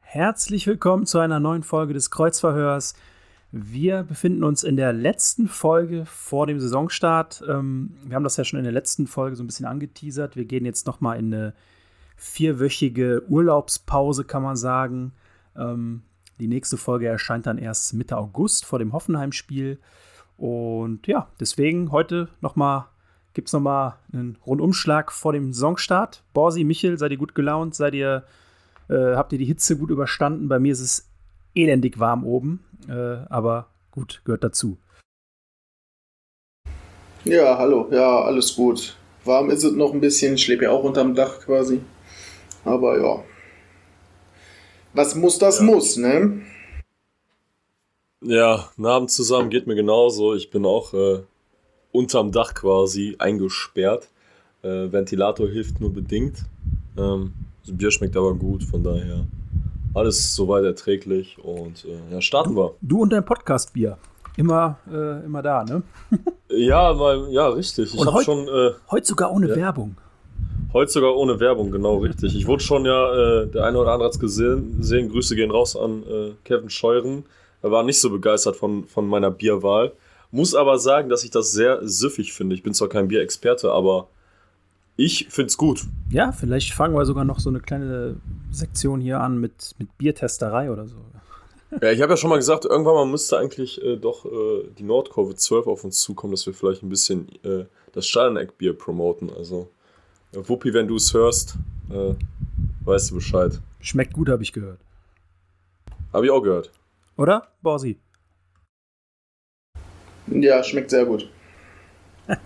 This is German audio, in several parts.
Herzlich willkommen zu einer neuen Folge des Kreuzverhörs. Wir befinden uns in der letzten Folge vor dem Saisonstart. Ähm, wir haben das ja schon in der letzten Folge so ein bisschen angeteasert. Wir gehen jetzt noch mal in eine vierwöchige Urlaubspause, kann man sagen. Ähm, die nächste Folge erscheint dann erst Mitte August vor dem Hoffenheim-Spiel. Und ja, deswegen heute noch mal gibt es noch mal einen Rundumschlag vor dem Saisonstart. Borsi, Michel, seid ihr gut gelaunt? Seid ihr, äh, habt ihr die Hitze gut überstanden? Bei mir ist es elendig warm oben, äh, aber gut, gehört dazu. Ja, hallo, ja, alles gut. Warm ist es noch ein bisschen, ich lebe ja auch unterm Dach quasi. Aber ja. Was muss, das Ja. muss, ne? Ja, einen Abend zusammen geht mir genauso. Ich bin auch äh, unterm Dach quasi eingesperrt. Äh, Ventilator hilft nur bedingt. Ähm, das Bier schmeckt aber gut, von daher alles soweit erträglich und äh, ja, starten wir. Du und dein Podcast-Bier. Immer, äh, immer da, ne? Ja, mal, ja, richtig. Ich Und heut- schon äh, Heute sogar ohne Ja. Werbung. heute sogar ohne Werbung, genau richtig. Ich wurde schon ja, äh, der eine oder andere hat es gesehen, sehen. Grüße gehen raus an äh, Kevin Scheuren. Er war nicht so begeistert von, von meiner Bierwahl. Muss aber sagen, dass ich das sehr süffig finde. Ich bin zwar kein Bierexperte, aber ich finde es gut. Ja, vielleicht fangen wir sogar noch so eine kleine Sektion hier an mit, mit Biertesterei oder so. Ja, ich habe ja schon mal gesagt, irgendwann mal müsste eigentlich äh, doch äh, die Nordkurve 12 auf uns zukommen, dass wir vielleicht ein bisschen äh, das Stahleneck-Bier promoten. Also, äh, Wuppi, wenn du es hörst, äh, weißt du Bescheid. Schmeckt gut, habe ich gehört. Habe ich auch gehört. Oder, Borsi? Ja, schmeckt sehr gut.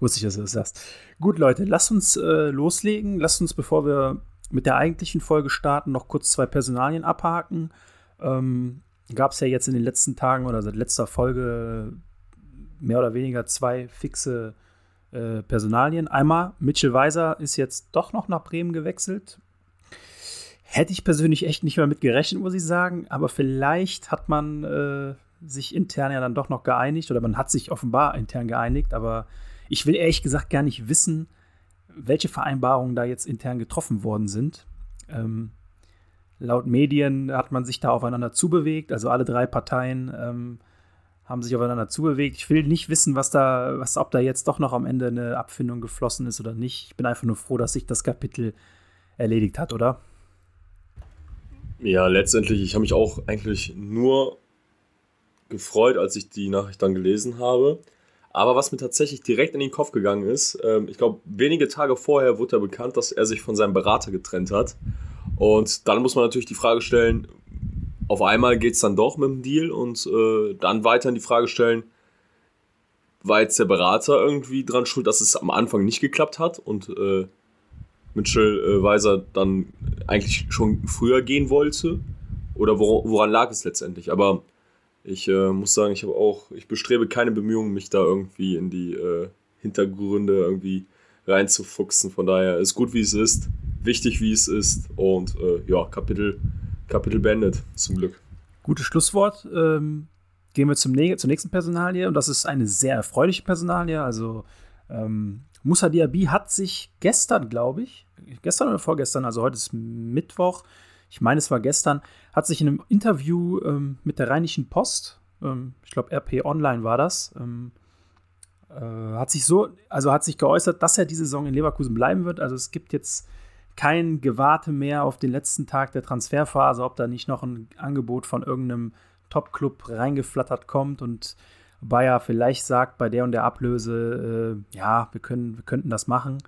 Wusste ich, dass du das sagst. Gut, Leute, lasst uns äh, loslegen. Lasst uns, bevor wir mit der eigentlichen Folge starten, noch kurz zwei Personalien abhaken. Ähm, Gab es ja jetzt in den letzten Tagen oder seit letzter Folge mehr oder weniger zwei fixe äh, Personalien. Einmal, Mitchell Weiser ist jetzt doch noch nach Bremen gewechselt. Hätte ich persönlich echt nicht mehr mit gerechnet, muss ich sagen. Aber vielleicht hat man äh, sich intern ja dann doch noch geeinigt oder man hat sich offenbar intern geeinigt. Aber ich will ehrlich gesagt gar nicht wissen, welche Vereinbarungen da jetzt intern getroffen worden sind. Ähm, laut Medien hat man sich da aufeinander zubewegt, also alle drei Parteien ähm, haben sich aufeinander zubewegt. Ich will nicht wissen, was da, was, ob da jetzt doch noch am Ende eine Abfindung geflossen ist oder nicht. Ich bin einfach nur froh, dass sich das Kapitel erledigt hat, oder? Ja, letztendlich, ich habe mich auch eigentlich nur gefreut, als ich die Nachricht dann gelesen habe. Aber was mir tatsächlich direkt in den Kopf gegangen ist, ähm, ich glaube, wenige Tage vorher wurde ja bekannt, dass er sich von seinem Berater getrennt hat. Und dann muss man natürlich die Frage stellen, auf einmal geht es dann doch mit dem Deal und äh, dann weiterhin die Frage stellen, war jetzt der Berater irgendwie dran schuld, dass es am Anfang nicht geklappt hat und äh, Mitchell äh, Weiser dann eigentlich schon früher gehen wollte? Oder wor woran lag es letztendlich? Aber ich äh, muss sagen, ich habe auch, ich bestrebe keine Bemühungen, mich da irgendwie in die äh, Hintergründe irgendwie reinzufuchsen. Von daher ist gut, wie es ist, wichtig, wie es ist und äh, ja, Kapitel, Kapitel beendet, zum Glück. Gutes Schlusswort. Ähm, gehen wir zum, zur nächsten Personalie und das ist eine sehr erfreuliche Personalie. Also ähm, Musa Diaby hat sich gestern, glaube ich, gestern oder vorgestern, also heute ist Mittwoch, ich meine, es war gestern, hat sich in einem Interview ähm, mit der Rheinischen Post, ähm, ich glaube RP Online war das, ähm, äh, hat sich so, also hat sich geäußert, dass er diese Saison in Leverkusen bleiben wird. Also es gibt jetzt kein Gewarte mehr auf den letzten Tag der Transferphase, ob da nicht noch ein Angebot von irgendeinem Top-Club reingeflattert kommt und Bayer vielleicht sagt bei der und der Ablöse, äh, ja, wir, können, wir könnten das machen.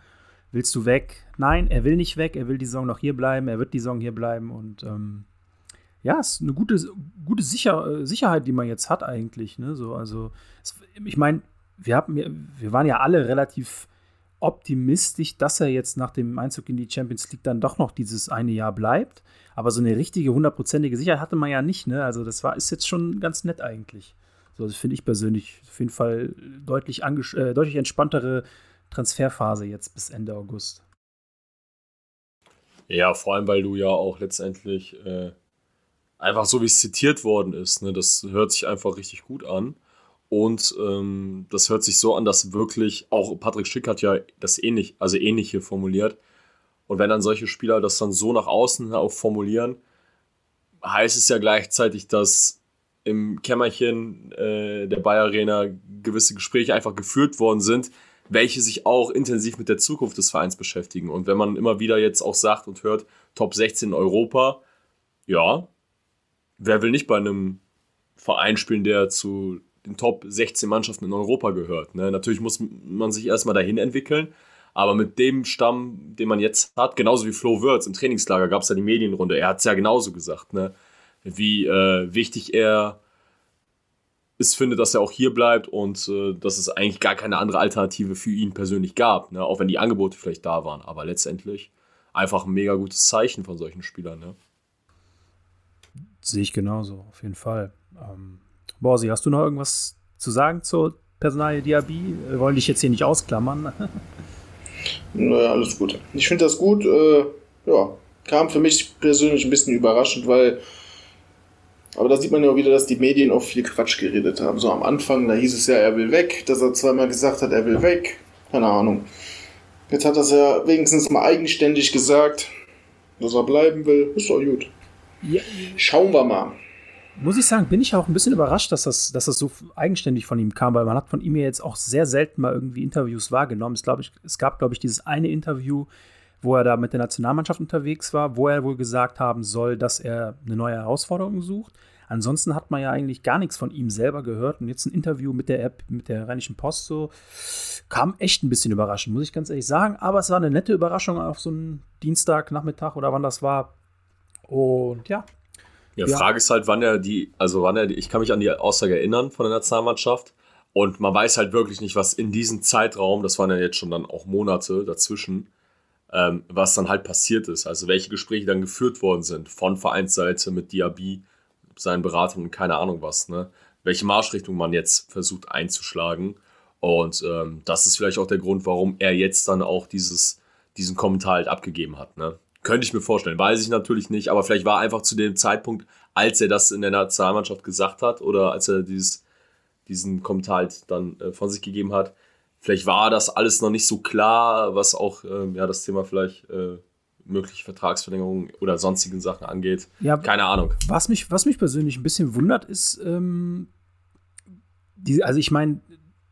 Willst du weg? Nein, er will nicht weg, er will die Saison noch hier bleiben, er wird die Saison hier bleiben und ähm, ja, es ist eine gute, gute Sicher Sicherheit, die man jetzt hat eigentlich. Ne? So, also, es, ich meine, wir, wir waren ja alle relativ optimistisch, dass er jetzt nach dem Einzug in die Champions League dann doch noch dieses eine Jahr bleibt. Aber so eine richtige hundertprozentige Sicherheit hatte man ja nicht, ne? Also das war ist jetzt schon ganz nett eigentlich. So, das finde ich persönlich auf jeden Fall deutlich, äh, deutlich entspanntere Transferphase jetzt bis Ende August. Ja, vor allem, weil du ja auch letztendlich äh, einfach so, wie es zitiert worden ist, ne, das hört sich einfach richtig gut an. Und ähm, das hört sich so an, dass wirklich, auch Patrick Schick hat ja das ähnlich, also ähnliche formuliert. Und wenn dann solche Spieler das dann so nach außen auch formulieren, heißt es ja gleichzeitig, dass im Kämmerchen äh, der Bayer Arena gewisse Gespräche einfach geführt worden sind, welche sich auch intensiv mit der Zukunft des Vereins beschäftigen. Und wenn man immer wieder jetzt auch sagt und hört, Top 16 in Europa, ja, wer will nicht bei einem Verein spielen, der zu den Top 16 Mannschaften in Europa gehört? Ne? Natürlich muss man sich erstmal dahin entwickeln, aber mit dem Stamm, den man jetzt hat, genauso wie Flo Wirtz im Trainingslager, gab es ja die Medienrunde, er hat es ja genauso gesagt, ne? wie äh, wichtig er es findet, dass er auch hier bleibt und äh, dass es eigentlich gar keine andere Alternative für ihn persönlich gab, ne? auch wenn die Angebote vielleicht da waren. Aber letztendlich einfach ein mega gutes Zeichen von solchen Spielern. Ne? Sehe ich genauso, auf jeden Fall. Ähm, Borsi, hast du noch irgendwas zu sagen zur Personalie Diaby? Wir wollen dich jetzt hier nicht ausklammern. naja, alles gut. Ich finde das gut. Äh, ja, kam für mich persönlich ein bisschen überraschend, weil aber da sieht man ja auch wieder, dass die Medien auch viel Quatsch geredet haben. So am Anfang, da hieß es ja, er will weg, dass er zweimal gesagt hat, er will weg. Keine Ahnung. Jetzt hat er es ja wenigstens mal eigenständig gesagt, dass er bleiben will. Ist doch gut. Ja. Schauen wir mal. Muss ich sagen, bin ich auch ein bisschen überrascht, dass das, dass das so eigenständig von ihm kam, weil man hat von ihm ja jetzt auch sehr selten mal irgendwie Interviews wahrgenommen. Es, ich, es gab, glaube ich, dieses eine Interview, wo er da mit der Nationalmannschaft unterwegs war, wo er wohl gesagt haben soll, dass er eine neue Herausforderung sucht. Ansonsten hat man ja eigentlich gar nichts von ihm selber gehört. Und jetzt ein Interview mit der App, mit der Rheinischen Post so, kam echt ein bisschen überraschend, muss ich ganz ehrlich sagen. Aber es war eine nette Überraschung auf so einen Dienstagnachmittag oder wann das war. Und ja. Ja, ja. Frage ist halt, wann er die, also wann er, die, ich kann mich an die Aussage erinnern von der Nationalmannschaft. Und man weiß halt wirklich nicht, was in diesem Zeitraum, das waren ja jetzt schon dann auch Monate dazwischen, ähm, was dann halt passiert ist. Also welche Gespräche dann geführt worden sind von Vereinsseite mit Diaby, seinen Beratern und keine Ahnung was. Ne? Welche Marschrichtung man jetzt versucht einzuschlagen. Und ähm, das ist vielleicht auch der Grund, warum er jetzt dann auch dieses, diesen Kommentar halt abgegeben hat. Ne? Könnte ich mir vorstellen. Weiß ich natürlich nicht, aber vielleicht war einfach zu dem Zeitpunkt, als er das in der Nationalmannschaft gesagt hat oder als er dieses, diesen Kommentar halt dann äh, von sich gegeben hat, vielleicht war das alles noch nicht so klar, was auch ähm, ja, das Thema vielleicht äh, mögliche Vertragsverlängerungen oder sonstigen Sachen angeht. Ja, Keine Ahnung. Was mich, was mich persönlich ein bisschen wundert, ist, ähm, die, also ich meine,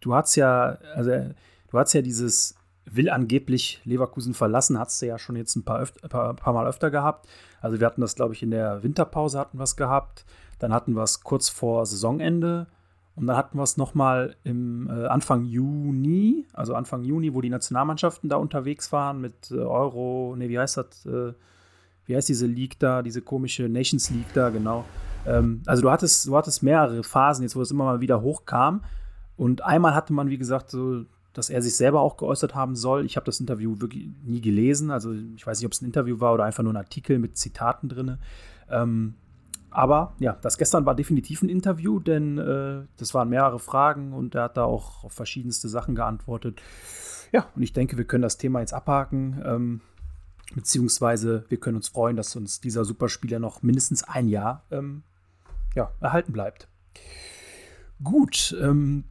du hast ja, also du hast ja dieses will angeblich Leverkusen verlassen, hast du ja schon jetzt ein paar, öfter, paar, paar Mal öfter gehabt. Also wir hatten das, glaube ich, in der Winterpause hatten wir es gehabt. Dann hatten wir es kurz vor Saisonende. Und dann hatten wir es nochmal im äh, Anfang Juni, also Anfang Juni, wo die Nationalmannschaften da unterwegs waren mit äh, Euro, ne, wie heißt das? Äh, wie heißt diese League da, diese komische Nations League da, genau. Ähm, also du hattest, du hattest mehrere Phasen, jetzt wo es immer mal wieder hochkam. Und einmal hatte man, wie gesagt, so, dass er sich selber auch geäußert haben soll. Ich habe das Interview wirklich nie gelesen. Also ich weiß nicht, ob es ein Interview war oder einfach nur ein Artikel mit Zitaten drin. Ähm, aber ja, das gestern war definitiv ein Interview, denn äh, das waren mehrere Fragen und er hat da auch auf verschiedenste Sachen geantwortet. Ja, und ich denke, wir können das Thema jetzt abhaken. Ähm, beziehungsweise wir können uns freuen, dass uns dieser Superspieler noch mindestens ein Jahr ähm, ja, erhalten bleibt. Gut, ähm,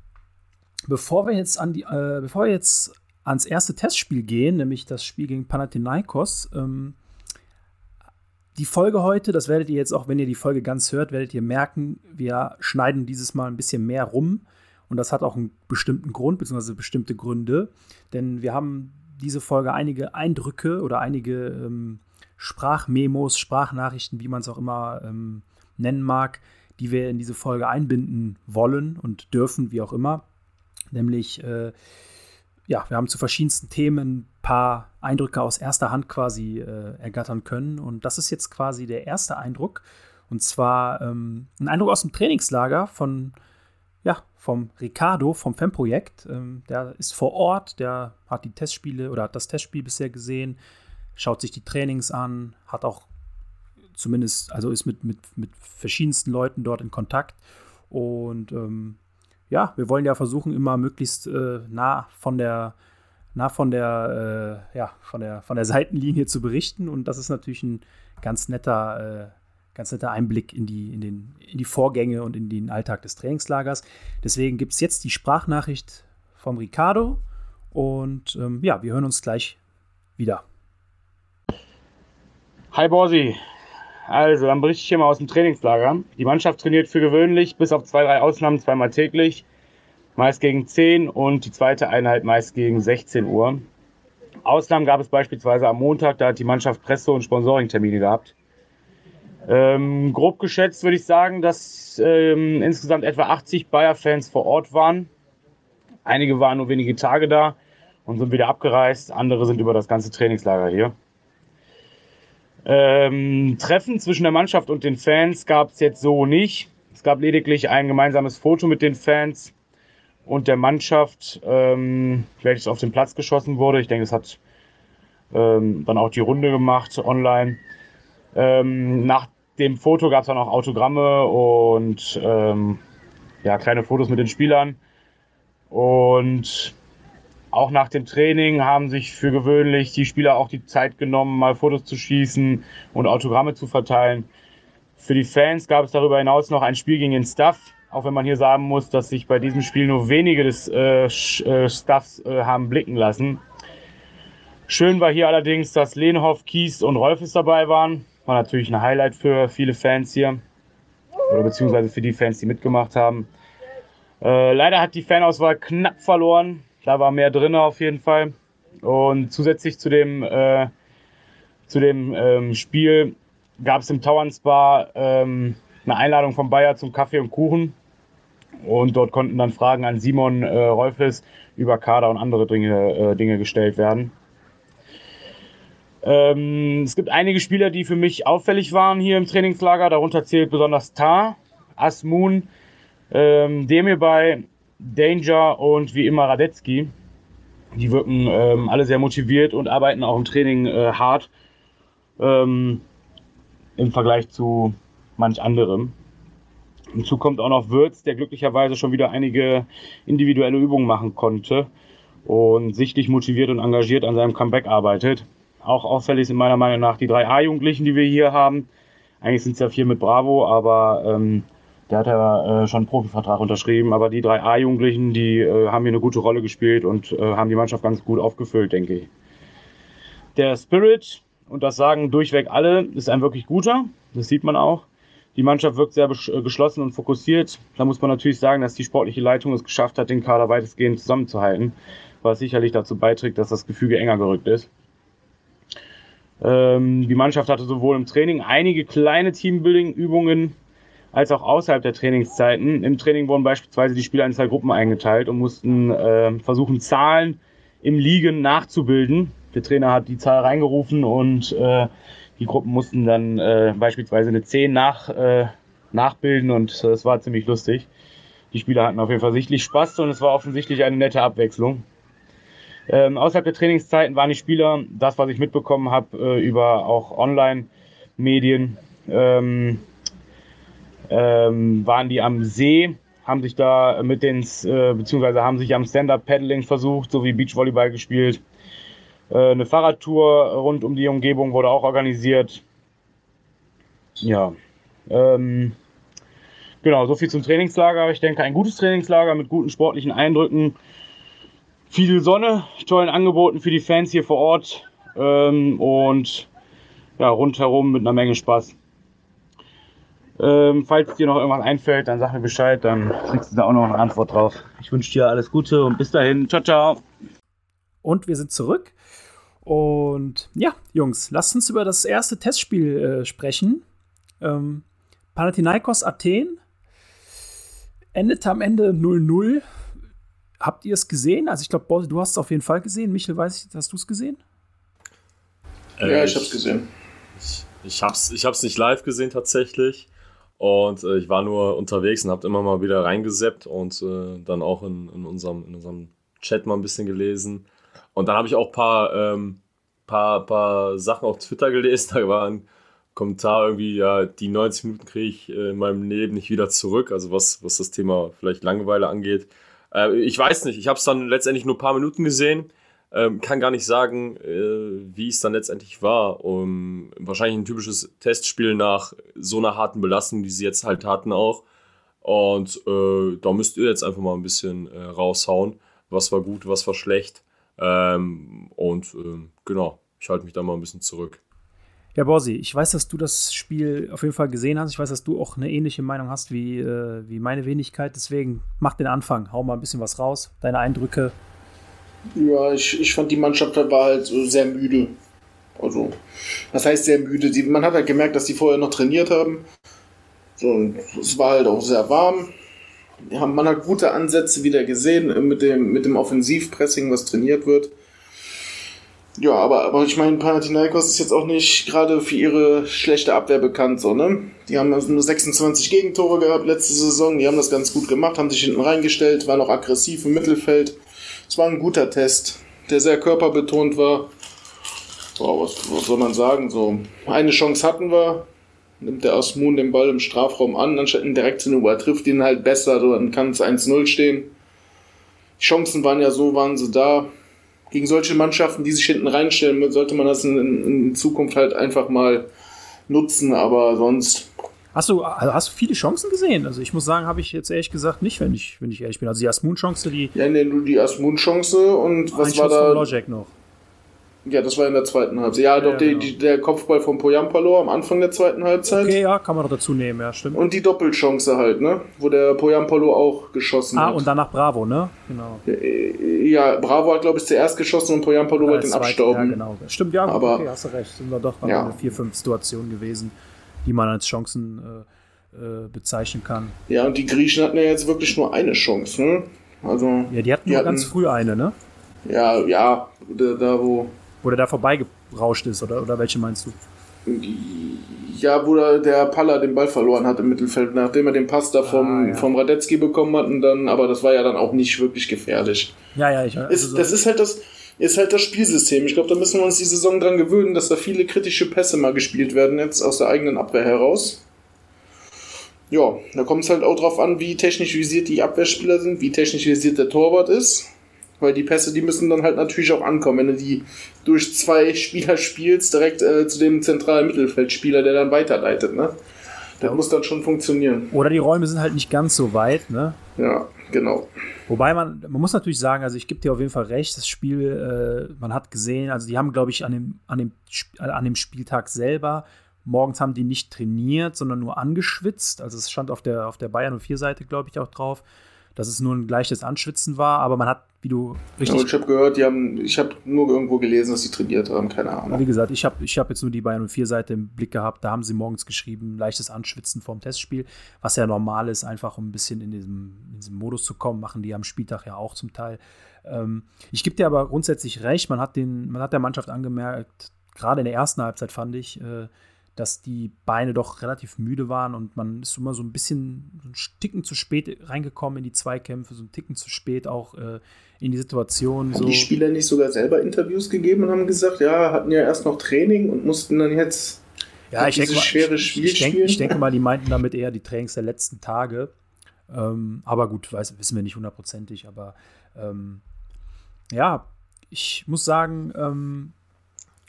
bevor wir jetzt an die, äh, bevor wir jetzt ans erste Testspiel gehen, nämlich das Spiel gegen Panathinaikos, ähm, die Folge heute, das werdet ihr jetzt auch, wenn ihr die Folge ganz hört, werdet ihr merken, wir schneiden dieses Mal ein bisschen mehr rum. Und das hat auch einen bestimmten Grund, beziehungsweise bestimmte Gründe. Denn wir haben diese Folge einige Eindrücke oder einige ähm, Sprachmemos, Sprachnachrichten, wie man es auch immer ähm, nennen mag, die wir in diese Folge einbinden wollen und dürfen, wie auch immer. Nämlich äh, ja, wir haben zu verschiedensten Themen paar Eindrücke aus erster Hand quasi äh, ergattern können. Und das ist jetzt quasi der erste Eindruck. Und zwar ähm, ein Eindruck aus dem Trainingslager von, ja, vom Ricardo vom Fanprojekt. Ähm, der ist vor Ort, der hat die Testspiele oder hat das Testspiel bisher gesehen, schaut sich die Trainings an, hat auch zumindest, also ist mit, mit, mit verschiedensten Leuten dort in Kontakt. Und ähm, ja, wir wollen ja versuchen, immer möglichst äh, nah von der nah von der, äh, ja, von der, von der Seitenlinie zu berichten. Und das ist natürlich ein ganz netter, äh, ganz netter Einblick in die, in, den, in die Vorgänge und in den Alltag des Trainingslagers. Deswegen gibt es jetzt die Sprachnachricht vom Ricardo. Und ähm, ja, wir hören uns gleich wieder. Hi Borsi. Also, dann berichte ich hier mal aus dem Trainingslager. Die Mannschaft trainiert für gewöhnlich, bis auf zwei, drei Ausnahmen, zweimal täglich meist gegen 10 und die zweite Einheit meist gegen 16 Uhr. Ausnahmen gab es beispielsweise am Montag, da hat die Mannschaft Presse- und Sponsoring-Termine gehabt. Ähm, grob geschätzt würde ich sagen, dass ähm, insgesamt etwa 80 Bayer-Fans vor Ort waren. Einige waren nur wenige Tage da und sind wieder abgereist. Andere sind über das ganze Trainingslager hier. Ähm, Treffen zwischen der Mannschaft und den Fans gab es jetzt so nicht. Es gab lediglich ein gemeinsames Foto mit den Fans und der Mannschaft, ähm, welches auf den Platz geschossen wurde. Ich denke, es hat ähm, dann auch die Runde gemacht online. Ähm, nach dem Foto gab es dann auch Autogramme und ähm, ja, kleine Fotos mit den Spielern. Und auch nach dem Training haben sich für gewöhnlich die Spieler auch die Zeit genommen, mal Fotos zu schießen und Autogramme zu verteilen. Für die Fans gab es darüber hinaus noch ein Spiel gegen den Staff, auch wenn man hier sagen muss, dass sich bei diesem Spiel nur wenige des äh, äh, Staffs äh, haben blicken lassen. Schön war hier allerdings, dass Lehnhoff, Kies und Rolfes dabei waren. War natürlich ein Highlight für viele Fans hier. Oder beziehungsweise für die Fans, die mitgemacht haben. Äh, leider hat die Fanauswahl knapp verloren. Da war mehr drin auf jeden Fall. Und zusätzlich zu dem, äh, zu dem ähm, Spiel gab es im Tauern Spa ähm, eine Einladung von Bayer zum Kaffee und Kuchen. Und dort konnten dann Fragen an Simon äh, Rolfes über Kader und andere Dinge, äh, Dinge gestellt werden. Ähm, es gibt einige Spieler, die für mich auffällig waren hier im Trainingslager. Darunter zählt besonders Tar, Asmun, ähm, Demirbay, Danger und wie immer Radetzky. Die wirken ähm, alle sehr motiviert und arbeiten auch im Training äh, hart ähm, im Vergleich zu manch anderem. Hinzu kommt auch noch Würz, der glücklicherweise schon wieder einige individuelle Übungen machen konnte und sichtlich motiviert und engagiert an seinem Comeback arbeitet. Auch auffällig sind meiner Meinung nach die drei A-Jugendlichen, die wir hier haben. Eigentlich sind es ja vier mit Bravo, aber ähm, der hat ja äh, schon einen Profivertrag unterschrieben. Aber die drei A-Jugendlichen, die äh, haben hier eine gute Rolle gespielt und äh, haben die Mannschaft ganz gut aufgefüllt, denke ich. Der Spirit, und das sagen durchweg alle, ist ein wirklich guter. Das sieht man auch. Die Mannschaft wirkt sehr äh, geschlossen und fokussiert. Da muss man natürlich sagen, dass die sportliche Leitung es geschafft hat, den Kader weitestgehend zusammenzuhalten, was sicherlich dazu beiträgt, dass das Gefüge enger gerückt ist. Ähm, die Mannschaft hatte sowohl im Training einige kleine Teambuilding-Übungen als auch außerhalb der Trainingszeiten. Im Training wurden beispielsweise die Spieler in zwei Gruppen eingeteilt und mussten äh, versuchen, Zahlen im Liegen nachzubilden. Der Trainer hat die Zahl reingerufen und äh, die Gruppen mussten dann äh, beispielsweise eine 10 nach, äh, nachbilden und es war ziemlich lustig. Die Spieler hatten auf jeden Fall sichtlich Spaß und es war offensichtlich eine nette Abwechslung. Ähm, außerhalb der Trainingszeiten waren die Spieler, das was ich mitbekommen habe, äh, über auch Online-Medien, ähm, ähm, waren die am See, haben sich da mit den, äh, beziehungsweise haben sich am Stand-Up-Paddling versucht, sowie Beachvolleyball gespielt. Äh, eine Fahrradtour rund um die Umgebung wurde auch organisiert. Ja. Ähm, genau, so viel zum Trainingslager. Ich denke, ein gutes Trainingslager mit guten sportlichen Eindrücken. Viel Sonne, tollen Angeboten für die Fans hier vor Ort ähm, und ja, rundherum mit einer Menge Spaß. Ähm, falls dir noch irgendwas einfällt, dann sag mir Bescheid, dann kriegst du da auch noch eine Antwort drauf. Ich wünsche dir alles Gute und bis dahin. Ciao, ciao. Und wir sind zurück. Und ja, Jungs, lasst uns über das erste Testspiel äh, sprechen. Ähm, Panathinaikos Athen endete am Ende 0-0. Habt ihr es gesehen? Also ich glaube, du hast es auf jeden Fall gesehen. Michel, weiß ich, hast du es gesehen? Ja, ich habe es gesehen. Ich, ich habe es ich hab's nicht live gesehen tatsächlich. Und äh, ich war nur unterwegs und habe immer mal wieder reingeseppt und äh, dann auch in, in, unserem, in unserem Chat mal ein bisschen gelesen. Und dann habe ich auch ein paar, ähm, paar, paar Sachen auf Twitter gelesen. Da war ein Kommentar irgendwie, ja, die 90 Minuten kriege ich äh, in meinem Leben nicht wieder zurück. Also was, was das Thema vielleicht Langeweile angeht. Äh, ich weiß nicht, ich habe es dann letztendlich nur ein paar Minuten gesehen. Ähm, kann gar nicht sagen, äh, wie es dann letztendlich war. Um, wahrscheinlich ein typisches Testspiel nach so einer harten Belastung, die sie jetzt halt hatten auch. Und äh, da müsst ihr jetzt einfach mal ein bisschen äh, raushauen. Was war gut, was war schlecht. Ähm, und ähm, genau, ich halte mich da mal ein bisschen zurück. Ja, Borsi, ich weiß, dass du das Spiel auf jeden Fall gesehen hast. Ich weiß, dass du auch eine ähnliche Meinung hast wie, äh, wie meine Wenigkeit. Deswegen mach den Anfang, hau mal ein bisschen was raus. Deine Eindrücke, ja, ich, ich fand die Mannschaft war halt so sehr müde. Also, das heißt sehr müde. Die, man hat halt gemerkt, dass die vorher noch trainiert haben. So, und es war halt auch sehr warm. Ja, man hat gute Ansätze wieder gesehen mit dem, mit dem Offensivpressing, was trainiert wird. Ja, aber, aber ich meine, Panathinaikos ist jetzt auch nicht gerade für ihre schlechte Abwehr bekannt, so, ne? Die haben also nur 26 Gegentore gehabt letzte Saison, die haben das ganz gut gemacht, haben sich hinten reingestellt, waren auch aggressiv im Mittelfeld. Es war ein guter Test, der sehr körperbetont war. Oh, was, was, soll man sagen? So, eine Chance hatten wir. Nimmt der Asmun den Ball im Strafraum an, anstatt ihn direkt zu Uhr, trifft ihn halt besser, dann kann es 1-0 stehen. Die Chancen waren ja so, waren sie da. Gegen solche Mannschaften, die sich hinten reinstellen, sollte man das in, in Zukunft halt einfach mal nutzen, aber sonst Hast du, also hast du viele Chancen gesehen? Also ich muss sagen, habe ich jetzt ehrlich gesagt nicht, wenn ich, wenn ich ehrlich bin. Also die Asmun-Chance, die. Ja, nee, nur die Asmun-Chance und was war da? Logic noch. Ja, das war in der zweiten Halbzeit. Ja, doch ja, die, genau. die, der Kopfball von Poyampalo am Anfang der zweiten Halbzeit. Okay, ja, kann man doch dazu nehmen, ja, stimmt. Und die Doppelchance halt, ne? Wo der Poyampalo auch geschossen ah, hat. Ah, und danach Bravo, ne? Genau. Ja, Bravo hat, glaube ich, zuerst geschossen und Poyampalo wollte den abstauben. Ja, genau. Stimmt, ja, aber, okay, hast du recht. Sind da doch ja. eine vier, fünf Situationen gewesen die man als Chancen äh, äh, bezeichnen kann. Ja, und die Griechen hatten ja jetzt wirklich nur eine Chance, ne? Also, ja, die hatten die nur hatten, ganz früh eine, ne? Ja, ja, da, da wo. Wo der da vorbeigerauscht ist, oder, oder welche meinst du? Ja, wo der Palla den Ball verloren hat im Mittelfeld, nachdem er den Pass da vom, ah, ja. vom Radetzky bekommen hat. Und dann, aber das war ja dann auch nicht wirklich gefährlich. Ja, ja, ich also ist, Das ist halt das, ist halt das Spielsystem. Ich glaube, da müssen wir uns die Saison dran gewöhnen, dass da viele kritische Pässe mal gespielt werden, jetzt aus der eigenen Abwehr heraus. Ja, da kommt es halt auch drauf an, wie technisch visiert die Abwehrspieler sind, wie technisch visiert der Torwart ist. Weil die Pässe, die müssen dann halt natürlich auch ankommen. Wenn du die durch zwei Spieler spielst, direkt äh, zu dem zentralen Mittelfeldspieler, der dann weiterleitet, ne? Das ja. muss dann schon funktionieren. Oder die Räume sind halt nicht ganz so weit, ne? Ja, genau. Wobei man, man muss natürlich sagen, also ich gebe dir auf jeden Fall recht, das Spiel, äh, man hat gesehen, also die haben, glaube ich, an dem, an, dem, an dem Spieltag selber, morgens haben die nicht trainiert, sondern nur angeschwitzt. Also es stand auf der, auf der Bayern 04-Seite, glaube ich, auch drauf dass es nur ein gleiches Anschwitzen war, aber man hat, wie du richtig. Ja, ich habe gehört, die haben, ich habe nur irgendwo gelesen, dass sie trainiert haben, keine Ahnung. Wie gesagt, ich habe ich hab jetzt nur die Bayern 04 Seite im Blick gehabt, da haben sie morgens geschrieben, leichtes Anschwitzen vorm Testspiel, was ja normal ist, einfach um ein bisschen in diesem, in diesem Modus zu kommen, machen die am Spieltag ja auch zum Teil. Ähm, ich gebe dir aber grundsätzlich recht, man hat, den, man hat der Mannschaft angemerkt, gerade in der ersten Halbzeit fand ich, äh, dass die Beine doch relativ müde waren und man ist immer so ein bisschen so ein Ticken zu spät reingekommen in die Zweikämpfe, so ein Ticken zu spät auch äh, in die Situation. Haben so. die Spieler nicht sogar selber Interviews gegeben und haben gesagt, ja, hatten ja erst noch Training und mussten dann jetzt ja, ich denke, mal, schwere Spiel ich, ich, denke, ich denke mal, die meinten damit eher die Trainings der letzten Tage. Ähm, aber gut, weiß, wissen wir nicht hundertprozentig. Aber ähm, ja, ich muss sagen, ähm,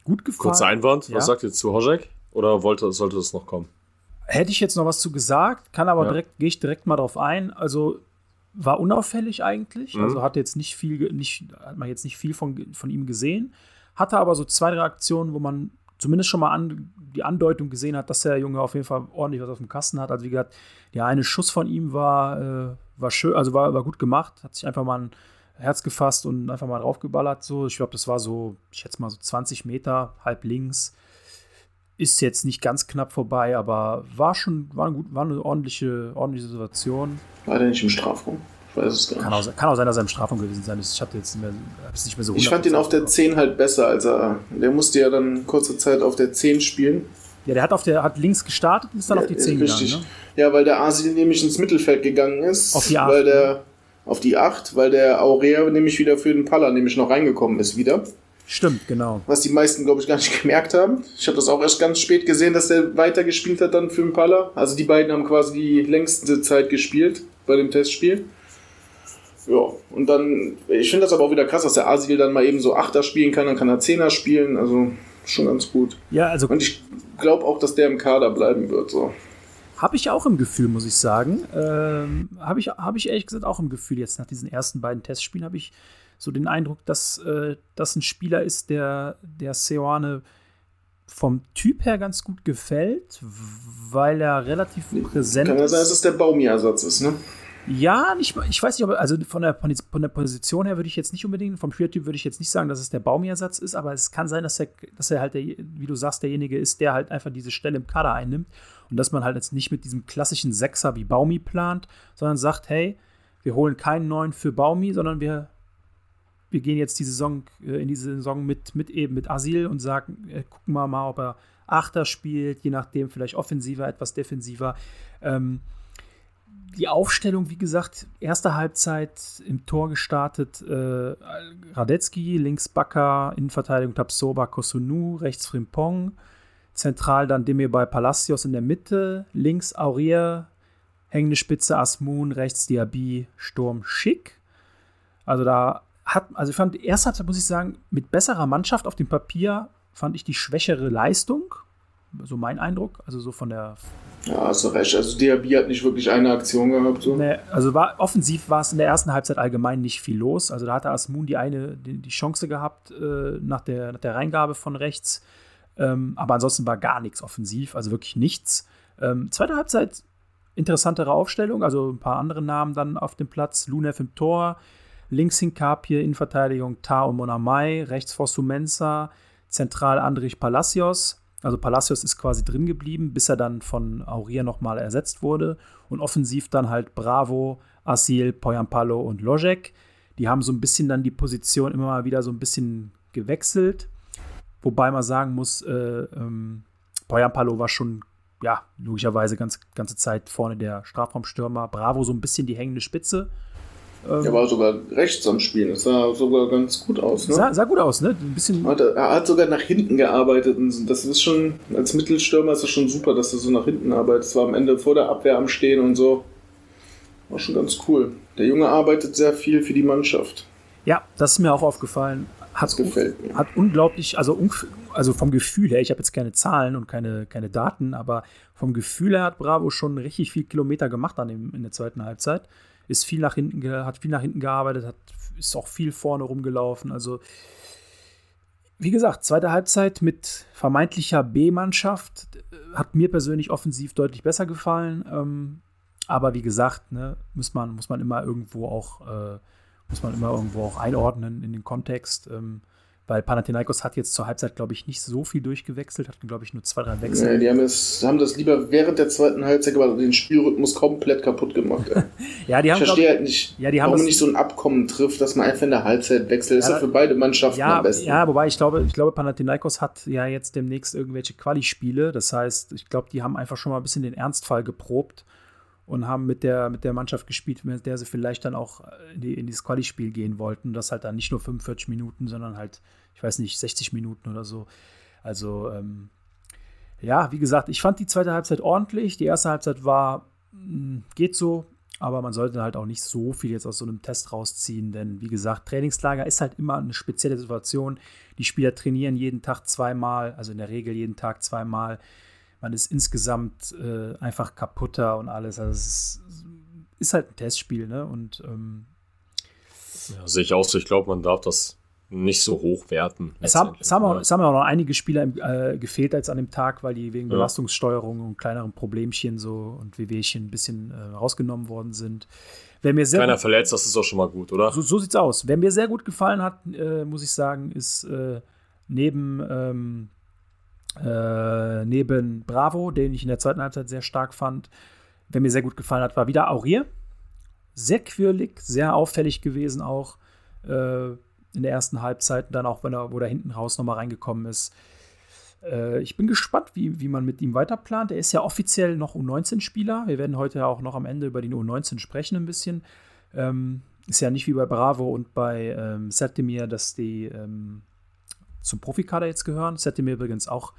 gut gefallen. Kurzer Einwand, ja? was sagt ihr zu Hojek? Oder wollte, sollte das noch kommen? Hätte ich jetzt noch was zu gesagt, kann aber ja. direkt, gehe ich direkt mal drauf ein. Also war unauffällig eigentlich. Mhm. Also hat jetzt nicht viel, nicht, hat man jetzt nicht viel von, von ihm gesehen. Hatte aber so zwei, drei Aktionen, wo man zumindest schon mal an, die Andeutung gesehen hat, dass der Junge auf jeden Fall ordentlich was auf dem Kasten hat. Also wie gesagt, der eine Schuss von ihm war, äh, war schön, also war, war gut gemacht, hat sich einfach mal ein Herz gefasst und einfach mal draufgeballert. So. Ich glaube, das war so, ich schätze mal so 20 Meter, halb links. Ist jetzt nicht ganz knapp vorbei, aber war schon war, gut, war eine ordentliche, ordentliche Situation. War der nicht im Strafraum? Ich weiß es gar nicht. Kann auch, kann auch sein, dass er im Strafraum gewesen sein ist. Ich habe jetzt nicht mehr, nicht mehr so Ich fand ihn auf der 10 halt besser, als er. Der musste ja dann kurze Zeit auf der 10 spielen. Ja, der hat, auf der, hat links gestartet und ist dann ja, auf die 10 richtig. gegangen. Ne? Ja, weil der Asil nämlich ins Mittelfeld gegangen ist. Auf die acht, Weil der, auf die 8, weil der Aurea nämlich wieder für den Palla nämlich noch reingekommen ist wieder. Stimmt, genau. Was die meisten, glaube ich, gar nicht gemerkt haben. Ich habe das auch erst ganz spät gesehen, dass der weitergespielt hat dann für den Palla. Also die beiden haben quasi die längste Zeit gespielt bei dem Testspiel. Ja, und dann, ich finde das aber auch wieder krass, dass der Asil dann mal eben so Achter spielen kann, dann kann er Zehner spielen, also schon ganz gut. Ja, also Und ich glaube auch, dass der im Kader bleiben wird, so. Habe ich auch im Gefühl, muss ich sagen. Ähm, habe ich, hab ich ehrlich gesagt auch im Gefühl, jetzt nach diesen ersten beiden Testspielen habe ich so den Eindruck, dass äh, das ein Spieler ist, der, der Seoane vom Typ her ganz gut gefällt, weil er relativ präsent Kann ja ist. sein, dass es der Baumi-Ersatz ist, ne? Ja, nicht, ich weiß nicht, ob, also von der, von der Position her würde ich jetzt nicht unbedingt, vom Spielertyp würde ich jetzt nicht sagen, dass es der Baumi-Ersatz ist, aber es kann sein, dass er, dass er halt, der, wie du sagst, derjenige ist, der halt einfach diese Stelle im Kader einnimmt und dass man halt jetzt nicht mit diesem klassischen Sechser wie Baumi plant, sondern sagt, hey, wir holen keinen neuen für Baumi, sondern wir, wir gehen jetzt die Saison, äh, in diese Saison mit, mit eben mit Asil und sagen, äh, gucken wir mal, ob er Achter spielt, je nachdem vielleicht offensiver, etwas defensiver. Ähm, die Aufstellung, wie gesagt, erste Halbzeit im Tor gestartet. Äh, Radetzky, links Bakker, Innenverteidigung Tapsoba, Kosunu, rechts Frimpong. Zentral dann Demir bei Palacios in der Mitte. Links Aurier, hängende Spitze Asmun, rechts Diaby, Sturm Schick. Also da hat, also ich fand, die erste Halbzeit, muss ich sagen, mit besserer Mannschaft auf dem Papier fand ich die schwächere Leistung. So mein Eindruck. Also so von der Ja, hast du recht. Also Diaby hat nicht wirklich eine Aktion gehabt. So. Nee, also war, offensiv war es in der ersten Halbzeit allgemein nicht viel los. Also da hatte Asmun die eine, die, die Chance gehabt äh, nach, der, nach der Reingabe von rechts. Ähm, aber ansonsten war gar nichts offensiv, also wirklich nichts. Ähm, zweite Halbzeit interessantere Aufstellung, also ein paar andere Namen dann auf dem Platz. Lunev im Tor, links Hinkapie, Innenverteidigung Ta und Monamai, rechts Fosumensa, zentral Andrich Palacios. Also Palacios ist quasi drin geblieben, bis er dann von Aurier nochmal ersetzt wurde. Und offensiv dann halt Bravo, Asil, Poyampalo und Lojek. Die haben so ein bisschen dann die Position immer mal wieder so ein bisschen gewechselt. Wobei man sagen muss, äh, ähm, Poyampalo war schon, ja, logischerweise ganz ganze Zeit vorne der Strafraumstürmer. Bravo so ein bisschen die hängende Spitze. Ähm, Er war sogar rechts am Spielen. Das sah sogar ganz gut aus. Ne? sah, sah gut aus, ne? Ein bisschen. Hat er, er hat sogar nach hinten gearbeitet. Und das ist schon, als Mittelstürmer ist das schon super, dass er so nach hinten arbeitet. Es war am Ende vor der Abwehr am Stehen und so. War schon ganz cool. Der Junge arbeitet sehr viel für die Mannschaft. Ja, das ist mir auch aufgefallen. Hat, Das gefällt mir. hat unglaublich, also, also vom Gefühl her, ich habe jetzt keine Zahlen und keine, keine Daten, aber vom Gefühl her hat Bravo schon richtig viel Kilometer gemacht an dem, in der zweiten Halbzeit. Ist viel nach hinten, hat viel nach hinten gearbeitet, hat, ist auch viel vorne rumgelaufen. Also, wie gesagt, zweite Halbzeit mit vermeintlicher B-Mannschaft äh, hat mir persönlich offensiv deutlich besser gefallen. Ähm, aber wie gesagt, ne, muss, man, muss man immer irgendwo auch äh, muss man immer irgendwo auch einordnen in den Kontext. Ähm, weil Panathinaikos hat jetzt zur Halbzeit, glaube ich, nicht so viel durchgewechselt, hat, glaube ich, nur zwei, drei Wechsel. Nee, die haben, es, haben das lieber während der zweiten Halbzeit aber den Spielrhythmus komplett kaputt gemacht. Ja, die Ich haben, glaub, verstehe halt nicht, Ja, warum man nicht so ein Abkommen trifft, dass man einfach in der Halbzeit wechselt. Das ist Ja, ja für beide Mannschaften ja, am besten. ja, wobei ich glaube, ich glaube, Panathinaikos hat ja jetzt demnächst irgendwelche Quali-Spiele. Das heißt, ich glaube, die haben einfach schon mal ein bisschen den Ernstfall geprobt und haben mit der, mit der Mannschaft gespielt, mit der sie vielleicht dann auch in, die, in dieses Quali-Spiel gehen wollten. Das halt dann nicht nur 45 Minuten, sondern halt, ich weiß nicht, 60 Minuten oder so. Also, ähm, ja, wie gesagt, ich fand die zweite Halbzeit ordentlich. Die erste Halbzeit war, mh, geht so, aber man sollte halt auch nicht so viel jetzt aus so einem Test rausziehen, denn wie gesagt, Trainingslager ist halt immer eine spezielle Situation. Die Spieler trainieren jeden Tag zweimal, also in der Regel jeden Tag zweimal. Man ist insgesamt äh, einfach kaputter und alles. Also es ist, ist halt ein Testspiel, ne? Und ähm, Ja, sehe ich auch so. Ich glaube, man darf das nicht so hoch werten. es, haben, es, haben auch, ne? es haben auch noch einige Spieler äh, gefehlt als an dem Tag, weil die wegen Ja. Belastungssteuerung und kleineren Problemchen so und Wehwehchen ein bisschen äh, rausgenommen worden sind. Wer mir sehr Keiner gut- verletzt, das ist auch schon mal gut, oder? So, so sieht's aus. Wer mir sehr gut gefallen hat, äh, muss ich sagen, ist äh, neben, ähm, äh, neben Bravo, den ich in der zweiten Halbzeit sehr stark fand, wer mir sehr gut gefallen hat, war wieder Aurier. Sehr quirlig, sehr auffällig gewesen auch äh, in der ersten Halbzeit. Dann auch, wenn er, wo er hinten raus nochmal reingekommen ist. Äh, ich bin gespannt, wie, wie man mit ihm weiterplant. Er ist ja offiziell noch U19-Spieler. Wir werden heute auch noch am Ende über die U19 sprechen ein bisschen. Ähm, ist ja nicht wie bei Bravo und bei ähm, Setemir, dass die ähm, zum Profikader jetzt gehören. Setemir übrigens auch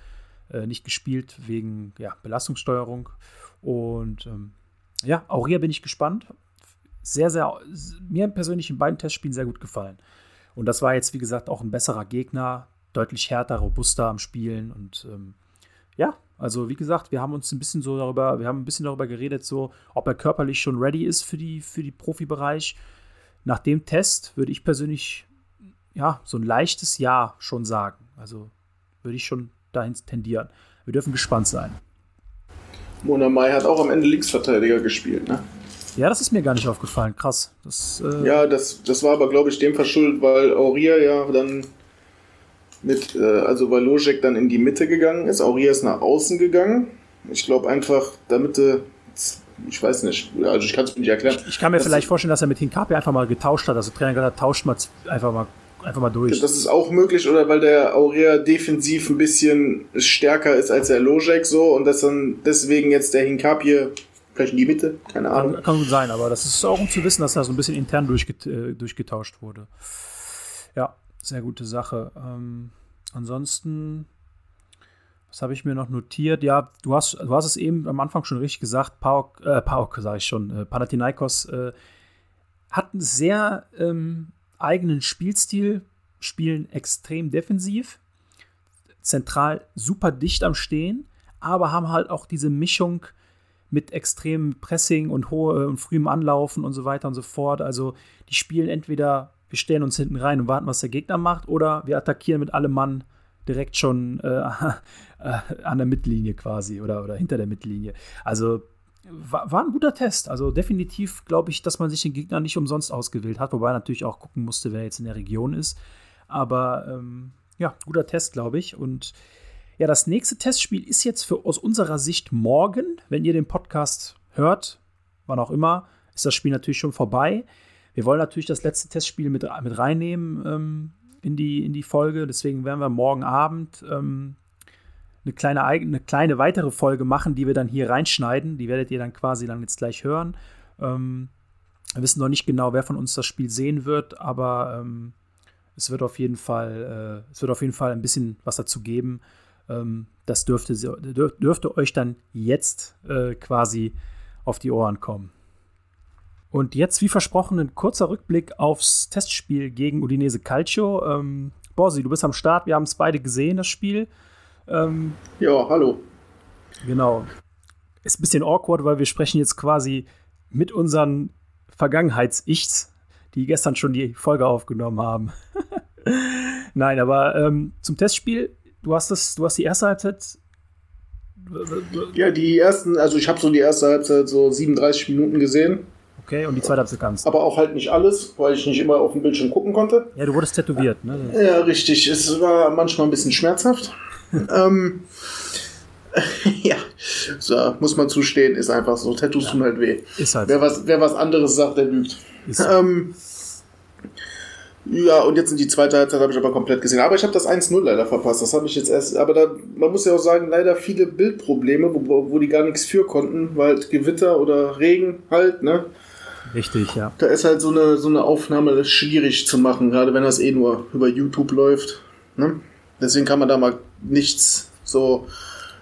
äh, nicht gespielt wegen ja, Belastungssteuerung. Und ähm, ja, Aurea bin ich gespannt. Sehr, sehr, mir persönlich in beiden Testspielen sehr gut gefallen. Und das war jetzt, wie gesagt, auch ein besserer Gegner, deutlich härter, robuster am Spielen. Und ähm, ja, also wie gesagt, wir haben uns ein bisschen so darüber, wir haben ein bisschen darüber geredet, so, ob er körperlich schon ready ist für die, für die Profibereich. Nach dem Test würde ich persönlich ja, so ein leichtes Ja schon sagen. Also würde ich schon dahin tendieren. Wir dürfen gespannt sein. Mona Mai hat auch am Ende Linksverteidiger gespielt, ne? Ja, das ist mir gar nicht aufgefallen. Krass. Das, äh ja, das, das war aber, glaube ich, dem verschuldet, weil Auria ja dann mit, äh, also weil Lojek dann in die Mitte gegangen ist. Auria ist nach außen gegangen. Ich glaube einfach, damit du ich weiß nicht, also ich kann es mir nicht erklären. Ich, ich kann mir vielleicht vorstellen, dass er mit Hinkapi einfach mal getauscht hat. Also Trainer gesagt tauscht mal einfach mal einfach mal durch. Das ist auch möglich, oder weil der Aurea defensiv ein bisschen stärker ist als der Lojek so und dass dann deswegen jetzt der Hinkapi vielleicht in die Mitte, keine Ahnung. Kann, kann gut sein, aber das ist auch um zu wissen, dass da so ein bisschen intern durchget äh, durchgetauscht wurde. Ja, sehr gute Sache. Ähm, ansonsten, was habe ich mir noch notiert? Ja, du hast, du hast es eben am Anfang schon richtig gesagt, Pauk, äh, Pauk sage ich schon, äh, Panathinaikos äh, hat einen sehr ähm, eigenen Spielstil, spielen extrem defensiv, zentral super dicht am Stehen, aber haben halt auch diese Mischung mit extremem Pressing und hohe und frühem Anlaufen und so weiter und so fort. Also die spielen entweder, wir stellen uns hinten rein und warten, was der Gegner macht, oder wir attackieren mit allem Mann direkt schon äh, an der Mittellinie quasi oder, oder hinter der Mittellinie. Also war, war ein guter Test. Also definitiv glaube ich, dass man sich den Gegner nicht umsonst ausgewählt hat, wobei natürlich auch gucken musste, wer jetzt in der Region ist. Aber ähm, ja, guter Test, glaube ich. Und ja, das nächste Testspiel ist jetzt für aus unserer Sicht morgen. Wenn ihr den Podcast hört, wann auch immer, ist das Spiel natürlich schon vorbei. Wir wollen natürlich das letzte Testspiel mit, mit reinnehmen ähm, in, die, in die Folge. Deswegen werden wir morgen Abend ähm, eine kleine, eine kleine weitere Folge machen, die wir dann hier reinschneiden. Die werdet ihr dann quasi dann jetzt gleich hören. Ähm, wir wissen noch nicht genau, wer von uns das Spiel sehen wird, aber ähm, es wird auf jeden Fall, äh, es wird auf jeden Fall ein bisschen was dazu geben. Ähm, das dürfte, dürfte euch dann jetzt äh, quasi auf die Ohren kommen. Und jetzt, wie versprochen, ein kurzer Rückblick aufs Testspiel gegen Udinese Calcio. Ähm, Borsi, du bist am Start, wir haben es beide gesehen, das Spiel. Ähm, ja, hallo. Genau. Ist ein bisschen awkward, weil wir sprechen jetzt quasi mit unseren Vergangenheits-Ichs, die gestern schon die Folge aufgenommen haben. Nein, aber ähm, zum Testspiel, du hast das, du hast die erste Halbzeit. Ja, die ersten, also ich habe so die erste Halbzeit so 37 Minuten gesehen. Okay, und die zweite Halbzeit ganz. Aber auch halt nicht alles, weil ich nicht immer auf dem Bildschirm gucken konnte. Ja, du wurdest tätowiert, ne? Ja, richtig. Es war manchmal ein bisschen schmerzhaft ähm, ja, so, muss man zustehen, ist einfach so. Tattoos ja. tun halt weh. Ist halt wer, so. was, wer was anderes sagt, der lügt. Ähm, ja, und jetzt in die zweite Halbzeit habe ich aber komplett gesehen. Aber ich habe das 1-0 leider verpasst. Das habe ich jetzt erst. Aber da, man muss ja auch sagen, leider viele Bildprobleme, wo, wo die gar nichts für konnten, weil halt Gewitter oder Regen halt, ne? Richtig, ja. Da ist halt so eine, so eine Aufnahme schwierig zu machen, gerade wenn das eh nur über YouTube läuft. Ne? Deswegen kann man da mal nichts so.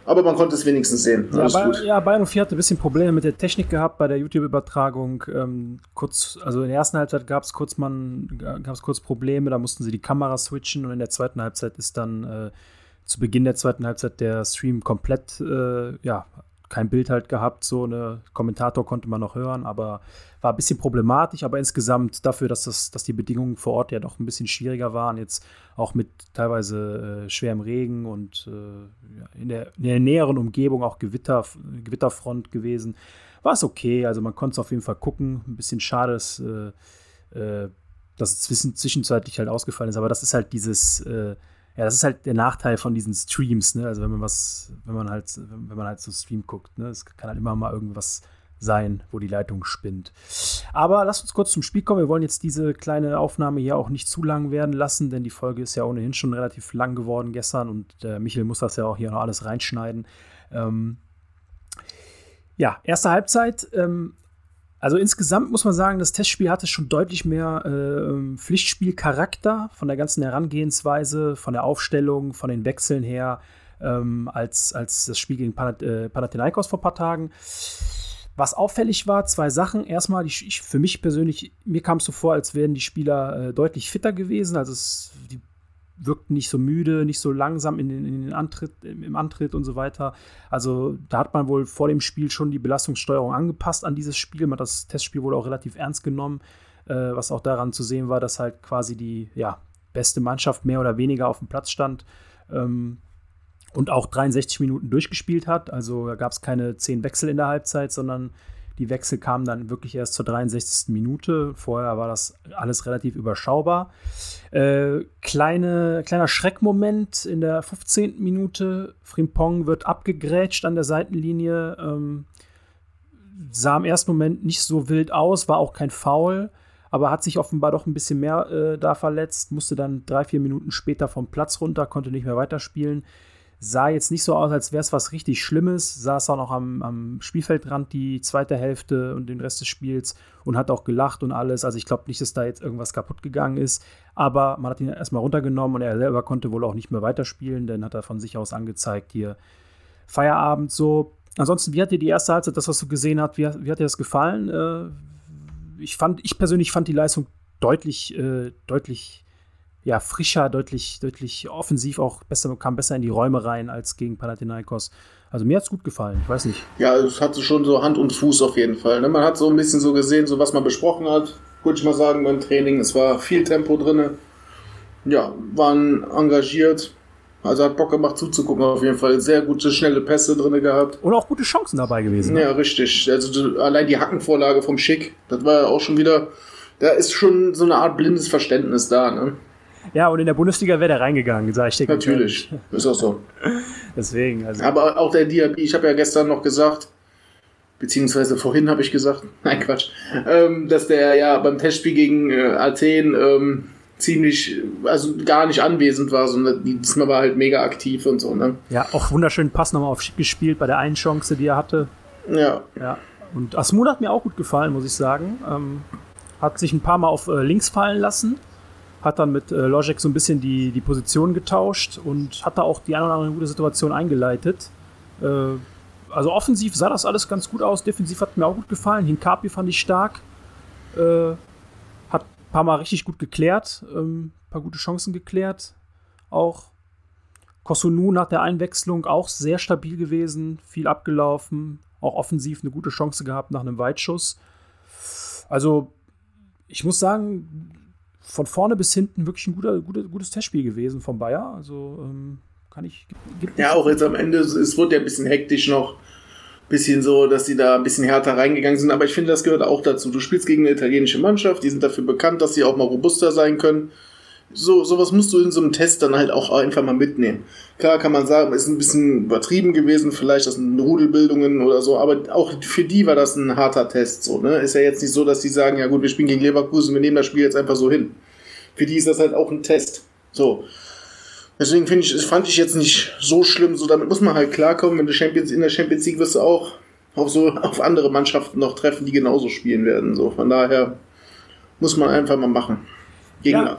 Aber man konnte es wenigstens sehen. Ja, bei, ja, Bayern 4 hatte ein bisschen Probleme mit der Technik gehabt bei der YouTube-Übertragung. Ähm, kurz, also in der ersten Halbzeit gab es kurz, kurz Probleme, da mussten sie die Kamera switchen und in der zweiten Halbzeit ist dann äh, zu Beginn der zweiten Halbzeit der Stream komplett, äh, ja, kein Bild halt gehabt, so eine Kommentator konnte man noch hören, aber war ein bisschen problematisch, aber insgesamt dafür, dass, das, dass die Bedingungen vor Ort ja doch ein bisschen schwieriger waren, jetzt auch mit teilweise äh, schwerem Regen und äh, in, der, in, der, näheren Umgebung auch Gewitter, Gewitterfront gewesen, war es okay. Also man konnte es auf jeden Fall gucken. Ein bisschen schade, dass, äh, äh dass es zwischenzeitlich halt ausgefallen ist, aber das ist halt dieses äh, ja, das ist halt der Nachteil von diesen Streams, ne? Also wenn man was, wenn man halt, wenn man halt so Stream guckt, ne? Es kann halt immer mal irgendwas sein, wo die Leitung spinnt. Aber lasst uns kurz zum Spiel kommen. Wir wollen jetzt diese kleine Aufnahme hier auch nicht zu lang werden lassen, denn die Folge ist ja ohnehin schon relativ lang geworden gestern und äh, Michael muss das ja auch hier noch alles reinschneiden. Ähm, ja, erste Halbzeit. Ähm, also insgesamt muss man sagen, das Testspiel hatte schon deutlich mehr äh, Pflichtspielcharakter von der ganzen Herangehensweise, von der Aufstellung, von den Wechseln her, ähm, als, als das Spiel gegen Panat äh, Panathinaikos vor ein paar Tagen. Was auffällig war, zwei Sachen. Erstmal, ich, ich, für mich persönlich, mir kam es so vor, als wären die Spieler äh, deutlich fitter gewesen. Also es, die wirkten nicht so müde, nicht so langsam in den, in den Antritt, im Antritt und so weiter. Also da hat man wohl vor dem Spiel schon die Belastungssteuerung angepasst an dieses Spiel. Man hat das Testspiel wohl auch relativ ernst genommen, äh, was auch daran zu sehen war, dass halt quasi die ja, beste Mannschaft mehr oder weniger auf dem Platz stand. Ähm, und auch 63 Minuten durchgespielt hat. Also da gab es keine zehn Wechsel in der Halbzeit, sondern die Wechsel kamen dann wirklich erst zur 63. Minute. Vorher war das alles relativ überschaubar. Äh, kleine, kleiner Schreckmoment in der 15. Minute. Frimpong wird abgegrätscht an der Seitenlinie. Ähm, sah im ersten Moment nicht so wild aus, war auch kein Foul, aber hat sich offenbar doch ein bisschen mehr äh, da verletzt, musste dann drei, vier Minuten später vom Platz runter, konnte nicht mehr weiterspielen sah jetzt nicht so aus, als wäre es was richtig Schlimmes, saß auch noch am, am, Spielfeldrand die zweite Hälfte und den Rest des Spiels und hat auch gelacht und alles. Also ich glaube nicht, dass da jetzt irgendwas kaputt gegangen ist, aber man hat ihn erstmal runtergenommen und er selber konnte wohl auch nicht mehr weiterspielen, denn hat er von sich aus angezeigt, hier Feierabend so. Ansonsten, wie hat dir die erste Halbzeit, das, was du gesehen hast, wie, wie hat dir das gefallen? Äh, ich fand, ich persönlich fand die Leistung deutlich, äh, deutlich ja, frischer, deutlich, deutlich offensiv auch besser, kam besser in die Räume rein als gegen Panathinaikos. Also mir hat es gut gefallen, ich weiß nicht. Ja, es hatte schon so Hand und Fuß auf jeden Fall. Ne? Man hat so ein bisschen so gesehen, so was man besprochen hat, würde ich mal sagen, beim Training. Es war viel Tempo drin. Ja, waren engagiert. Also hat Bock gemacht zuzugucken auf jeden Fall. Sehr gute, schnelle Pässe drin gehabt. Und auch gute Chancen dabei gewesen. Ne? Ja, richtig. Also allein die Hackenvorlage vom Schick, das war ja auch schon wieder, da ist schon so eine Art blindes Verständnis da. Ne? Ja, und in der Bundesliga wäre der reingegangen, sage ich dir. Natürlich, ist auch so. Deswegen. Also. Aber auch der Diaby, ich habe ja gestern noch gesagt, beziehungsweise vorhin habe ich gesagt, nein Quatsch, ähm, dass der ja beim Testspiel gegen äh, Athen ähm, ziemlich, also gar nicht anwesend war, sondern diesmal war halt mega aktiv und so. Ne? Ja, auch wunderschönen Pass nochmal auf Schick gespielt bei der einen Chance, die er hatte. Ja. Ja. Und Asmun hat mir auch gut gefallen, muss ich sagen. Ähm, hat sich ein paar Mal auf äh, links fallen lassen hat dann mit äh, Logic so ein bisschen die, die Position getauscht und hat da auch die eine oder andere gute Situation eingeleitet. Äh, also offensiv sah das alles ganz gut aus, defensiv hat mir auch gut gefallen. Hinkapi fand ich stark. Äh, hat ein paar Mal richtig gut geklärt, ähm, ein paar gute Chancen geklärt. Auch Kosunu nach der Einwechslung auch sehr stabil gewesen, viel abgelaufen, auch offensiv eine gute Chance gehabt nach einem Weitschuss. Also, ich muss sagen, von vorne bis hinten wirklich ein guter, guter, gutes Testspiel gewesen von Bayer. Also ähm, kann ich. ja, auch jetzt am Ende, es wurde ja ein bisschen hektisch noch. Bisschen so, dass sie da ein bisschen härter reingegangen sind. Aber ich finde, das gehört auch dazu. Du spielst gegen eine italienische Mannschaft, die sind dafür bekannt, dass sie auch mal robuster sein können so sowas musst du in so einem Test dann halt auch einfach mal mitnehmen. Klar kann man sagen, ist ein bisschen übertrieben gewesen, vielleicht das sind Rudelbildungen oder so, aber auch für die war das ein harter Test. So, ne? Ist ja jetzt nicht so, dass die sagen, ja gut, wir spielen gegen Leverkusen, wir nehmen das Spiel jetzt einfach so hin. Für die ist das halt auch ein Test. So. Deswegen finde ich, fand ich jetzt nicht so schlimm. So, damit muss man halt klarkommen. Wenn du Champions in der Champions League wirst du auch auf so auf andere Mannschaften noch treffen, die genauso spielen werden. So, von daher muss man einfach mal machen. Gegen, ja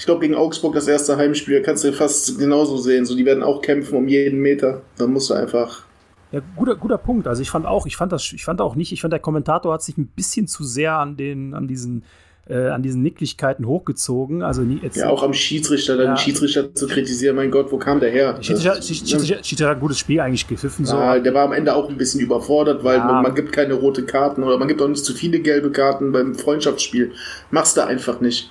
ich glaube, gegen Augsburg das erste Heimspiel kannst du fast genauso sehen. So, die werden auch kämpfen um jeden Meter. Da musst du einfach. Ja, guter, guter Punkt. Also ich fand auch, ich fand das, ich fand auch nicht, ich fand der Kommentator hat sich ein bisschen zu sehr an den, an diesen äh, an diesen Nicklichkeiten hochgezogen. Also jetzt, ja, auch am Schiedsrichter, dann ja. den Schiedsrichter zu kritisieren, mein Gott, wo kam der her? Schiedsrichter, Schiedsrichter, Schiedsrichter hat ein gutes Spiel eigentlich gepfiffen. So. Ja, der war am Ende auch ein bisschen überfordert, weil ja. man, man, gibt keine rote Karten oder man gibt auch nicht zu viele gelbe Karten beim Freundschaftsspiel. Machst du einfach nicht.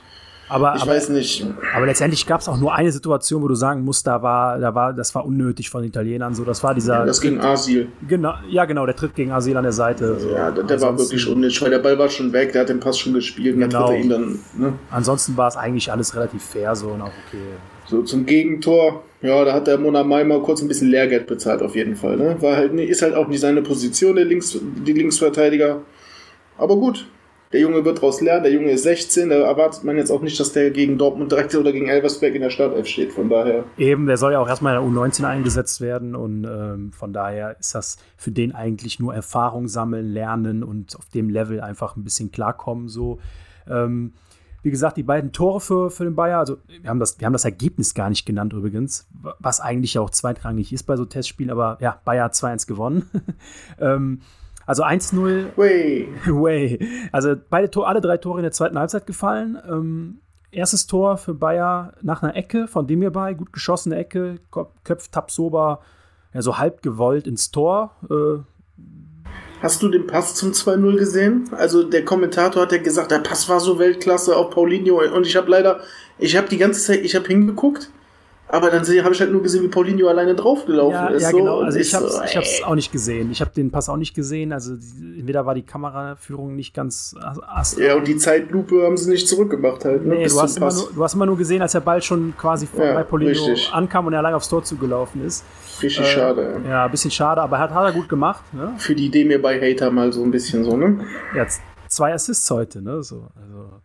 Aber, ich aber, weiß nicht. Aber letztendlich gab es auch nur eine Situation, wo du sagen musst, da war, da war, das war unnötig von den Italienern. So, das war dieser. Das ging Asil. Genau, ja, genau, der Tritt gegen Asil an der Seite. So. Ja, der, der war wirklich unnötig, weil der Ball war schon weg, der hat den Pass schon gespielt genau. dann dann. Ne? Ansonsten war es eigentlich alles relativ fair so und auch okay. So zum Gegentor, ja, da hat der Monamai mal kurz ein bisschen Lehrgeld bezahlt, auf jeden Fall. Ne? War halt, ist halt auch nicht seine Position, der Links, die Linksverteidiger. Aber gut, der Junge wird daraus lernen, der Junge ist 16, da erwartet man jetzt auch nicht, dass der gegen Dortmund direkt oder gegen Elversberg in der Startelf steht. Von daher. Eben, der soll ja auch erstmal in der U19 eingesetzt werden und ähm, von daher ist das für den eigentlich nur Erfahrung sammeln, lernen und auf dem Level einfach ein bisschen klarkommen. So. Ähm, wie gesagt, die beiden Tore für, für den Bayer, also wir haben, das, wir haben das Ergebnis gar nicht genannt übrigens, was eigentlich auch zweitrangig ist bei so Testspielen, aber ja, Bayer hat 2-1 gewonnen. ähm, also 1-0. Way. Way. Also beide Tor, alle drei Tore in der zweiten Halbzeit gefallen. Ähm, erstes Tor für Bayer nach einer Ecke von dem hierbei, gut geschossene Ecke, köpft Tapsoba ja, so halb gewollt ins Tor. Äh, Hast du den Pass zum 2-0 gesehen? Also der Kommentator hat ja gesagt, der Pass war so Weltklasse auf Paulinho und ich habe leider, ich habe die ganze Zeit, ich habe hingeguckt aber dann habe ich halt nur gesehen, wie Paulinho alleine draufgelaufen ja, ist. Ja, so. genau. Also ich habe so, es ich auch nicht gesehen. Ich habe den Pass auch nicht gesehen. Also entweder war die Kameraführung nicht ganz. Ja, und die Zeitlupe haben sie nicht zurückgemacht halt. Ne, nee, du hast, nur, du hast, immer nur, gesehen, als der Ball schon quasi ja, bei Paulinho richtig. ankam und er allein aufs Tor zugelaufen ist. Richtig äh, schade. Ja. ja, ein bisschen schade, aber hat, hat er gut gemacht. Ne? Für die Idee mir bei Hater mal so ein bisschen so, ne? Ja, zwei Assists heute, ne? So, also.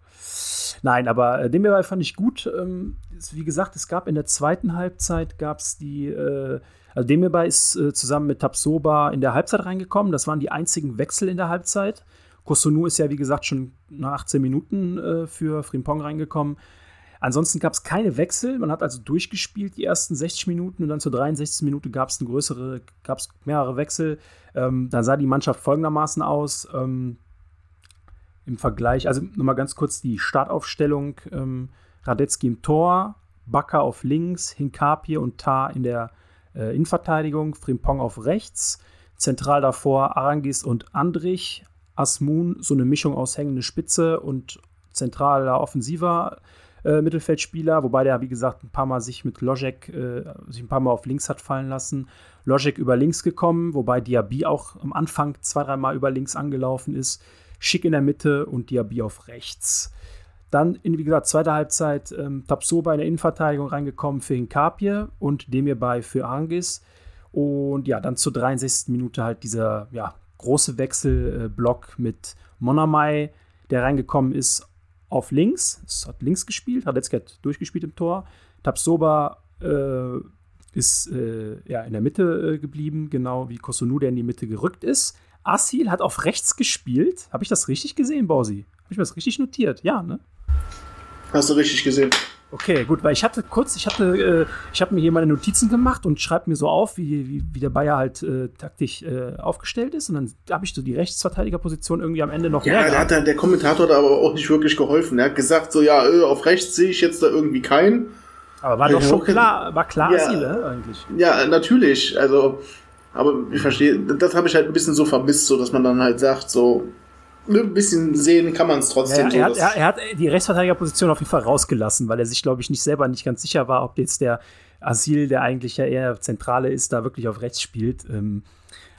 Nein, aber äh, den fand ich gut. Ähm, wie gesagt, es gab in der zweiten Halbzeit gab es die, äh, also Demirbay ist äh, zusammen mit Tapsoba in der Halbzeit reingekommen. Das waren die einzigen Wechsel in der Halbzeit. Kosunu ist ja, wie gesagt, schon nach 18 Minuten äh, für Frimpong reingekommen. Ansonsten gab es keine Wechsel. Man hat also durchgespielt die ersten 60 Minuten und dann zur 63. Minute gab es eine größere, gab es mehrere Wechsel. Ähm, dann sah die Mannschaft folgendermaßen aus. Ähm, im Vergleich, also nochmal ganz kurz die Startaufstellung. Ähm, Radetzky im Tor, Bakker auf links, Hinkapie und Tar in der äh, Innenverteidigung, Frimpong auf rechts, zentral davor Arangis und Andrich, Asmun, so eine Mischung aus hängende Spitze und zentraler offensiver äh, Mittelfeldspieler, wobei der, wie gesagt, ein paar Mal sich mit Lojek, äh, sich ein paar Mal auf links hat fallen lassen. Lojek über links gekommen, wobei Diaby auch am Anfang zwei, dreimal über links angelaufen ist. Schick in der Mitte und Diaby auf rechts. Dann, in, wie gesagt, zweite Halbzeit ähm, Tapsoba in der Innenverteidigung reingekommen für Hinkapie und Demirbay für Angis. Und ja, dann zur 63. Minute halt dieser ja, große Wechselblock äh, mit Monamai, der reingekommen ist auf links. Es hat links gespielt, hat jetzt durchgespielt im Tor. Tapsoba äh, ist äh, ja, in der Mitte äh, geblieben, genau wie Kosunu, der in die Mitte gerückt ist. Asil hat auf rechts gespielt. Habe ich das richtig gesehen, Bausi? Habe ich mir das richtig notiert? Ja, ne? Hast du richtig gesehen. Okay, gut, weil ich hatte kurz, ich hatte, äh, ich habe mir hier meine Notizen gemacht und schreibe mir so auf, wie, wie, wie der Bayer halt äh, taktisch äh, aufgestellt ist. Und dann habe ich so die Rechtsverteidigerposition irgendwie am Ende noch ja, mehr. Ja, hat der, der Kommentator hat aber auch nicht wirklich geholfen. Er hat gesagt, so, ja, äh, auf rechts sehe ich jetzt da irgendwie keinen. Aber war doch schon klar, war klar, ja, ne, eigentlich. Ja, natürlich. Also, aber ich verstehe, das habe ich halt ein bisschen so vermisst, so dass man dann halt sagt, so, ein bisschen sehen kann man es trotzdem. Ja, er, hat, er, er, hat die Rechtsverteidigerposition auf jeden Fall rausgelassen, weil er sich, glaube ich, nicht selber nicht ganz sicher war, ob jetzt der Asyl, der eigentlich ja eher Zentrale ist, da wirklich auf rechts spielt. Ähm,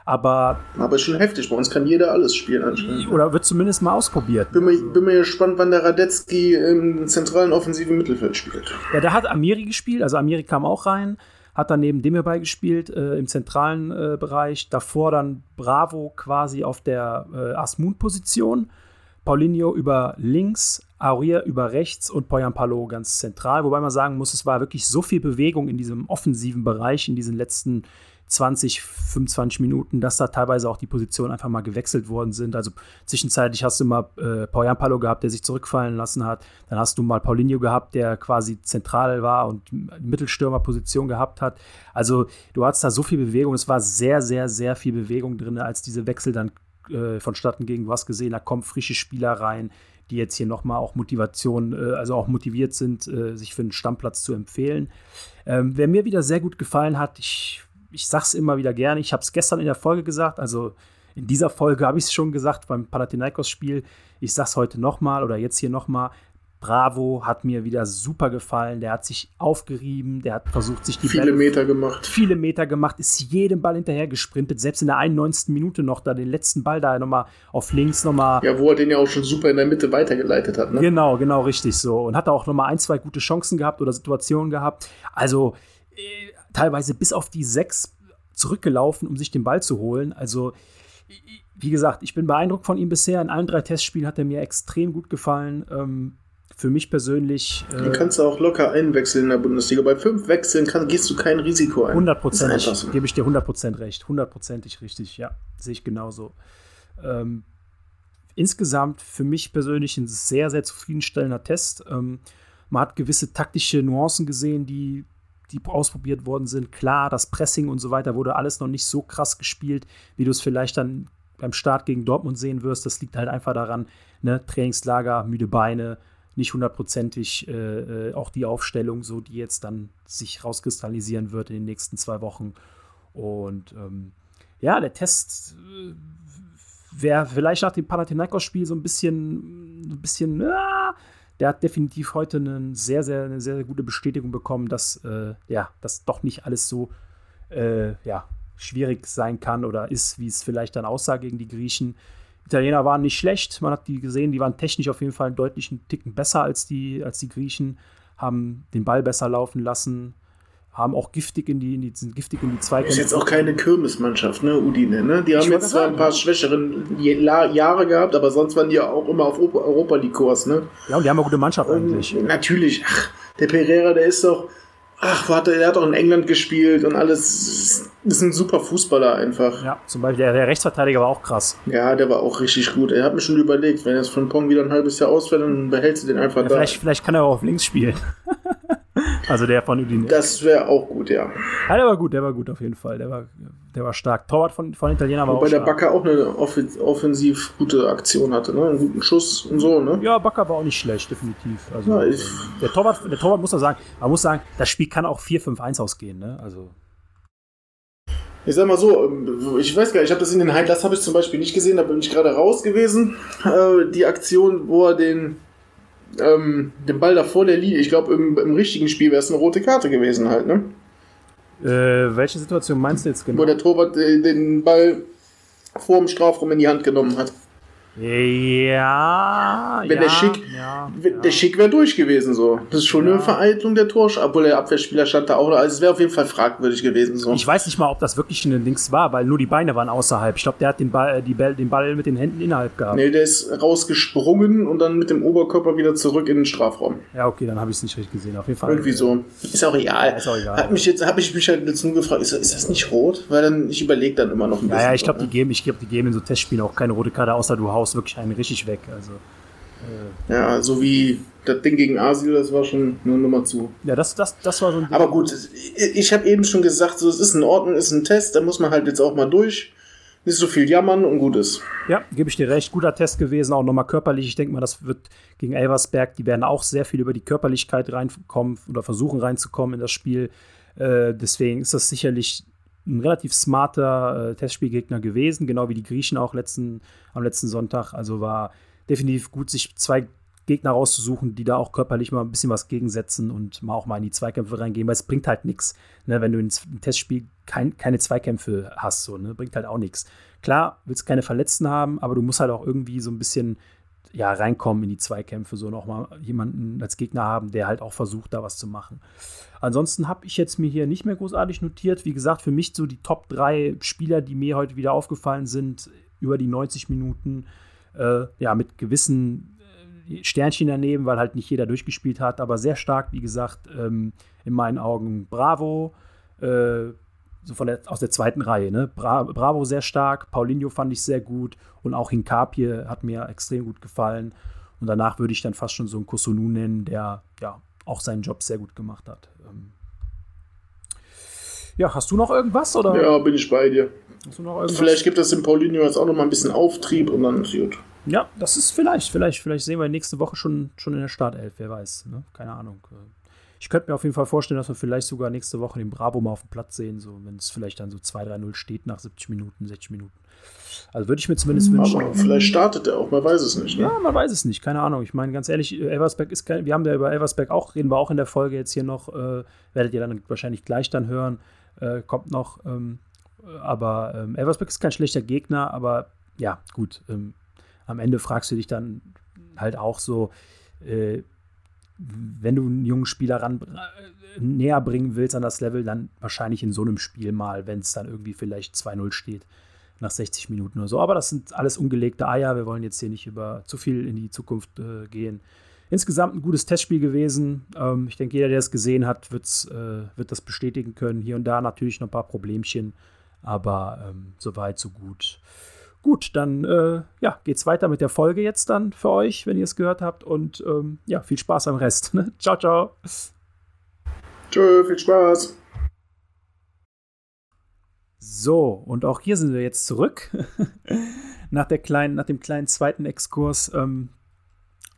aber. Aber ist schon heftig. Bei uns kann jeder alles spielen anscheinend. Oder wird zumindest mal ausprobiert. Bin, mir, bin mir gespannt, wann der Radetzky im zentralen offensiven Mittelfeld spielt. Ja, da hat Amiri gespielt. Also Amiri kam auch rein hat dann neben dem hierbei gespielt äh, im zentralen äh, Bereich. Davor dann Bravo quasi auf der äh, Asmun-Position. Paulinho über links, Aurier über rechts und Poyampalo ganz zentral. Wobei man sagen muss, es war wirklich so viel Bewegung in diesem offensiven Bereich in diesen letzten 20, 25 Minuten, dass da teilweise auch die Positionen einfach mal gewechselt worden sind. Also zwischenzeitlich hast du mal äh, Paul gehabt, der sich zurückfallen lassen hat. Dann hast du mal Paulinho gehabt, der quasi zentral war und Mittelstürmerposition gehabt hat. Also du hattest da so viel Bewegung. Es war sehr, sehr, sehr viel Bewegung drin, als diese Wechsel dann äh, vonstatten gingen. Du hast gesehen, da kommen frische Spieler rein die jetzt hier nochmal auch Motivation, äh, also auch motiviert sind, äh, sich für einen Stammplatz zu empfehlen. Ähm, wer mir wieder sehr gut gefallen hat, ich ich sage es immer wieder gerne, ich habe es gestern in der Folge gesagt, also in dieser Folge habe ich es schon gesagt beim Panathinaikos-Spiel, ich sage es heute nochmal oder jetzt hier nochmal, Bravo hat mir wieder super gefallen. Der hat sich aufgerieben, der hat versucht, sich die Viele Bälle, Meter gemacht. viele Meter gemacht, ist jedem Ball hinterher gesprintet, selbst in der 91. Minute noch da den letzten Ball da nochmal auf links nochmal. Ja, wo er den ja auch schon super in der Mitte weitergeleitet hat. Ne? Genau, genau, richtig so. Und hat auch nochmal ein, zwei gute Chancen gehabt oder Situationen gehabt. Also äh, teilweise bis auf die sechs zurückgelaufen, um sich den Ball zu holen. Also, wie gesagt, ich bin beeindruckt von ihm bisher. In allen drei Testspielen hat er mir extrem gut gefallen. Ähm, für mich persönlich. Den kannst du auch locker einwechseln in der Bundesliga. Bei fünf Wechseln kann, gehst du kein Risiko ein. Hundertprozentig, so. gebe ich dir hundertprozentig recht. Hundertprozentig richtig, ja. Sehe ich genauso. Ähm, insgesamt für mich persönlich ein sehr, sehr zufriedenstellender Test. Ähm, man hat gewisse taktische Nuancen gesehen, die, die ausprobiert worden sind. Klar, das Pressing und so weiter wurde alles noch nicht so krass gespielt, wie du es vielleicht dann beim Start gegen Dortmund sehen wirst. Das liegt halt einfach daran, ne, Trainingslager, müde Beine, nicht hundertprozentig äh, äh, auch die Aufstellung, so die jetzt dann sich rauskristallisieren wird in den nächsten zwei Wochen. Und ähm, ja, der Test äh, wäre vielleicht nach dem Panathinaikos-Spiel so ein bisschen, ein bisschen, ah, der hat definitiv heute eine sehr, sehr, eine sehr, sehr gute Bestätigung bekommen, dass äh, ja, das doch nicht alles so äh, ja, schwierig sein kann oder ist, wie es vielleicht dann aussah gegen die Griechen. Italiener waren nicht schlecht, man hat die gesehen, die waren technisch auf jeden Fall einen deutlichen Ticken besser als die, als die Griechen, haben den Ball besser laufen lassen, haben auch giftig in die, in die, sind giftig in die Ist Zweikämpfe. jetzt auch keine Kirmesmannschaft, ne, Udine, ne? Die haben jetzt zwar sagen, ein paar schwächeren Jahre gehabt, aber sonst waren die ja auch immer auf Europa, League Kurs, ne? Ja, und die haben eine gute Mannschaft eigentlich. Natürlich, ach, der Pereira, der ist doch, ach, warte, der hat doch in England gespielt und alles, ist ein super Fußballer einfach. Ja, zum Beispiel der, der Rechtsverteidiger war auch krass. Ja, der war auch richtig gut. Er hat mir schon überlegt, wenn jetzt von Pong wieder ein halbes Jahr ausfällt, dann behältst du den einfach Ja, da. vielleicht, vielleicht kann er auch auf links spielen. also der von Udine. Das wäre auch gut, ja. Ja, der war gut, der war gut auf jeden Fall. Der war, der war stark. Torwart von, von Italiener war Wobei auch der stark. Bakker auch eine offen- offensiv gute Aktion hatte, ne? Einen guten Schuss und so, ne? Ja, Bakker war auch nicht schlecht, definitiv. Also, Ja, der, Torwart, der Torwart muss da sagen, man muss sagen, das Spiel kann auch 4-5-1 ausgehen. Ne? Also, Ich sag mal so, ähm, ich weiß gar nicht, ich habe das in den Highlights habe ich zum Beispiel nicht gesehen, da bin ich gerade raus gewesen. Äh, die Aktion, wo er den, ähm, den Ball da vor der Linie, ich glaube im, im richtigen Spiel wäre es eine rote Karte gewesen halt, ne? äh, welche Situation meinst du jetzt genau? Wo der Torwart äh, den Ball vor dem Strafraum in die Hand genommen hat. Ja, Wenn ja, der Schick, ja, wenn ja. der Schick wäre durch gewesen so. Das ist schon eine Vereitelung der Torsch, obwohl der Abwehrspieler stand da auch. noch. Also es wäre auf jeden Fall fragwürdig gewesen so. Ich weiß nicht mal, ob das wirklich ein Dings war, weil nur die Beine waren außerhalb. Ich glaube, der hat den Ball, äh, die Ball, den Ball mit den Händen innerhalb gehabt. Nee, der ist rausgesprungen und dann mit dem Oberkörper wieder zurück in den Strafraum. Ja, okay, dann habe ich es nicht richtig gesehen. Auf jeden Fall. Irgendwie so. Ist auch egal. Ist auch egal. Hat mich jetzt, habe ich mich halt jetzt nur gefragt, ist, ist das nicht rot? Weil dann, ich überlege dann immer noch ein bisschen. ja, ich glaube, die geben, ich glaube, die geben in so Testspielen auch keine rote Karte, außer du haust wirklich einen richtig weg. Also, ne? Ja, so wie das Ding gegen Asil, das war schon eine Nummer zu. ja, das, das, das war so ein Ding. Aber gut, ich, ich habe eben schon gesagt, so, es ist in Ordnung, ist ein Test, da muss man halt jetzt auch mal durch. Nicht so viel jammern und gut ist. Ja, gebe ich dir recht. Guter Test gewesen, auch nochmal körperlich. Ich denke mal, das wird gegen Elversberg, die werden auch sehr viel über die Körperlichkeit reinkommen oder versuchen reinzukommen in das Spiel. Äh, deswegen ist das sicherlich ein relativ smarter äh, Testspielgegner gewesen, genau wie die Griechen auch letzten, am letzten Sonntag. Also war definitiv gut, sich zwei Gegner rauszusuchen, die da auch körperlich mal ein bisschen was gegensetzen und mal auch mal in die Zweikämpfe reingehen, weil es bringt halt nichts, ne, wenn du im Testspiel kein, keine Zweikämpfe hast, so, ne, bringt halt auch nichts. Klar, willst keine Verletzten haben, aber du musst halt auch irgendwie so ein bisschen ja, reinkommen in die Zweikämpfe, so nochmal jemanden als Gegner haben, der halt auch versucht, da was zu machen. Ansonsten habe ich jetzt mir hier nicht mehr großartig notiert. Wie gesagt, für mich so die Top 3 Spieler, die mir heute wieder aufgefallen sind, über die 90 Minuten, äh, ja, mit gewissen äh, Sternchen daneben, weil halt nicht jeder durchgespielt hat, aber sehr stark, wie gesagt, ähm, in meinen Augen Bravo, äh, so von der, aus der zweiten Reihe. Ne? Bra Bravo sehr stark, Paulinho fand ich sehr gut und auch Hinkapie hat mir extrem gut gefallen. Und danach würde ich dann fast schon so einen Kosunu nennen, der ja auch seinen Job sehr gut gemacht hat. Ähm ja, hast du noch irgendwas? Oder Ja, bin ich bei dir. hast du noch irgendwas? Vielleicht gibt es im Paulinho jetzt auch noch mal ein bisschen Auftrieb und dann ist gut. Ja, das ist vielleicht, vielleicht, vielleicht sehen wir nächste Woche schon, schon in der Startelf, wer weiß. Ne? Keine Ahnung. Ich könnte mir auf jeden Fall vorstellen, dass wir vielleicht sogar nächste Woche den Bravo mal auf dem Platz sehen, so wenn es vielleicht dann so 2-3-0 steht nach 70 Minuten, 60 Minuten. Also würde ich mir zumindest wünschen. Aber vielleicht startet er auch, man weiß es nicht. Ne? Ja, man weiß es nicht, keine Ahnung. Ich meine, ganz ehrlich, Elversberg ist kein, wir haben ja über Elversberg auch, reden wir auch in der Folge jetzt hier noch, äh, werdet ihr dann wahrscheinlich gleich dann hören, äh, kommt noch. Ähm, aber ähm, Elversberg ist kein schlechter Gegner, aber ja, gut. Ähm, am Ende fragst du dich dann halt auch so, äh, wenn du einen jungen Spieler ran, äh, näher bringen willst an das Level, dann wahrscheinlich in so einem Spiel mal, wenn es dann irgendwie vielleicht 2-0 steht nach 60 Minuten oder so. Aber das sind alles ungelegte Eier. Wir wollen jetzt hier nicht über zu viel in die Zukunft äh, gehen. Insgesamt ein gutes Testspiel gewesen. Ähm, ich denke, jeder, der es gesehen hat, äh, wird das bestätigen können. Hier und da natürlich noch ein paar Problemchen, aber ähm, so weit, so gut. Gut, dann äh, ja, geht's weiter mit der Folge jetzt dann für euch, wenn ihr es gehört habt. Und ähm, ja, viel Spaß am Rest. Ne? ciao, ciao. Tschö, viel Spaß. So, und auch hier sind wir jetzt zurück. nach, der kleinen, nach dem kleinen zweiten Exkurs. Ähm,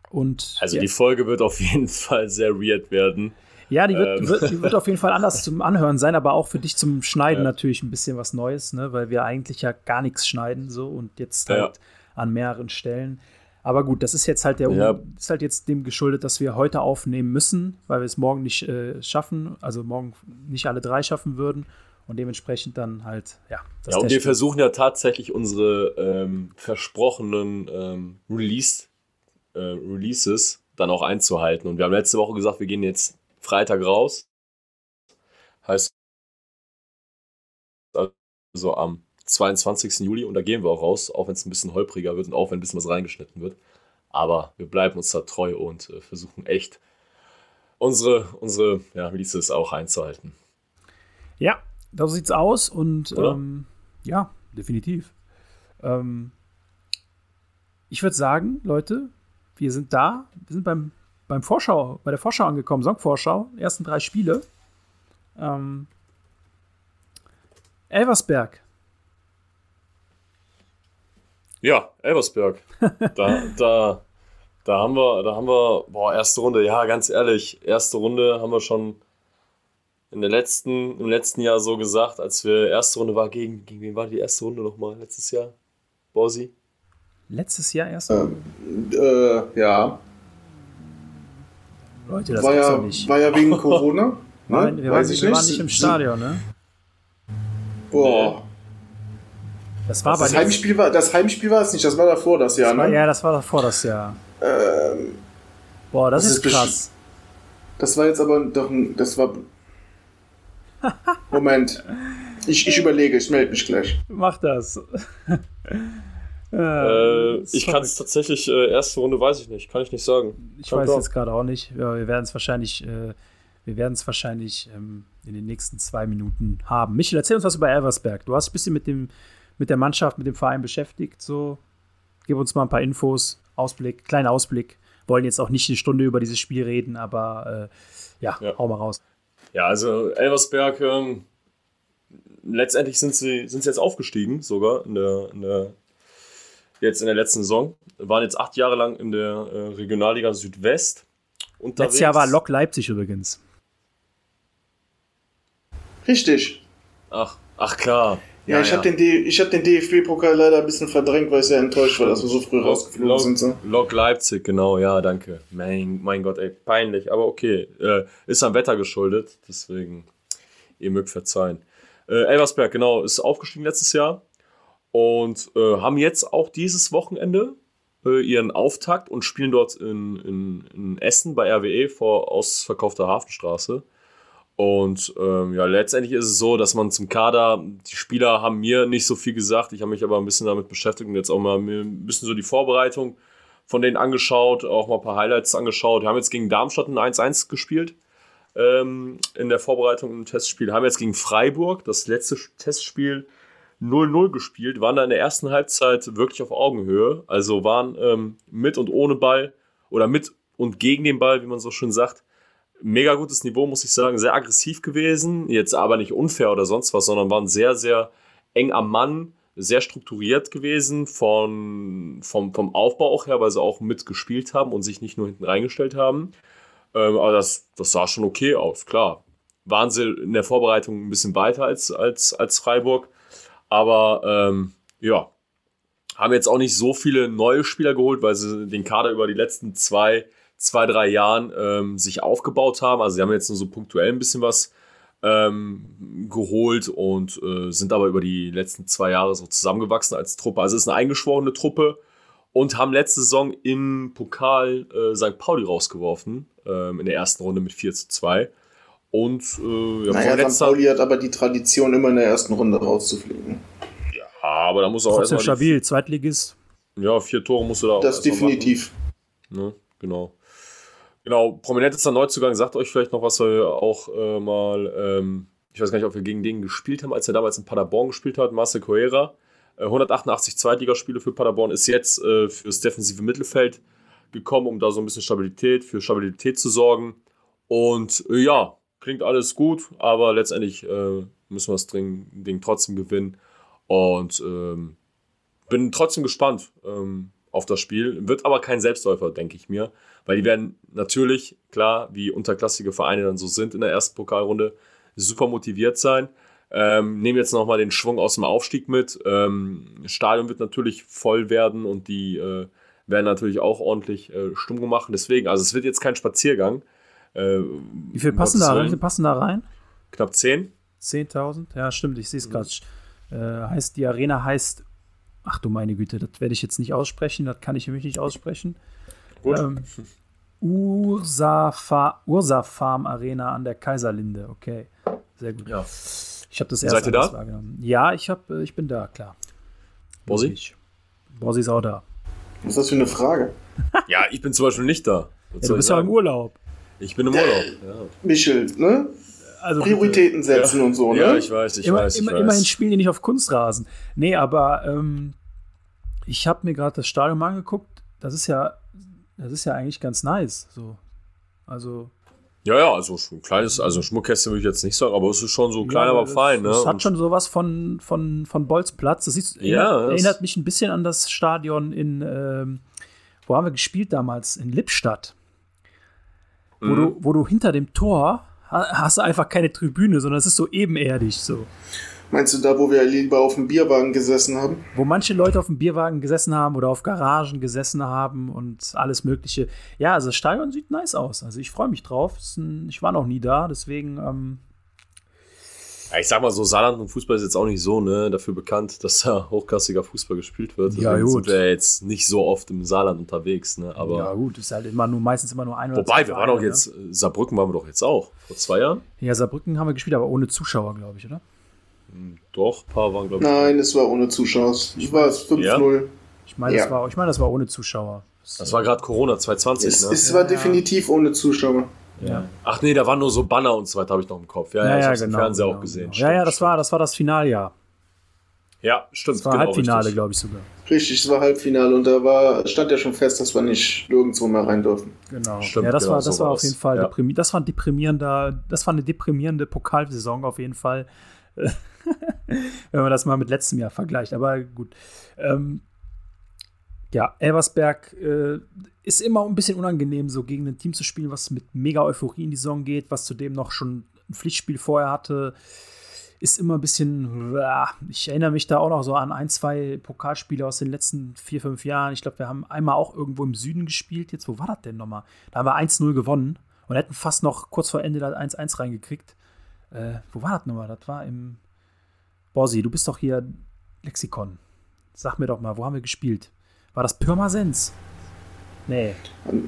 und, also ja. die Folge wird auf jeden Fall sehr weird werden. Ja, die wird, ähm. wird, die wird, auf jeden Fall anders zum Anhören sein, aber auch für dich zum Schneiden ja. natürlich ein bisschen was Neues, ne? weil wir eigentlich ja gar nichts schneiden so und jetzt halt ja. an mehreren Stellen. Aber gut, das ist jetzt halt der ja. ist halt jetzt dem geschuldet, dass wir heute aufnehmen müssen, weil wir es morgen nicht äh, schaffen, also morgen nicht alle drei schaffen würden und dementsprechend dann halt, ja. Das ja, und wir versuchen ja tatsächlich unsere ähm, versprochenen ähm, Release, äh, Releases dann auch einzuhalten. Und wir haben letzte Woche gesagt, wir gehen jetzt Freitag raus. Heißt also am 22. Juli und da gehen wir auch raus, auch wenn es ein bisschen holpriger wird und auch wenn ein bisschen was reingeschnitten wird. Aber wir bleiben uns da treu und äh, versuchen echt unsere, unsere ja, Releases auch einzuhalten. Ja, so sieht's aus und ähm, ja, definitiv. Ähm, ich würde sagen, Leute, wir sind da. Wir sind beim beim Vorschau, bei der Vorschau angekommen, Songvorschau, ersten drei Spiele. Ähm, Elversberg. Ja, Elversberg. da, da, da haben wir, da haben wir, boah, erste Runde, ja, ganz ehrlich, erste Runde haben wir schon in der letzten, im letzten Jahr so gesagt, als wir erste Runde war, gegen, gegen wen war die erste Runde nochmal letztes Jahr? Borsi? Letztes Jahr erste Runde? Ähm, äh, ja. Leute, das war ja, doch nicht. War ja wegen Corona. ne? wir, waren, wir waren, nicht im Stadion, ne? Boah. Das war das, Heimspiel war, das Heimspiel war es nicht, das war davor das Jahr, das war, ne? Ja, das war davor das Jahr. Ähm, Boah, das, das ist krass. Das war jetzt aber doch ein. Das war. Moment. Ich, ich überlege, ich melde mich gleich. Mach das. Äh, ich kann es tatsächlich, äh, erste Runde weiß ich nicht, kann ich nicht sagen. Ich kann weiß jetzt gerade auch nicht. Ja, wir werden es wahrscheinlich, äh, wir werden es wahrscheinlich ähm, in den nächsten zwei Minuten haben. Michael, erzähl uns was über Elversberg. Du hast ein bisschen mit dem, mit der Mannschaft, mit dem Verein beschäftigt. So, gib uns mal ein paar Infos, Ausblick, kleinen Ausblick. Wollen jetzt auch nicht eine Stunde über dieses Spiel reden, aber äh, ja, ja, hau mal raus. Ja, also Elversberg, ähm, letztendlich sind sie, sind sie jetzt aufgestiegen, sogar in der, in der jetzt in der letzten Saison. Waren jetzt acht Jahre lang in der äh, Regionalliga Südwest unterwegs. Letztes Jahr war Lok Leipzig übrigens. Richtig. Ach, ach klar. Ja, ja ich ja. habe den, hab den DFB-Pokal leider ein bisschen verdrängt, weil ich sehr enttäuscht war, dass wir so früh rausgeflogen Lok, sind. So. Lok Leipzig, genau, ja, danke. Mein, mein Gott, ey, peinlich, aber okay. Äh, ist am Wetter geschuldet, deswegen, ihr mögt verzeihen. Äh, Elversberg, genau, ist aufgestiegen letztes Jahr und äh, haben jetzt auch dieses Wochenende äh, ihren Auftakt und spielen dort in, in, in, Essen bei RWE vor ausverkaufter Hafenstraße. Und ähm, ja, letztendlich ist es so, dass man zum Kader, die Spieler haben mir nicht so viel gesagt, ich habe mich aber ein bisschen damit beschäftigt und jetzt auch mal ein bisschen so die Vorbereitung von denen angeschaut, auch mal ein paar Highlights angeschaut. Wir haben jetzt gegen Darmstadt ein 1-1 gespielt ähm, in der Vorbereitung im Testspiel. Haben jetzt gegen Freiburg das letzte Testspiel 0-0 gespielt, waren da in der ersten Halbzeit wirklich auf Augenhöhe. Also waren ähm, mit und ohne Ball oder mit und gegen den Ball, wie man so schön sagt. Mega gutes Niveau, muss ich sagen. Sehr aggressiv gewesen. Jetzt aber nicht unfair oder sonst was, sondern waren sehr, sehr eng am Mann, sehr strukturiert gewesen von, vom, vom Aufbau auch her, weil sie auch mitgespielt haben und sich nicht nur hinten reingestellt haben. Ähm, aber das, das sah schon okay aus, klar. Waren sie in der Vorbereitung ein bisschen weiter als, als, als Freiburg. Aber ähm, ja, haben jetzt auch nicht so viele neue Spieler geholt, weil sie den Kader über die letzten zwei, zwei drei Jahren ähm, sich aufgebaut haben. Also sie haben jetzt nur so punktuell ein bisschen was ähm, geholt und äh, sind aber über die letzten zwei Jahre so zusammengewachsen als Truppe. Also es ist eine eingeschworene Truppe und haben letzte Saison im Pokal äh, St. Pauli rausgeworfen, ähm, in der ersten Runde mit 4 zu 2. Und äh, ja, naja, St. Pauli hat aber die Tradition, immer in der ersten Runde rauszufliegen. Ja, aber da muss auch Trotzdem stabil, Zweitligist. Ja, vier Tore musst du da auch. Das definitiv. Ne? Genau. Genau, prominentester Neuzugang sagt euch vielleicht noch was, weil wir auch äh, mal, ähm, ich weiß gar nicht, ob wir gegen den gespielt haben, als er damals in Paderborn gespielt hat, Marcel Coera. 188 Zweitligaspiele für Paderborn, ist jetzt äh, fürs defensive Mittelfeld gekommen, um da so ein bisschen Stabilität, für Stabilität zu sorgen. Und äh, ja, klingt alles gut, aber letztendlich äh, müssen wir das Ding, trotzdem gewinnen. Und ähm, bin trotzdem gespannt ähm, auf das Spiel. Wird aber kein Selbstläufer, denke ich mir, weil die werden natürlich, klar, wie unterklassige Vereine dann so sind in der ersten Pokalrunde, super motiviert sein. Ähm, nehmen jetzt nochmal den Schwung aus dem Aufstieg mit. Ähm, Stadion wird natürlich voll werden und die äh, werden natürlich auch ordentlich äh, stumm gemacht. Deswegen, also es wird jetzt kein Spaziergang. Äh, Wie viel passen da, wie viel passen da rein? Knapp 10. 10.000? Ja, stimmt, ich sehe es gerade. Äh, heißt, die Arena heißt, ach du meine Güte, das werde ich jetzt nicht aussprechen, das kann ich nämlich nicht aussprechen. Gut. Ähm, Ursa, Farm Arena an der Kaiserlinde, okay. Sehr gut. Ja. Ich habe das erste Seid ihr da? wahrgenommen. Ja, ich, hab, äh, ich bin da, klar. Bossi? Bossi ist auch da. Was ist das für eine Frage? ja, ich bin zum Beispiel nicht da. Ja, du bist ja im Urlaub. Ich bin im Urlaub. Ja. Michel, ne? Also Prioritäten setzen ja. und so, ne? Ja, ich weiß, ich immer, weiß. Ich immer, weiß. Immerhin spielen die nicht auf Kunstrasen. Nee, aber ähm, ich habe mir gerade das Stadion mal angeguckt. Das ist ja, das ist ja eigentlich ganz nice. So. Also. Ja, ja, also ein kleines, also Schmuckkästchen würde ich jetzt nicht sagen, aber es ist schon so klein, ja, aber fein, ne? Es hat schon sowas von, von, von Bolzplatz. Das ist, ja, erinnert, erinnert mich ein bisschen an das Stadion in, ähm, wo haben wir gespielt damals? In Lippstadt. Wo, mhm. du, wo du hinter dem Tor hast du einfach keine Tribüne, sondern es ist so ebenerdig so. Meinst du da, wo wir lieber auf dem Bierwagen gesessen haben? Wo manche Leute auf dem Bierwagen gesessen haben oder auf Garagen gesessen haben und alles Mögliche. Ja, also das Stadion sieht nice aus. Also ich freue mich drauf. Ein, ich war noch nie da, deswegen. Ähm ja, ich sag mal so, Saarland und Fußball ist jetzt auch nicht so ne, dafür bekannt, dass da hochklassiger Fußball gespielt wird. Ja, gut. sind wir jetzt nicht so oft im Saarland unterwegs. Ne, aber ja, gut, ist halt immer nur, meistens immer nur ein oder Wobei, wir waren doch jetzt, ne? Saarbrücken waren wir doch jetzt auch, vor zwei Jahren. Ja, Saarbrücken haben wir gespielt, aber ohne Zuschauer, glaube ich, oder? Doch, ein paar waren, glaube ich. Nein, es war ohne Zuschauer. Ich war es 5-0. Ja? Ich meine, ja. das, war, ich mein, das war ohne Zuschauer. Das war gerade Corona 2020, es, ne? Es war ja. definitiv ohne Zuschauer. Ja. Ach nee, da waren nur so Banner und so weiter, habe ich noch im Kopf. Ja, ja, ich habe genau, im Fernseher genau, auch gesehen. Genau. Stimmt, ja, ja, das stimmt. war, das war das Finaljahr. Ja, stimmt. Das war genau, Halbfinale, glaube ich sogar. Richtig, es war Halbfinale und da war, stand ja schon fest, dass wir nicht nirgendwo mehr rein dürfen. Genau. Stimmt, ja, das genau, war, das so war auf jeden Fall ja. das war ein deprimierender, das war eine deprimierende Pokalsaison auf jeden Fall. wenn man das mal mit letztem Jahr vergleicht. Aber gut. Ähm, ja, Elversberg äh, ist immer ein bisschen unangenehm, so gegen ein Team zu spielen, was mit mega Euphorie in die Saison geht, was zudem noch schon ein Pflichtspiel vorher hatte. Ist immer ein bisschen, ich erinnere mich da auch noch so an ein, zwei Pokalspiele aus den letzten vier, fünf Jahren. Ich glaube, wir haben einmal auch irgendwo im Süden gespielt. Jetzt, wo war das denn nochmal? Da haben wir 1-0 gewonnen und hätten fast noch kurz vor Ende da 1-1 reingekriegt. Äh, wo war das nochmal? Das war im, Borsi, du bist doch hier Lexikon. Sag mir doch mal, wo haben wir gespielt? War das Pirmasens? Nee.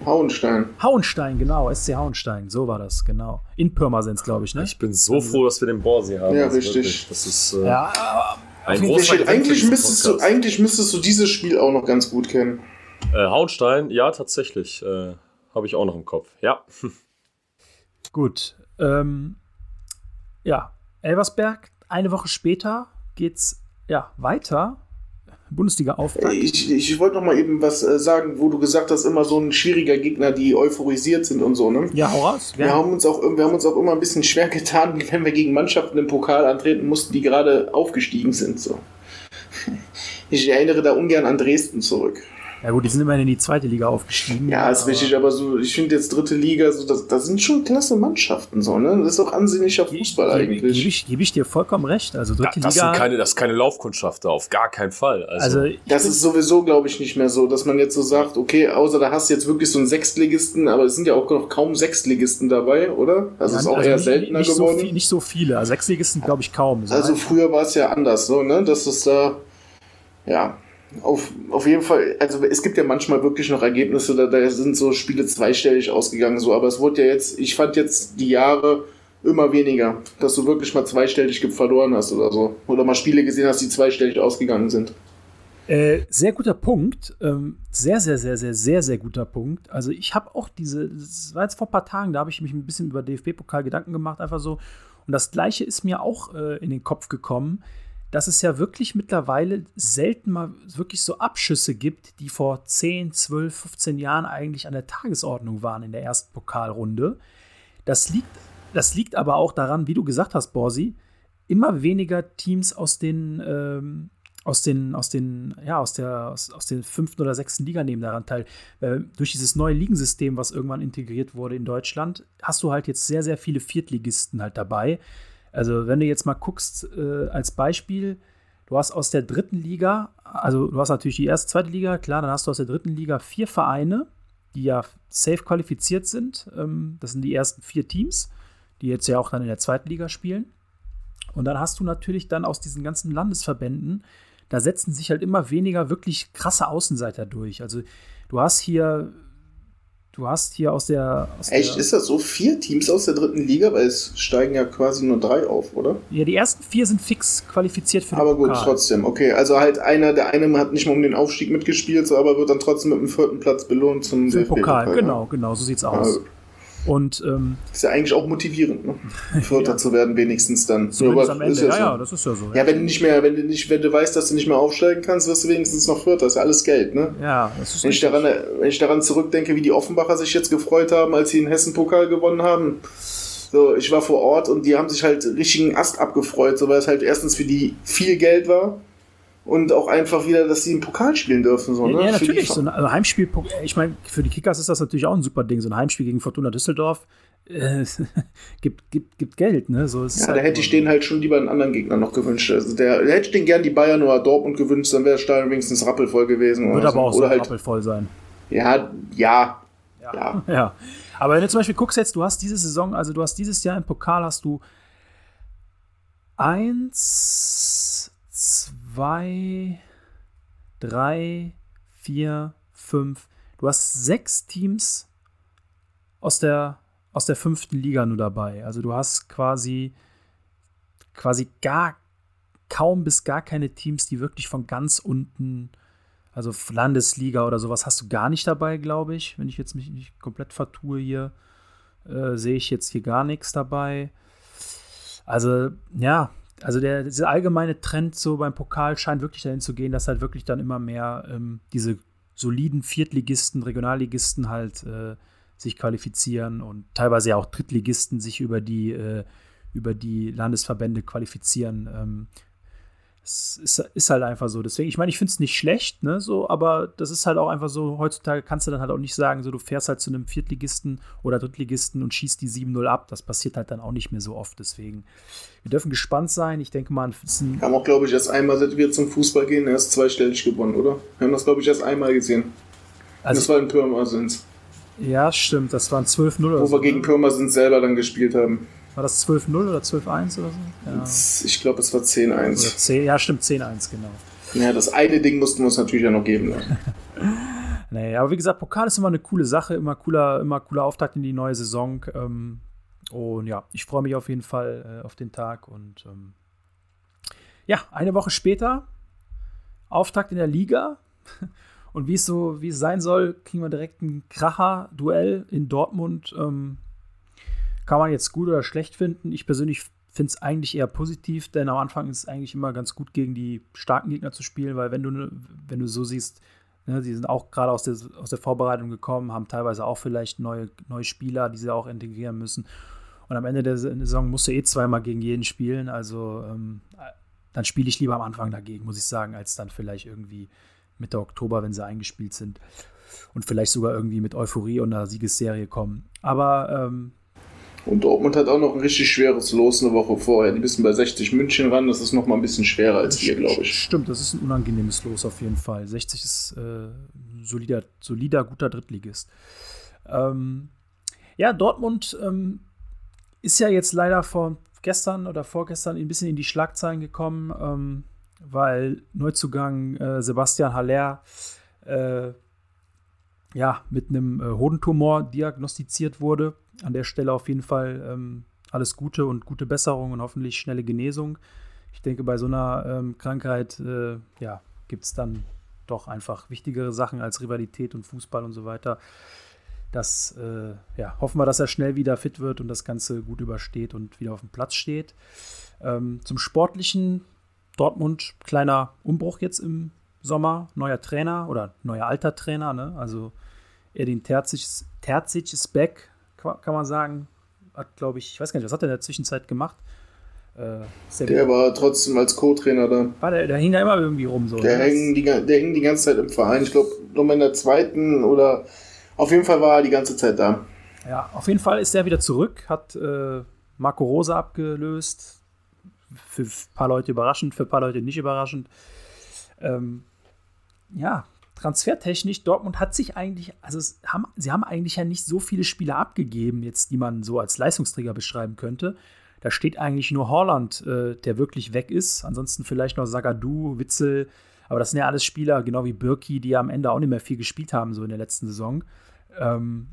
Hauenstein. Hauenstein, genau. SC Hauenstein. So war das, genau. In Pirmasens, glaube ich, ne? Ich bin so froh, dass wir den Borsi haben. Ja, richtig. Das ist äh, ja, ein großer eigentlich müsstest, du, eigentlich müsstest du dieses Spiel auch noch ganz gut kennen. Äh, Hauenstein, ja, tatsächlich. Äh, Habe ich auch noch im Kopf. Ja. gut. Ähm, ja, Elversberg eine Woche später geht's ja weiter. Bundesliga auftakt. Ich, ich wollte noch mal eben was äh, sagen, wo du gesagt hast, immer so ein schwieriger Gegner, die euphorisiert sind und so, ne? Ja, hau raus. Wir, haben uns auch, wir haben uns auch immer ein bisschen schwer getan, wenn wir gegen Mannschaften im Pokal antreten mussten, die gerade aufgestiegen sind. So. Ich erinnere da ungern an Dresden zurück. Ja gut, die sind immerhin in die zweite Liga aufgestiegen. Ja, ist richtig, aber so, ich finde jetzt dritte Liga, so, das, das sind schon klasse Mannschaften, so, ne? Das ist doch ansehnlicher Fußball Gebe gebe eigentlich. ich, gebe ich dir vollkommen recht. Also Da, dritte das, Liga. sind keine, das ist keine Laufkundschafter, auf gar keinen Fall. Also, also Das ist sowieso, glaube ich, nicht mehr so, dass man jetzt so sagt, okay, außer da hast du jetzt wirklich so einen Sechstligisten, aber es sind ja auch noch kaum Sechstligisten dabei, oder? Also ja, ist auch also eher nicht, seltener nicht geworden. So viel, nicht so viele. Also Sechsligisten glaube ich kaum. So Also früher war es ja anders, so, ne? Dass es da, ja, auf, auf jeden Fall, also es gibt ja manchmal wirklich noch Ergebnisse, da, da sind so Spiele zweistellig ausgegangen, so, aber es wurde ja jetzt, ich fand jetzt die Jahre immer weniger, dass du wirklich mal zweistellig verloren hast oder so. Oder mal Spiele gesehen hast, die zweistellig ausgegangen sind. Äh, sehr guter Punkt. Ähm, sehr, sehr, sehr, sehr, sehr, sehr guter Punkt. Also ich habe auch diese, das war jetzt vor ein paar Tagen, da habe ich mich ein bisschen über DFB-Pokal Gedanken gemacht, einfach so. Und das Gleiche ist mir auch äh, in den Kopf gekommen, dass es ja wirklich mittlerweile selten mal wirklich so Abschüsse gibt, die vor 10, 12, 15 Jahren eigentlich an der Tagesordnung waren in der ersten Pokalrunde. Das liegt, das liegt aber auch daran, wie du gesagt hast, Borsi, immer weniger Teams aus den, ähm, aus den, aus den, ja, aus der, aus, aus den fünften oder sechsten Liga nehmen daran teil. Äh, durch dieses neue Ligensystem, was irgendwann integriert wurde in Deutschland, hast du halt jetzt sehr, sehr viele Viertligisten halt dabei. Also, wenn du jetzt mal guckst, äh, als Beispiel, du hast aus der dritten Liga, also du hast natürlich die erste, zweite Liga, klar, dann hast du aus der dritten Liga vier Vereine, die ja safe qualifiziert sind. Ähm, das sind die ersten vier Teams, die jetzt ja auch dann in der zweiten Liga spielen. Und dann hast du natürlich dann aus diesen ganzen Landesverbänden, da setzen sich halt immer weniger wirklich krasse Außenseiter durch. Also du hast hier, du hast hier aus der, aus Echt, der ist das so? Vier Teams aus der dritten Liga? Weil es steigen ja quasi nur drei auf, oder? ja, die ersten vier sind fix qualifiziert für den Aber gut, Pokal. trotzdem. Okay, also halt einer, der eine hat nicht mal um den Aufstieg mitgespielt, so, aber wird dann trotzdem mit dem vierten Platz belohnt zum Für den Pokal, DFB-Pokal, genau, genau, so sieht's Ja. aus. Also, Und ähm, ist ja eigentlich auch motivierend, ne? Vierter Ja. zu werden, wenigstens dann. zumindest Ja, am Ende, ist ja, so. ja, das ist ja so. Ja, wenn du nicht mehr, wenn du nicht, wenn du weißt, dass du nicht mehr aufsteigen kannst, wirst du wenigstens noch Vierter. Das ist ja alles Geld, ne? ja, das ist Wenn ich, daran, wenn ich daran zurückdenke, wie die Offenbacher sich jetzt gefreut haben, als sie den Hessen-Pokal gewonnen haben. So, ich war vor Ort und die haben sich halt richtigen Ast abgefreut, so weil es halt erstens für die viel Geld war und auch einfach wieder, dass sie im Pokal spielen dürfen. So, Ja, ne? ja, die natürlich. So ein also Heimspiel, ich meine, für die Kickers ist das natürlich auch ein super Ding. So ein Heimspiel gegen Fortuna Düsseldorf äh, gibt, gibt, gibt Geld, ne? So Ja, halt da hätte ich denen halt schon lieber einen anderen Gegner noch gewünscht. Also der, der hätte ich den gern die Bayern oder Dortmund gewünscht, dann wäre der Stadion wenigstens rappelvoll gewesen. Wird aber so. auch so halt, rappelvoll sein. ja, ja, ja. Ja. Aber wenn du zum Beispiel guckst jetzt, du hast diese Saison, also du hast dieses Jahr im Pokal hast du eins, zwei, drei, vier, fünf. Du hast sechs Teams aus der, aus der fünften Liga nur dabei. Also du hast quasi, quasi gar kaum bis gar keine Teams, die wirklich von ganz unten, also Landesliga oder sowas, hast du gar nicht dabei, glaube ich. Wenn ich jetzt mich nicht komplett vertue hier, äh, sehe ich jetzt hier gar nichts dabei. Also, ja, also der, dieser allgemeine Trend so beim Pokal scheint wirklich dahin zu gehen, dass halt wirklich dann immer mehr ähm, diese soliden Viertligisten, Regionalligisten halt äh, sich qualifizieren und teilweise ja auch Drittligisten sich über die, äh, über die Landesverbände qualifizieren. Ähm, es ist, ist halt einfach so. Deswegen, ich meine, ich finde es nicht schlecht, ne, so, aber das ist halt auch einfach so, heutzutage kannst du dann halt auch nicht sagen, so, du fährst halt zu einem Viertligisten oder Drittligisten und schießt die 7-0 ab. Das passiert halt dann auch nicht mehr so oft. Deswegen, wir dürfen gespannt sein. Ich denke mal, Wir haben auch, glaube ich, erst einmal, seit wir zum Fußball gehen, erst zweistellig gewonnen, oder? Wir haben das, glaube ich, erst einmal gesehen. das also, war in Pirmasens, ja, stimmt, das waren 12-0 oder wo so. wir gegen ne? Pirmasens selber dann gespielt haben. War das 12-0 oder 12-1 oder so? Ja. Ich glaube, es war Oder 10-1. 10, ja, stimmt, 10-1, genau. Ja, das eine Ding mussten wir uns natürlich ja noch geben. Ne? Nee, aber wie gesagt, Pokal ist immer eine coole Sache, immer cooler, immer cooler Auftakt in die neue Saison. Ähm, und ja, ich freue mich auf jeden Fall äh, auf den Tag. Und ähm, ja, eine Woche später, Auftakt in der Liga. Und wie es so, wie es sein soll, kriegen wir direkt ein Kracher-Duell in Dortmund. Ähm, kann man jetzt gut oder schlecht finden. Ich persönlich finde es eigentlich eher positiv, denn am Anfang ist es eigentlich immer ganz gut, gegen die starken Gegner zu spielen, weil wenn du, ne- wenn du so siehst, ne, die sind auch gerade aus der, aus der Vorbereitung gekommen, haben teilweise auch vielleicht neue, neue Spieler, die sie auch integrieren müssen. Und am Ende der Saison musst du eh zweimal gegen jeden spielen. Also ähm, dann spiele ich lieber am Anfang dagegen, muss ich sagen, als dann vielleicht irgendwie Mitte Oktober, wenn sie eingespielt sind. Und vielleicht sogar irgendwie mit Euphorie und einer Siegesserie kommen. Aber ähm, und Dortmund hat auch noch ein richtig schweres Los eine Woche vorher. Die müssen bei 60 München ran. Das ist noch mal ein bisschen schwerer als wir, glaube ich. Stimmt, das ist ein unangenehmes Los auf jeden Fall. 60 ist äh, solider, solider, guter Drittligist. Ähm, ja, Dortmund ähm, ist ja jetzt leider vor gestern oder vorgestern ein bisschen in die Schlagzeilen gekommen, ähm, weil Neuzugang äh, Sebastian Haller äh, ja, mit einem äh, Hodentumor diagnostiziert wurde. An der Stelle auf jeden Fall ähm, alles Gute und gute Besserung und hoffentlich schnelle Genesung. Ich denke, bei so einer ähm, Krankheit äh, ja, gibt es dann doch einfach wichtigere Sachen als Rivalität und Fußball und so weiter. Das äh, ja, hoffen wir, dass er schnell wieder fit wird und das Ganze gut übersteht und wieder auf dem Platz steht. Ähm, zum Sportlichen Dortmund, kleiner Umbruch jetzt im Sommer, neuer Trainer oder neuer alter Trainer, ne? Also Edin Terzic, Terzic ist back, kann man sagen. Hat, glaube ich, ich weiß gar nicht, was hat er in der Zwischenzeit gemacht? Äh, der war trotzdem als Co-Trainer da. War der, der hing da immer irgendwie rum so. Der, ne? hing die, der hing die ganze Zeit im Verein. Ich glaube, nochmal in der zweiten oder auf jeden Fall war er die ganze Zeit da. Ja, auf jeden Fall ist er wieder zurück, hat äh, Marco Rosa abgelöst. Für ein paar Leute überraschend, für ein paar Leute nicht überraschend. Ähm, ja, transfertechnisch, Dortmund hat sich eigentlich, also haben, sie haben eigentlich ja nicht so viele Spieler abgegeben, jetzt, die man so als Leistungsträger beschreiben könnte. Da steht eigentlich nur Holland, äh, der wirklich weg ist. Ansonsten vielleicht noch Sagadu, Witzel. Aber das sind ja alles Spieler, genau wie Birki, die ja am Ende auch nicht mehr viel gespielt haben, so in der letzten Saison. Ähm,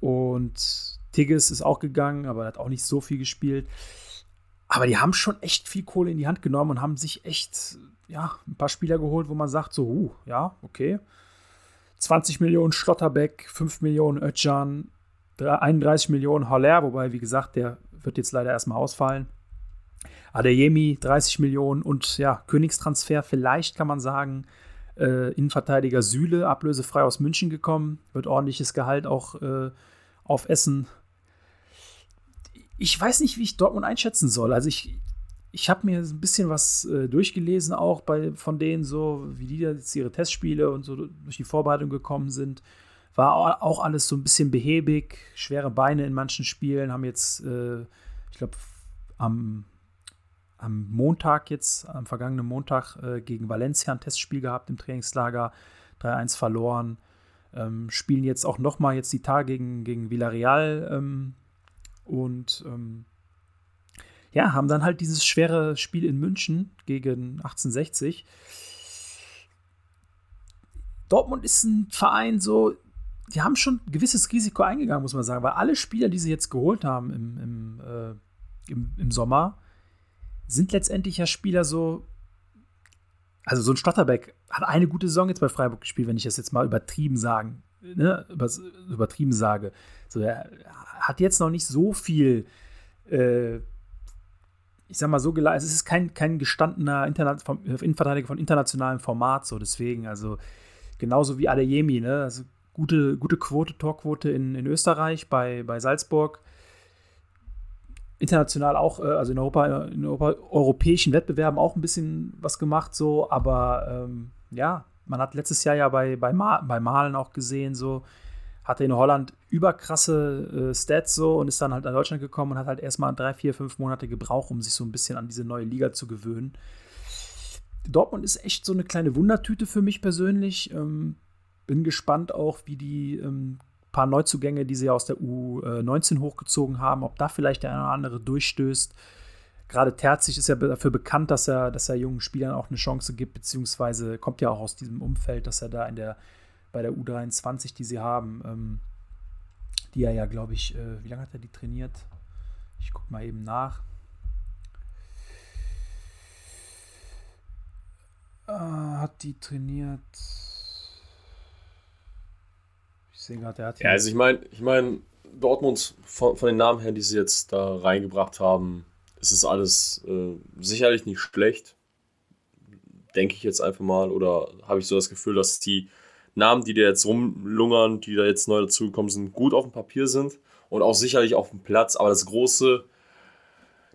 und Tigges ist auch gegangen, aber hat auch nicht so viel gespielt. Aber die haben schon echt viel Kohle in die Hand genommen und haben sich echt ja, ein paar Spieler geholt, wo man sagt, so, uh, ja, okay. 20 Millionen Schlotterbeck, 5 Millionen Ötjan, 31 Millionen Haller, wobei, wie gesagt, der wird jetzt leider erstmal ausfallen. Adeyemi 30 Millionen und ja, Königstransfer, vielleicht kann man sagen, äh, Innenverteidiger Süle, ablösefrei aus München gekommen, wird ordentliches Gehalt auch äh, auf Essen. Ich weiß nicht, wie ich Dortmund einschätzen soll. Also ich, ich habe mir ein bisschen was äh, durchgelesen, auch bei, von denen, so wie die jetzt ihre Testspiele und so durch die Vorbereitung gekommen sind. War auch alles so ein bisschen behäbig, schwere Beine in manchen Spielen, haben jetzt, äh, ich glaube, am, am Montag jetzt, am vergangenen Montag äh, gegen Valencia ein Testspiel gehabt im Trainingslager, 3-1 verloren. Ähm, spielen jetzt auch nochmal jetzt die Tage gegen, gegen Villarreal ähm, und ähm, ja, haben dann halt dieses schwere Spiel in München gegen 1860. Dortmund ist ein Verein so, die haben schon ein gewisses Risiko eingegangen, muss man sagen, weil alle Spieler, die sie jetzt geholt haben im, im, äh, im, im Sommer, sind letztendlich ja Spieler so, also so ein Stotterbeck hat eine gute Saison jetzt bei Freiburg gespielt, wenn ich das jetzt mal übertrieben sagen, ne, übertrieben sage. So, er hat jetzt noch nicht so viel äh, ich sag mal so geleistet, es ist kein, kein gestandener Interna Innenverteidiger von internationalem Format, so deswegen, also genauso wie Adeyemi, ne? Also gute, gute Quote, Torquote in, in Österreich bei, bei Salzburg. International auch, äh, also in Europa, in Europa, europäischen Wettbewerben auch ein bisschen was gemacht, so, aber ähm, ja, man hat letztes Jahr ja bei, bei, Ma bei Malen auch gesehen, so, hatte in Holland überkrasse äh, Stats so und ist dann halt nach Deutschland gekommen und hat halt erstmal drei, vier, fünf Monate gebraucht, um sich so ein bisschen an diese neue Liga zu gewöhnen. Dortmund ist echt so eine kleine Wundertüte für mich persönlich. Ähm, bin gespannt auch, wie die ähm, paar Neuzugänge, die sie aus der U19 hochgezogen haben, ob da vielleicht der eine oder andere durchstößt. Gerade Terzig ist ja dafür bekannt, dass er, dass er jungen Spielern auch eine Chance gibt, beziehungsweise kommt ja auch aus diesem Umfeld, dass er da in der bei der U23, die sie haben, ähm, die er ja, glaube ich, äh, wie lange hat er die trainiert? Ich gucke mal eben nach. Äh, hat die trainiert. Ich sehe gerade, er hat. Ja, also ich meine, ich meine, Dortmund von, von, den Namen her, die sie jetzt da reingebracht haben, ist es alles äh, sicherlich nicht schlecht. Denke ich jetzt einfach mal. Oder habe ich so das Gefühl, dass die Namen, die da jetzt rumlungern, die da jetzt neu dazugekommen sind, gut auf dem Papier sind und auch sicherlich auf dem Platz. Aber das große,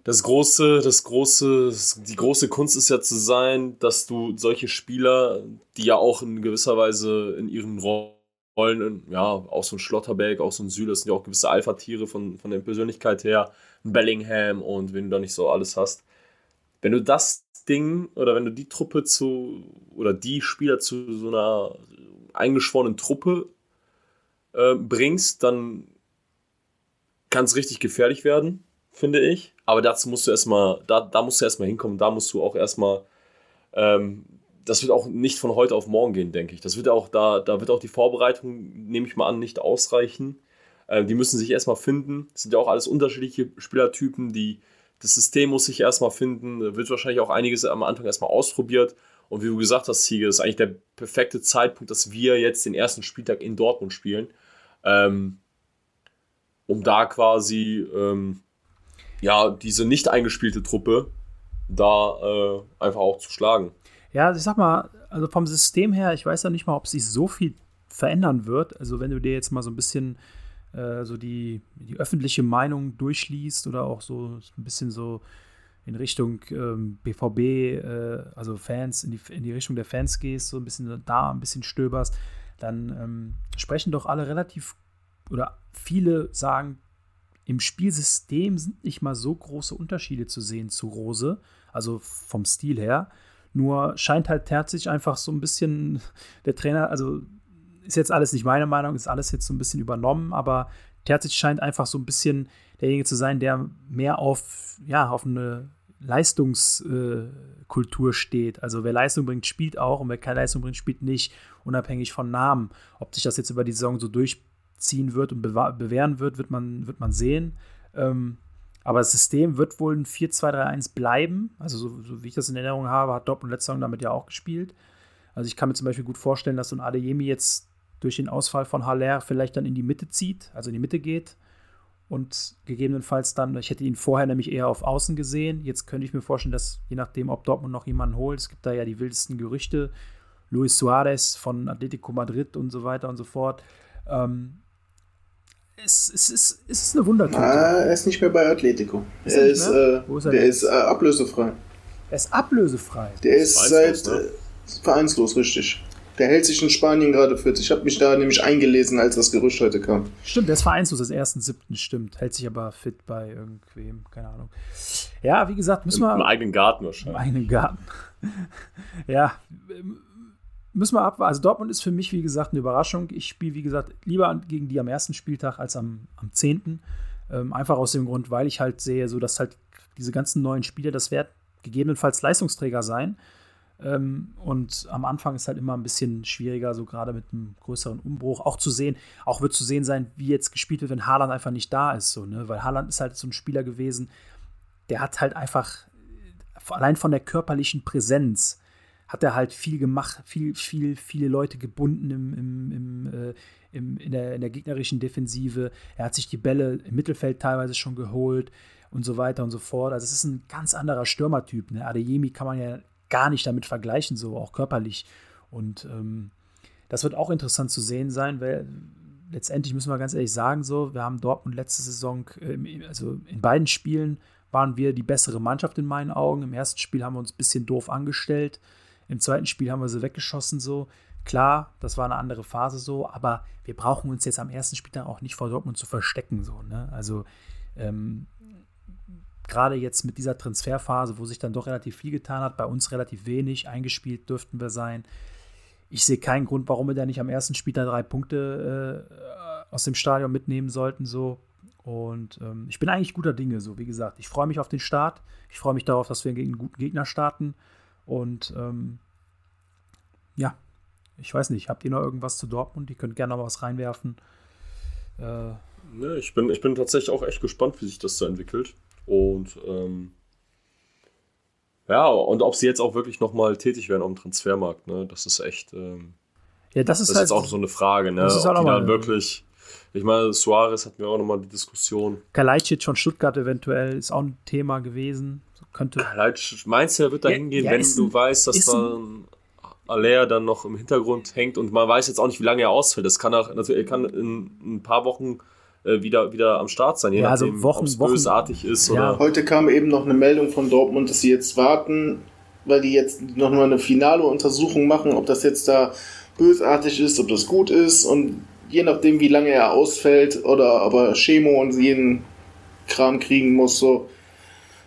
das große, das große, die große Kunst ist ja zu sein, dass du solche Spieler, die ja auch in gewisser Weise in ihren Rollen, ja, auch so ein Schlotterberg, auch so ein Süle, das sind ja auch gewisse Alpha-Tiere von, von der Persönlichkeit her, ein Bellingham und wenn du da nicht so alles hast. Wenn du das Ding oder wenn du die Truppe zu oder die Spieler zu so einer eingeschworenen Truppe äh, bringst, dann kann es richtig gefährlich werden, finde ich. Aber dazu musst du erstmal, da, da musst du erstmal hinkommen, da musst du auch erstmal, ähm, das wird auch nicht von heute auf morgen gehen, denke ich. Das wird auch, da, da wird auch die Vorbereitung, nehme ich mal an, nicht ausreichen. Ähm, die müssen sich erstmal finden. Das sind ja auch alles unterschiedliche Spielertypen, die, das System muss sich erstmal finden, da wird wahrscheinlich auch einiges am Anfang erstmal ausprobiert. Und wie du gesagt hast, Siege, ist eigentlich der perfekte Zeitpunkt, dass wir jetzt den ersten Spieltag in Dortmund spielen. Ähm, um da quasi ähm, ja, diese nicht eingespielte Truppe da äh, einfach auch zu schlagen. Ja, also ich sag mal, also vom System her, ich weiß ja nicht mal, ob sich so viel verändern wird. Also wenn du dir jetzt mal so ein bisschen äh, so die, die öffentliche Meinung durchliest oder auch so ein bisschen so in Richtung ähm, BVB, äh, also Fans, in die, in die Richtung der Fans gehst, so ein bisschen da ein bisschen stöberst, dann ähm, sprechen doch alle relativ oder viele sagen, im Spielsystem sind nicht mal so große Unterschiede zu sehen zu Rose, also vom Stil her. Nur scheint halt Terzic einfach so ein bisschen der Trainer, also ist jetzt alles nicht meine Meinung, ist alles jetzt so ein bisschen übernommen, aber Terzic scheint einfach so ein bisschen derjenige zu sein, der mehr auf, ja, auf eine Leistungskultur steht. Also wer Leistung bringt, spielt auch und wer keine Leistung bringt, spielt nicht, unabhängig von Namen. Ob sich das jetzt über die Saison so durchziehen wird und bewähren wird, wird man, wird man sehen. Ähm, aber das System wird wohl ein 4-2-3-1 bleiben. Also so, so, wie ich das in Erinnerung habe, hat Dortmund letzte Saison damit ja auch gespielt. Also ich kann mir zum Beispiel gut vorstellen, dass so ein Adeyemi jetzt durch den Ausfall von Haller vielleicht dann in die Mitte zieht, also in die Mitte geht und gegebenenfalls dann, ich hätte ihn vorher nämlich eher auf Außen gesehen. Jetzt könnte ich mir vorstellen, dass je nachdem, ob Dortmund noch jemanden holt, es gibt da ja die wildesten Gerüchte, Luis Suarez von Atletico Madrid und so weiter und so fort. Ähm, es, es, es, es ist eine Wundertüte. Ah, er ist nicht mehr bei Atletico. Ist er, ist, äh, Wo ist er, der ist äh, ablösefrei. Er ist ablösefrei. Der ist seit ne? äh, vereinslos, richtig. Der hält sich in Spanien gerade fit. Ich habe mich da nämlich eingelesen, als das Gerücht heute kam. Stimmt, der ist vereinslos des ersten siebten, stimmt. Hält sich aber fit bei irgendwem, keine Ahnung. Ja, wie gesagt, müssen wir. Im eigenen Garten wahrscheinlich. Im eigenen Garten. ja, müssen wir abwarten. Also Dortmund ist für mich, wie gesagt, eine Überraschung. Ich spiele, wie gesagt, lieber gegen die am ersten Spieltag als am, am 10. Ähm, einfach aus dem Grund, weil ich halt sehe, so dass halt diese ganzen neuen Spieler, das werden gegebenenfalls Leistungsträger sein. Ähm, und am Anfang ist halt immer ein bisschen schwieriger, so gerade mit einem größeren Umbruch. Auch zu sehen, auch wird zu sehen sein, wie jetzt gespielt wird, wenn Haaland einfach nicht da ist. So, ne? Weil Haaland ist halt so ein Spieler gewesen, der hat halt einfach, allein von der körperlichen Präsenz, hat er halt viel gemacht, viel, viel, viele Leute gebunden im, im, im, äh, im, in, der, in der gegnerischen Defensive. Er hat sich die Bälle im Mittelfeld teilweise schon geholt und so weiter und so fort. Also es ist ein ganz anderer Stürmertyp. Ne? Adeyemi kann man ja gar nicht damit vergleichen, so auch körperlich. Und ähm, das wird auch interessant zu sehen sein, weil letztendlich müssen wir ganz ehrlich sagen, so, wir haben Dortmund letzte Saison, äh, also in beiden Spielen waren wir die bessere Mannschaft in meinen Augen. Im ersten Spiel haben wir uns ein bisschen doof angestellt. Im zweiten Spiel haben wir sie weggeschossen, so. Klar, das war eine andere Phase so, aber wir brauchen uns jetzt am ersten Spiel dann auch nicht vor Dortmund zu verstecken, so, ne? Also, ähm, gerade jetzt mit dieser Transferphase, wo sich dann doch relativ viel getan hat, bei uns relativ wenig, eingespielt dürften wir sein. Ich sehe keinen Grund, warum wir da nicht am ersten Spiel da drei Punkte äh, aus dem Stadion mitnehmen sollten. So. Und ähm, ich bin eigentlich guter Dinge, so wie gesagt. Ich freue mich auf den Start. Ich freue mich darauf, dass wir gegen einen guten Gegner starten. Und ähm, ja, ich weiß nicht, habt ihr noch irgendwas zu Dortmund? Ihr könnt gerne noch was reinwerfen. Äh, ne, ich, bin, ich bin tatsächlich auch echt gespannt, wie sich das so entwickelt. Und ähm, ja, und ob sie jetzt auch wirklich nochmal tätig werden auf dem Transfermarkt, ne? Das ist echt. Ähm, ja, das ist, das halt, ist auch so eine Frage, ne? Das ist halt ob die dann wirklich. Ich meine, Suarez hatten wir auch nochmal die Diskussion. Kalajdzic von Stuttgart eventuell ist auch ein Thema gewesen. Könnte. Kalajdzic, meinst du, er wird da hingehen, ja, wenn du ein, weißt, dass dann Alea dann noch im Hintergrund hängt und man weiß jetzt auch nicht, wie lange er ausfällt. Das kann auch, also er kann in ein paar Wochen äh, wieder, wieder am Start sein, je Ja, also nachdem, Wochen- ob es Wochen- bösartig ist Ja. oder. Heute kam eben noch eine Meldung von Dortmund, dass sie jetzt warten, weil die jetzt noch mal eine finale Untersuchung machen, ob das jetzt da bösartig ist, ob das gut ist und je nachdem, wie lange er ausfällt oder ob er Chemo und jeden Kram kriegen muss, so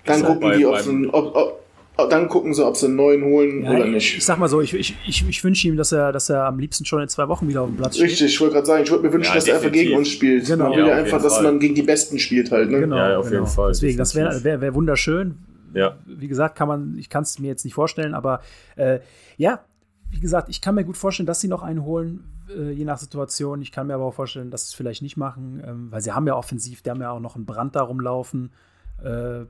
dann gucken bei- die, ob beim- sie, einen- ob, ob, dann gucken sie, ob sie einen neuen holen Ja, oder ich, nicht. ich sag mal so, ich, ich, ich, ich wünsche ihm, dass er, dass er am liebsten schon in zwei Wochen wieder auf dem Platz steht. Richtig, ich wollte gerade sagen, ich würde mir wünschen, Ja, dass er einfach definitiv. gegen uns spielt. Genau. Man will Ja, einfach, dass Fall. man gegen die Besten spielt halt. Ne? Genau, Ja, auf genau. jeden Fall, Deswegen, das wäre definitiv. wär, wär wunderschön. Ja. Wie gesagt, kann man, ich kann es mir jetzt nicht vorstellen, aber äh, ja, wie gesagt, ich kann mir gut vorstellen, dass sie noch einen holen, äh, je nach Situation. Ich kann mir aber auch vorstellen, dass sie es vielleicht nicht machen, ähm, weil sie haben ja offensiv, die haben ja auch noch einen Brand da rumlaufen, äh,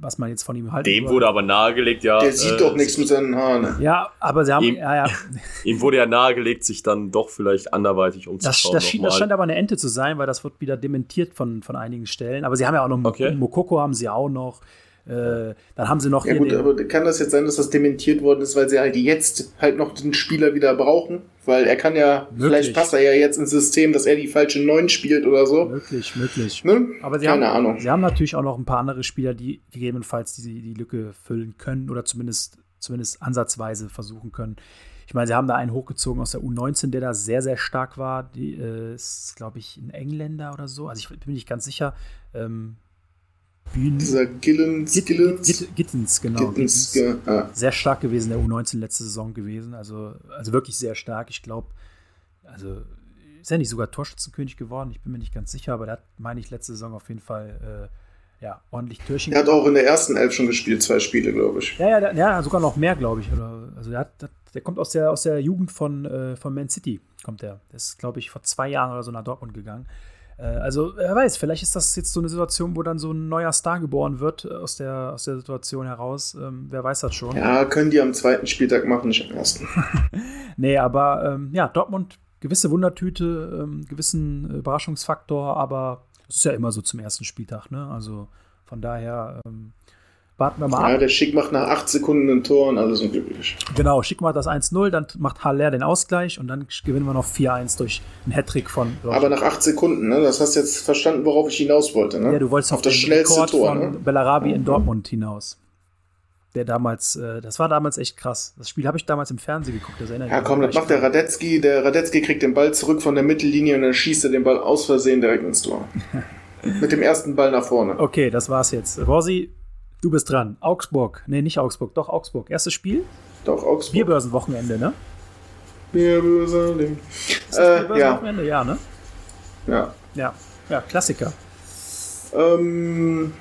was man jetzt von ihm halten Dem würde. wurde aber nahegelegt, ja. Der sieht äh, doch nichts mit seinen Haaren. Ja, aber sie haben, Ihm- ja, ja, Ihm wurde ja nahegelegt, sich dann doch vielleicht anderweitig das, umzuschauen. das, schien, das nochmal. scheint aber eine Ente zu sein, weil das wird wieder dementiert von, von einigen Stellen. Aber sie haben ja auch noch Okay. Mokoko haben sie auch noch. Äh, dann haben sie noch Ja gut, aber kann das jetzt sein, dass das dementiert worden ist, weil sie halt jetzt halt noch den Spieler wieder brauchen? Weil er kann ja, Möglich. vielleicht passt er ja jetzt ins System, dass er die falsche 9 spielt oder so. möglich, möglich. Ne? Aber sie Keine haben, Ahnung. Sie haben natürlich auch noch ein paar andere Spieler, die gegebenenfalls die, die Lücke füllen können oder zumindest, zumindest ansatzweise versuchen können. Ich meine, sie haben da einen hochgezogen aus der U19, der da sehr, sehr stark war. Die äh, ist, glaube ich, ein Engländer oder so. Also ich bin nicht ganz sicher. Ähm, Dieser Gillens, Gitt- Gillens, Gitt- Gittens, genau. Gittens, Gittens. ge- ah. Sehr stark gewesen, der U19 letzte Saison gewesen. Also, also wirklich sehr stark. Ich glaube, also ist er nicht sogar Torschützenkönig geworden? Ich bin mir nicht ganz sicher, aber der hat, meine ich, letzte Saison auf jeden Fall äh, ja, ordentlich Türchen Er hat auch in der ersten Elf schon gespielt, zwei Spiele, glaube ich. Ja, ja, der, ja, sogar noch mehr, glaube ich. Oder, also der, hat, der kommt aus der, aus der Jugend von, äh, von Man City, kommt der. Der ist, glaube ich, vor zwei Jahren oder so nach Dortmund gegangen. Äh, also, wer weiß, vielleicht ist das jetzt so eine Situation, wo dann so ein neuer Star geboren wird äh, aus der, aus der Situation heraus. Ähm, wer weiß das schon. Ja, können die am zweiten Spieltag machen, nicht am ersten. Nee, aber ähm, ja, Dortmund, gewisse Wundertüte, ähm, gewissen Überraschungsfaktor, aber das ist ja immer so zum ersten Spieltag, ne? Also von daher ähm, warten wir mal Ja, ab. der Schick macht nach acht Sekunden ein Tor und alle sind glücklich. Genau, Schick macht das 1-0, dann macht Haller den Ausgleich und dann gewinnen wir noch 4-1 durch einen Hattrick von. Aber nach acht Sekunden, ne? Das hast du jetzt verstanden, worauf ich hinaus wollte, ne? ja, du wolltest auf, auf das schnellste Rekord Tor, von ne? Bellarabi in Dortmund hinaus. Der damals, äh, das war damals echt krass. Das Spiel habe ich damals im Fernsehen geguckt, das erinnere ich Ja, mich komm, das macht der. Radetzky. Der Radetzky kriegt den Ball zurück von der Mittellinie und dann schießt er den Ball aus Versehen direkt ins Tor. Mit dem ersten Ball nach vorne. Okay, das war's jetzt. Rossi, du bist dran. Augsburg. Nee, nicht Augsburg, doch Augsburg. Erstes Spiel? Doch, Augsburg. Bierbörsenwochenende, ne? Bierbörsen. Ist das Äh, ja, Bierbörsenwochenende? Ja, ne? ja. Ja. Ja, Klassiker. Ähm,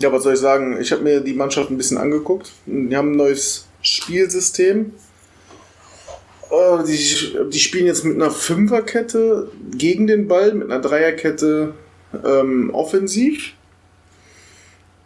ja, was soll ich sagen? Ich habe mir die Mannschaft ein bisschen angeguckt. Die haben ein neues Spielsystem. Äh, Die, die spielen jetzt mit einer Fünferkette gegen den Ball, mit einer Dreierkette ähm, offensiv.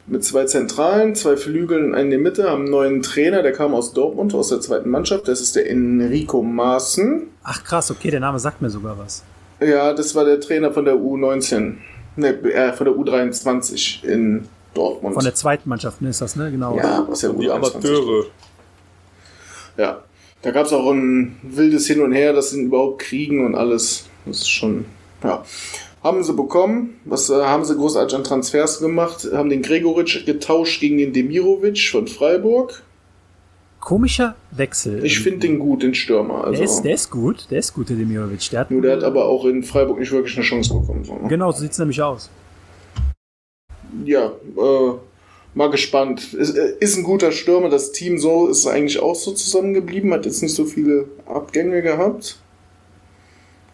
Mit zwei Zentralen, zwei Flügeln, einen in der Mitte, haben einen neuen Trainer, der kam aus Dortmund, aus der zweiten Mannschaft. Das ist der Enrico Maaßen. Ach krass, okay, der Name sagt mir sogar was. Ja, das war der Trainer von der U19. Ne, äh, von der U23 in Dortmund. Von der zweiten Mannschaft ne, ist das, ne? Genau. ja, aus der Die U23. Amateure. Ja. Da gab es auch ein wildes Hin und Her, dass sie ihn überhaupt kriegen und alles. Das ist schon. Ja. Haben sie bekommen. Was äh, haben sie großartig an Transfers gemacht? Haben den Gregoritsch getauscht gegen den Demirovic von Freiburg. Komischer Wechsel. Ich finde den gut, den Stürmer. Also. der, ist, der ist gut, der ist gut, der Demirovic. Der hat, Nur der hat aber auch in Freiburg nicht wirklich eine Chance bekommen. So, ne? Genau, so sieht es nämlich aus. ja, äh, mal gespannt. Ist, äh, ist ein guter Stürmer. Das Team so ist eigentlich auch so zusammengeblieben, hat jetzt nicht so viele Abgänge gehabt.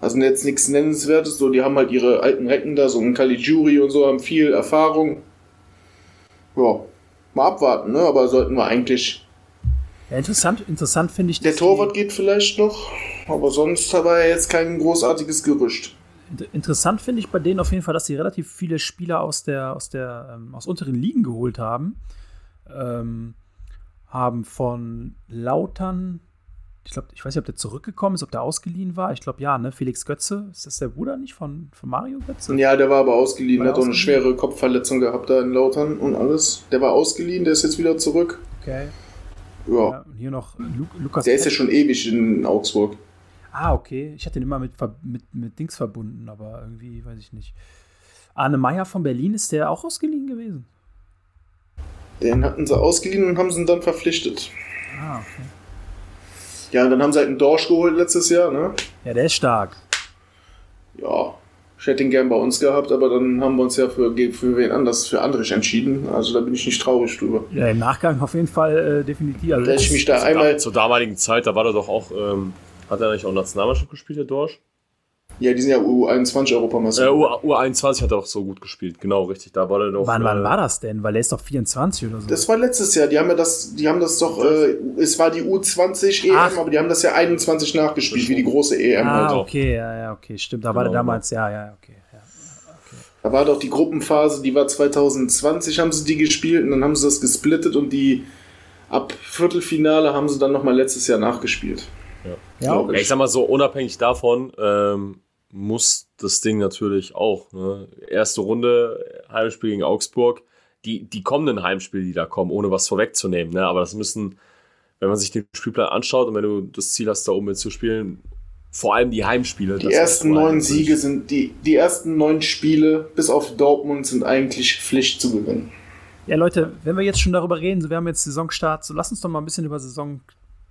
Also jetzt nichts Nennenswertes. So, die haben halt ihre alten Recken da, so ein Caligiuri und so, haben viel Erfahrung. Ja, mal abwarten, ne? Aber sollten wir eigentlich. Ja, interessant, interessant finde ich. Der Torwart geht vielleicht noch, aber sonst war ja jetzt kein großartiges Gerücht. interessant finde ich bei denen auf jeden Fall, dass sie relativ viele Spieler aus der, aus der, ähm, aus unteren Ligen geholt haben. Ähm, haben von Lautern, ich glaube, ich weiß nicht, ob der zurückgekommen ist, ob der ausgeliehen war. Ich glaube, ja, ne? Felix Götze. Ist das der Bruder nicht von, von Mario Götze? Ja, der war aber ausgeliehen. War hat auch eine ausgeliehen? schwere Kopfverletzung gehabt da in Lautern und alles. Der war ausgeliehen, der ist jetzt wieder zurück. Okay. Ja. Ja, und hier noch Lu Lukas. Der ist ja schon ewig in Augsburg. Ah, okay. Ich hatte ihn immer mit, mit, mit Dings verbunden, aber irgendwie weiß ich nicht. Arne Meyer von Berlin, ist der auch ausgeliehen gewesen? Den hatten sie ausgeliehen und haben sie ihn dann verpflichtet. Ah, okay. Ja, und dann haben sie halt einen Dorsch geholt letztes Jahr, ne? Ja, der ist stark. Ja, ich hätte ihn gern bei uns gehabt, aber dann haben wir uns ja für, für wen anders, für Andrich entschieden. Also da bin ich nicht traurig drüber. Ja, im Nachgang auf jeden Fall äh, definitiv. Also Da ich mich da einmal. Zur damaligen Zeit, da war er doch auch, ähm, hat er nicht auch Nationalmannschaft gespielt, der Dorsch? Ja, die sind ja U21 Europameister. Äh, U- U21 hat er doch so gut gespielt, genau, richtig. Da war er doch. wann, wann äh, war das denn? Weil er ist doch 24 oder so. Das war letztes Jahr. Die haben ja das, die haben das doch, äh, es war die U20 EM, Ach. aber die haben das ja 21 nachgespielt, wie die große EM ah, halt. okay, ja, ja, okay, stimmt. Da war der Genau, damals, ja, ja, okay. Da war doch die Gruppenphase, die war 2020, haben sie die gespielt und dann haben sie das gesplittet und die ab Viertelfinale haben sie dann nochmal letztes Jahr nachgespielt. Ja, Ja, ich sag mal so, unabhängig davon ähm, muss das Ding natürlich auch. Ne? Erste Runde, Heimspiel gegen Augsburg. Die, die kommenden Heimspiele, die da kommen, ohne was vorwegzunehmen. Ne? Aber das müssen, wenn man sich den Spielplan anschaut und wenn du das Ziel hast, da oben mitzuspielen, vor allem die Heimspiele. Die das ersten neun Siege sind, die, die ersten neun Spiele bis auf Dortmund sind eigentlich Pflicht zu gewinnen. Ja, Leute, wenn wir jetzt schon darüber reden, so wir haben jetzt Saisonstart, so lass uns doch mal ein bisschen über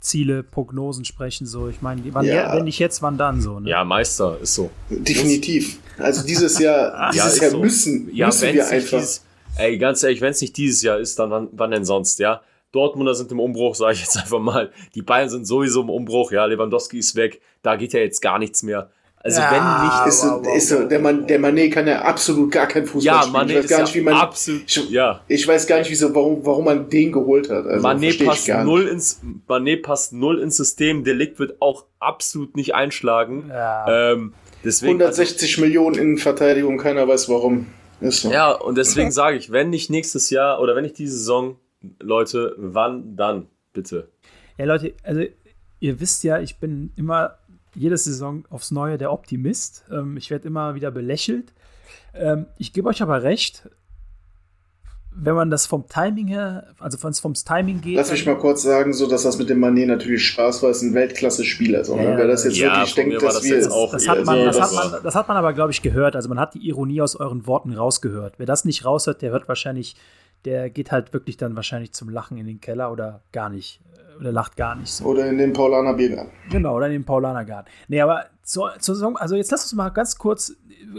Saisonziele, Prognosen sprechen. So, ich meine, wann, Ja. wenn nicht jetzt, wann dann so? Ne? Ja, Meister ist so. Definitiv. Also dieses Jahr, dieses ist Jahr so. müssen, Ja, müssen wir einfach. Dieses, ey, ganz ehrlich, wenn es nicht dieses Jahr ist, dann wann, wann denn sonst, ja? Dortmunder sind im Umbruch, sage ich jetzt einfach mal. Die Bayern sind sowieso im Umbruch, ja. Lewandowski ist weg, da geht ja jetzt gar nichts mehr. Also Ja, wenn nicht, ist so, ist so, der, Mann, der Mané kann ja absolut gar kein Fußball ja, spielen. Mané ich weiß ist gar ja nicht, wie man, absolut, ich, ja. ich weiß gar nicht, wieso, warum, warum man den geholt hat. Also, ich passt, null ins, Mané passt null ins System. Delikt wird auch absolut nicht einschlagen. Ja. Ähm, deswegen, 160 Millionen in Verteidigung, keiner weiß warum. Ist so. Ja, und deswegen sage ich, wenn nicht nächstes Jahr oder wenn nicht diese Saison, Leute, wann dann? Bitte. Ja, Leute, also ihr wisst ja, ich bin immer jede Saison aufs Neue der Optimist. Ähm, ich werde immer wieder belächelt. Ähm, ich gebe euch aber recht, wenn man das vom Timing her, also wenn es vom Timing geht. Lass mich mal kurz sagen, so dass das mit dem Mané natürlich Spaß war, ist ein Weltklasse-Spieler. So, ne? Ja, Wer das jetzt ja, wirklich denkt, dass das wir jetzt auch Das hat, man, also das, das hat man, das hat man aber, glaube ich, gehört. Also man hat die Ironie aus euren Worten rausgehört. Wer das nicht raushört, der hört wahrscheinlich, der geht halt wirklich dann wahrscheinlich zum Lachen in den Keller oder gar nicht. Oder lacht gar nicht so. oder in den Paulaner Biergarten. Genau, oder in den Paulanergarten. Nee, aber zur, zur Saison, also jetzt lass uns mal ganz kurz,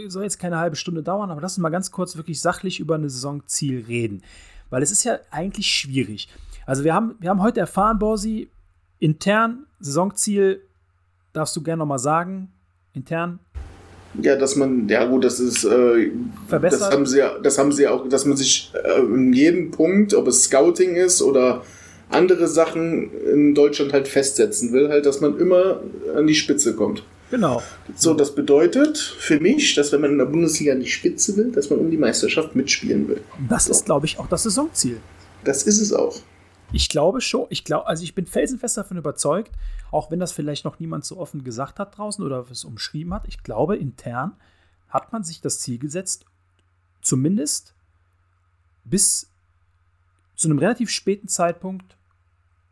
soll jetzt keine halbe Stunde dauern, aber lass uns mal ganz kurz wirklich sachlich über eine Saisonziel reden. Weil es ist ja eigentlich schwierig. Also wir haben, wir haben heute erfahren, Borsi, intern, Saisonziel, darfst du gerne nochmal sagen, intern, Ja, dass man, ja gut, das ist, äh, Verbessert? das haben sie ja, das haben sie ja auch, dass man sich äh, in jedem Punkt, ob es Scouting ist oder andere Sachen in Deutschland halt festsetzen will, halt, dass man immer an die Spitze kommt. genau. So, das bedeutet für mich, dass wenn man in der Bundesliga an die Spitze will, dass man um die Meisterschaft mitspielen will. Das ist, glaube ich, auch das Saisonziel. Das ist es auch. Ich glaube schon, ich glaube, also ich bin felsenfest davon überzeugt, auch wenn das vielleicht noch niemand so offen gesagt hat draußen oder es umschrieben hat, ich glaube, intern hat man sich das Ziel gesetzt, zumindest bis zu einem relativ späten Zeitpunkt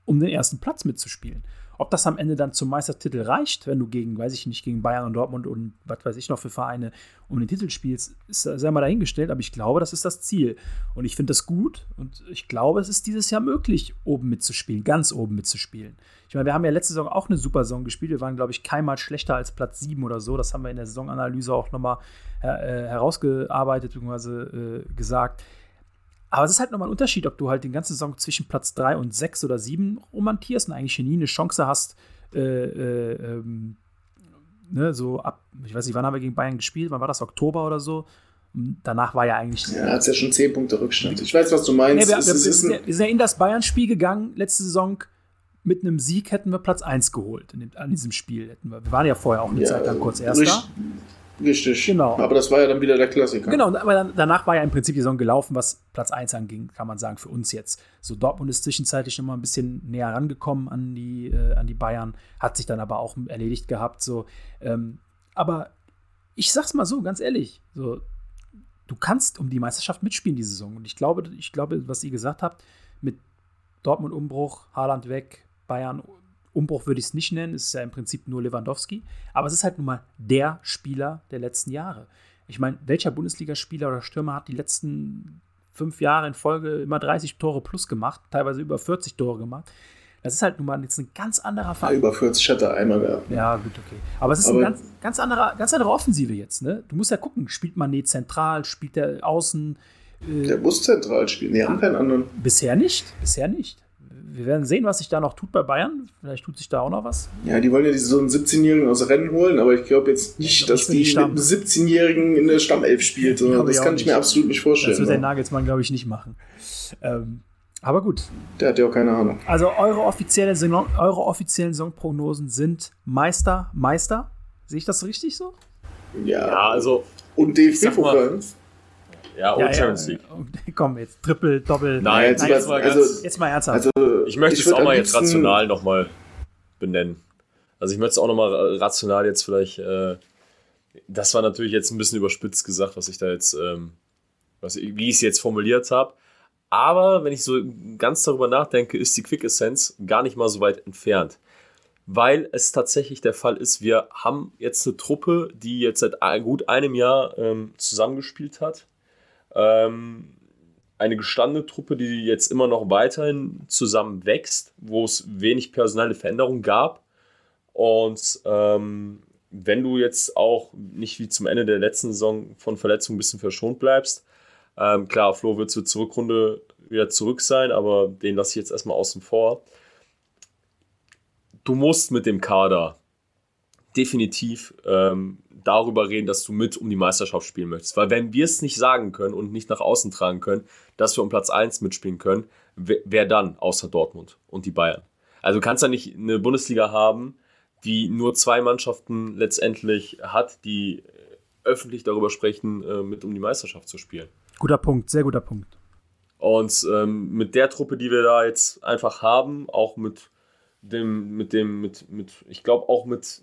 um den ersten Platz mitzuspielen. Ob das am Ende dann zum Meistertitel reicht, wenn du gegen, weiß ich nicht, gegen Bayern und Dortmund und was weiß ich noch für Vereine um den Titel spielst, ist sei mal dahingestellt, aber ich glaube, das ist das Ziel. Und ich finde das gut und ich glaube, es ist dieses Jahr möglich, oben mitzuspielen, ganz oben mitzuspielen. Ich meine, wir haben ja letzte Saison auch eine super Saison gespielt. Wir waren, glaube ich, keinmal schlechter als Platz 7 oder so. Das haben wir in der Saisonanalyse auch nochmal äh, herausgearbeitet bzw. Äh, gesagt. Aber es ist halt nochmal ein Unterschied, ob du halt den ganzen Saison zwischen Platz 3 und 6 oder 7 romantierst und eigentlich nie eine Chance hast, äh, äh, ähm, ne, so ab, ich weiß nicht, wann haben wir gegen Bayern gespielt? Wann war das? Oktober oder so? Danach war ja eigentlich. Ja, hat ja schon 10 Punkte Rückstand. Ich weiß, was du meinst. Nee, wir, Es wir, wir, es wir sind ja in das Bayern-Spiel gegangen, letzte Saison. Mit einem Sieg hätten wir Platz 1 geholt dem, an diesem Spiel. Hätten wir, wir waren ja vorher auch eine Ja, Zeit lang kurz Erster. Richtig. Genau. Aber das war ja dann wieder der Klassiker. Genau, aber dann, danach war ja im Prinzip die Saison gelaufen, was Platz 1 anging, kann man sagen, für uns jetzt. So, Dortmund ist zwischenzeitlich noch mal ein bisschen näher rangekommen an die, äh, an die Bayern, hat sich dann aber auch erledigt gehabt. So. Ähm, aber ich sag's mal so, ganz ehrlich, so, du kannst um die Meisterschaft mitspielen diese Saison. Und ich glaube, ich glaube, was ihr gesagt habt, mit Dortmund Umbruch, Haaland weg, Bayern Umbruch würde ich es nicht nennen, es ist ja im Prinzip nur Lewandowski, aber es ist halt nun mal der Spieler der letzten Jahre. Ich meine, welcher Bundesligaspieler oder Stürmer hat die letzten fünf Jahre in Folge immer 30 Tore plus gemacht, teilweise über 40 Tore gemacht? Das ist halt nun mal jetzt ein ganz anderer Fall. Ja, über 40 hat er einmal gehabt. Ja, gut, okay. Aber es ist eine ganz, ganz, andere, ganz andere Offensive jetzt, ne? Du musst ja gucken, spielt man Mané zentral, spielt der außen. Äh, der muss zentral spielen, die haben keinen anderen. Bisher nicht, bisher nicht. Wir werden sehen, was sich da noch tut bei Bayern. Vielleicht tut sich da auch noch was. Ja, die wollen ja so einen 17-Jährigen aus Rennen holen, aber ich glaube jetzt nicht, dass die, die mit einem 17-Jährigen in der Stammelf spielt. Ja, das kann ich mir absolut nicht vorstellen. Das wird der Nagelsmann, glaube ich, nicht machen. Ähm, aber gut. Der hat ja auch keine Ahnung. Also eure, offizielle Saison, eure offiziellen Saisonprognosen sind Meister, Meister. Sehe ich das richtig so? Ja, ja also. Und DFB-Pokal. Ja, und ja, Champions League. Komm, jetzt Triple, Doppel. Nein, jetzt, Nein, jetzt, mal, ganz, also, jetzt mal ernsthaft. Also, ich möchte ich es auch mal jetzt rational nochmal benennen. Also ich möchte es auch nochmal rational jetzt vielleicht. Äh, das war natürlich jetzt ein bisschen überspitzt gesagt, was ich da jetzt, ähm, was, wie ich es jetzt formuliert habe. Aber wenn ich so ganz darüber nachdenke, ist die Quick Essence gar nicht mal so weit entfernt. Weil es tatsächlich der Fall ist, wir haben jetzt eine Truppe, die jetzt seit gut einem Jahr ähm, zusammengespielt hat. Ähm, eine gestandene Truppe, die jetzt immer noch weiterhin zusammen wächst, wo es wenig personelle Veränderungen gab. Und ähm, wenn du jetzt auch nicht wie zum Ende der letzten Saison von Verletzungen ein bisschen verschont bleibst, ähm, klar, Flo wird zur Zurückrunde wieder zurück sein, aber den lasse ich jetzt erstmal außen vor. Du musst mit dem Kader definitiv ähm, darüber reden, dass du mit um die Meisterschaft spielen möchtest. Weil wenn wir es nicht sagen können und nicht nach außen tragen können, dass wir um Platz 1 mitspielen können, wer, dann außer Dortmund und die Bayern? Also du kannst ja nicht eine Bundesliga haben, die nur zwei Mannschaften letztendlich hat, die öffentlich darüber sprechen, äh, mit um die Meisterschaft zu spielen. Guter Punkt, sehr guter Punkt. Und ähm, mit der Truppe, die wir da jetzt einfach haben, auch mit dem, mit dem, mit, mit, ich glaube auch mit,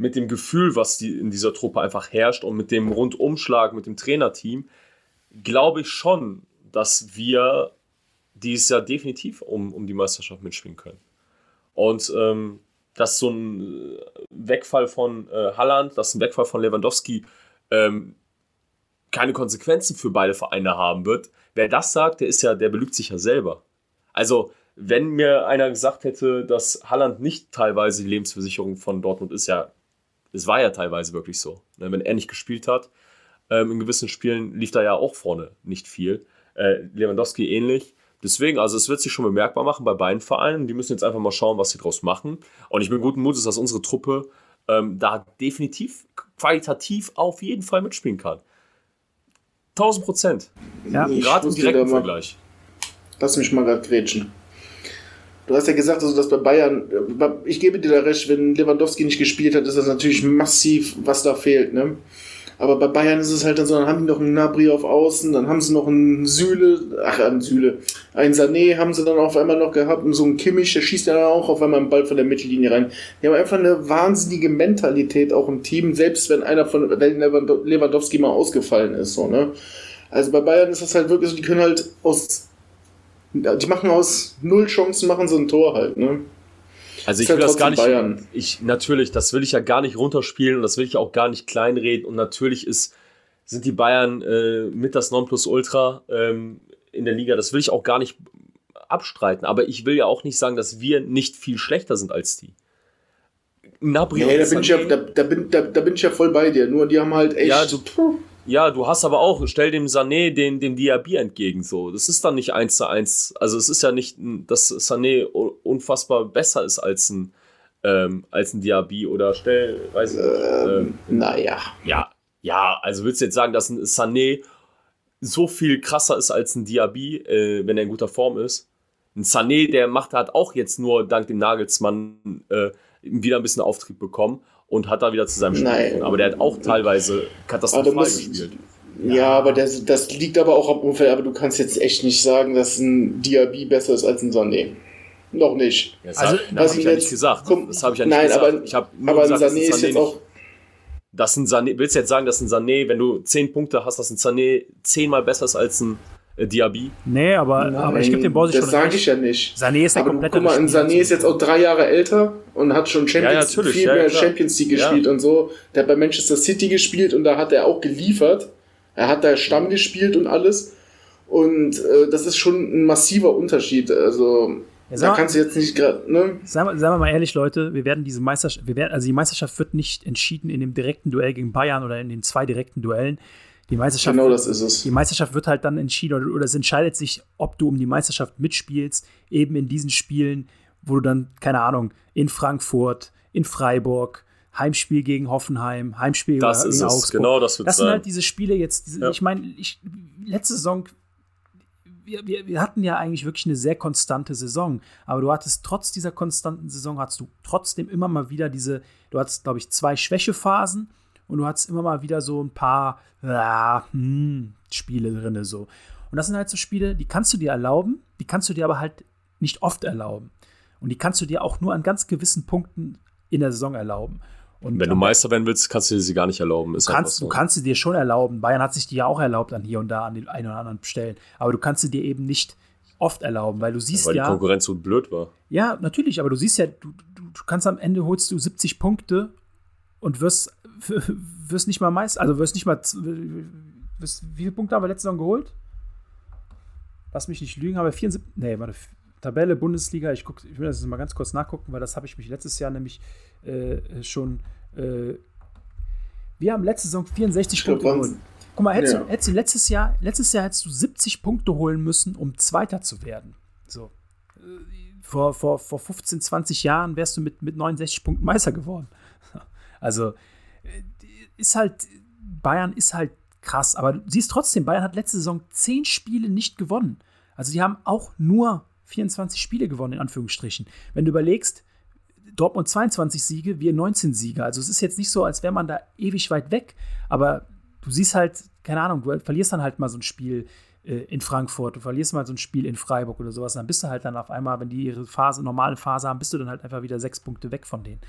mit dem Gefühl, was die in dieser Truppe einfach herrscht und mit dem Rundumschlag, mit dem Trainerteam, glaube ich schon, dass wir dieses Jahr definitiv um, um die Meisterschaft mitspielen können. Und ähm, dass so ein Wegfall von äh, Halland, dass ein Wegfall von Lewandowski ähm, keine Konsequenzen für beide Vereine haben wird. Wer das sagt, der ist ja, der belügt sich ja selber. Also, wenn mir einer gesagt hätte, dass Halland nicht teilweise die Lebensversicherung von Dortmund ist, ja, es war ja teilweise wirklich so. Ne, wenn er nicht gespielt hat, ähm, in gewissen Spielen lief da ja auch vorne nicht viel. Äh, Lewandowski ähnlich. Deswegen, also es wird sich schon bemerkbar machen bei beiden Vereinen. Die müssen jetzt einfach mal schauen, was sie draus machen. Und ich bin guten Mutes, dass unsere Truppe ähm, da definitiv qualitativ auf jeden Fall mitspielen kann. 1000 Prozent. Ja. Gerade im direkten Vergleich. Lass mich mal gerade grätschen. Du hast ja gesagt, also, dass bei Bayern, ich gebe dir da recht, wenn Lewandowski nicht gespielt hat, ist das natürlich massiv, was da fehlt. Ne? Aber bei Bayern ist es halt dann so, dann haben die noch einen Nabri auf Außen, dann haben sie noch einen Süle, ach, einen Süle, einen Sané haben sie dann auf einmal noch gehabt und so einen Kimmich, der schießt ja dann auch auf einmal einen Ball von der Mittellinie rein. Die haben einfach eine wahnsinnige Mentalität auch im Team, selbst wenn einer von Lewandowski mal ausgefallen ist, so, ne? Also bei Bayern ist das halt wirklich so, die können halt aus, die machen aus null Chancen, machen so ein Tor halt, ne? Also ich will das gar nicht. Bayern. Ich natürlich, das will ich ja gar nicht runterspielen und das will ich auch gar nicht kleinreden. Und natürlich ist, sind die Bayern äh, mit das Nonplusultra ähm, in der Liga. Das will ich auch gar nicht abstreiten. Aber ich will ja auch nicht sagen, dass wir nicht viel schlechter sind als die. Nabri nee, da bin, ich ja, da, da, bin, da, da, bin ich ja voll bei dir. Nur die haben halt echt. Ja, du, ja, du hast aber auch, stell dem Sané den, dem Diaby entgegen so. Das ist dann nicht eins zu eins. Also es ist ja nicht, dass Sané unfassbar besser ist als ein, ähm, als ein Diaby oder stell, weiß ich nicht. Ähm, ähm, naja. Ja, ja, also willst du jetzt sagen, dass ein Sané so viel krasser ist als ein Diaby, äh, wenn er in guter Form ist? Ein Sané, der macht, hat auch jetzt nur dank dem Nagelsmann äh, wieder ein bisschen Auftrieb bekommen und hat da wieder zu seinem Spiel gefunden. Aber der hat auch teilweise katastrophal musst, gespielt. Ja, ja, aber das, das liegt aber auch am Umfeld. Aber du kannst jetzt echt nicht sagen, dass ein Diaby besser ist als ein Sané. Noch nicht. Ja, das also, habe ich ja nicht gesagt. Komm, das habe ich ja nicht nein, gesagt. Aber, ich aber gesagt, ein Sané ist jetzt auch. Ein Sané, willst du jetzt sagen, dass ein Sané, wenn du 10 Punkte hast, dass ein Sané zehnmal besser ist als ein Äh, Diaby. Nee, aber, aber ich gebe dem Borsi schon Das sage ich ja nicht. Sané ist der Aber komplette guck mal, Sané ist jetzt auch drei Jahre älter und hat schon Champions, Ja, viel ja, mehr klar. Champions League Ja. gespielt und so. Der hat bei Manchester City gespielt und da hat er auch geliefert. Er hat da Stamm gespielt und alles. Und äh, das ist schon ein massiver Unterschied. Also, Ja, da kannst du jetzt nicht gerade, ne? Sagen wir, sagen wir mal ehrlich, Leute, wir werden diese Meisterschaft, wir werden, also die Meisterschaft wird nicht entschieden in dem direkten Duell gegen Bayern oder in den zwei direkten Duellen. Die Meisterschaft, Genau das ist es. die Meisterschaft wird halt dann entschieden oder, oder es entscheidet sich, ob du um die Meisterschaft mitspielst, eben in diesen Spielen, wo du dann, keine Ahnung, in Frankfurt, in Freiburg, Heimspiel gegen Hoffenheim, Heimspiel Das gegen ist es. Augsburg. Genau das wird Das sind sein. halt diese Spiele jetzt, diese, Ja. ich meine, letzte Saison, wir, wir, wir hatten ja eigentlich wirklich eine sehr konstante Saison, aber du hattest trotz dieser konstanten Saison, hattest du trotzdem immer mal wieder diese, du hattest, glaube ich, zwei Schwächephasen und du hattest immer mal wieder so ein paar ja, hm, Spiele drin. So. Und das sind halt so Spiele, die kannst du dir erlauben, die kannst du dir aber halt nicht oft erlauben. Und die kannst du dir auch nur an ganz gewissen Punkten in der Saison erlauben. Und Wenn du Meister werden willst, kannst du dir sie gar nicht erlauben. Ist Du einfach kannst, so. du kannst sie dir schon erlauben. Bayern hat sich die ja auch erlaubt an hier und da an den einen oder anderen Stellen. Aber du kannst sie dir eben nicht oft erlauben, weil du siehst weil die ja. Konkurrenz so blöd war. Ja, natürlich, aber du siehst ja, du, du, du kannst am Ende holst du 70 Punkte und wirst, wirst nicht mal meist, also wirst nicht mal. Wirst, wie viele Punkte haben wir letzte Saison geholt? Lass mich nicht lügen, haben wir 74. Nee, warte. Tabelle Bundesliga, ich, guck, ich will das jetzt mal ganz kurz nachgucken, weil das habe ich mich letztes Jahr nämlich äh, schon. Äh, wir haben letzte Saison 64 Ich glaub, Punkte geholt. Guck mal, hättest, Ja. du, hättest du letztes Jahr, letztes Jahr hättest du 70 Punkte holen müssen, um Zweiter zu werden. So. Äh, Vor, vor, vor 15, 20 Jahren wärst du mit, mit 69 Punkten Meister geworden. Also äh, ist halt, Bayern ist halt krass, aber du siehst trotzdem, Bayern hat letzte Saison 10 Spiele nicht gewonnen. Also die haben auch nur 24 Spiele gewonnen, in Anführungsstrichen. Wenn du überlegst, Dortmund 22 Siege, wir 19 Siege. Also es ist jetzt nicht so, als wäre man da ewig weit weg, aber du siehst halt, keine Ahnung, du verlierst dann halt mal so ein Spiel äh, in Frankfurt, du verlierst mal so ein Spiel in Freiburg oder sowas, dann bist du halt dann auf einmal, wenn die ihre Phase, normale Phase haben, bist du dann halt einfach wieder sechs Punkte weg von denen.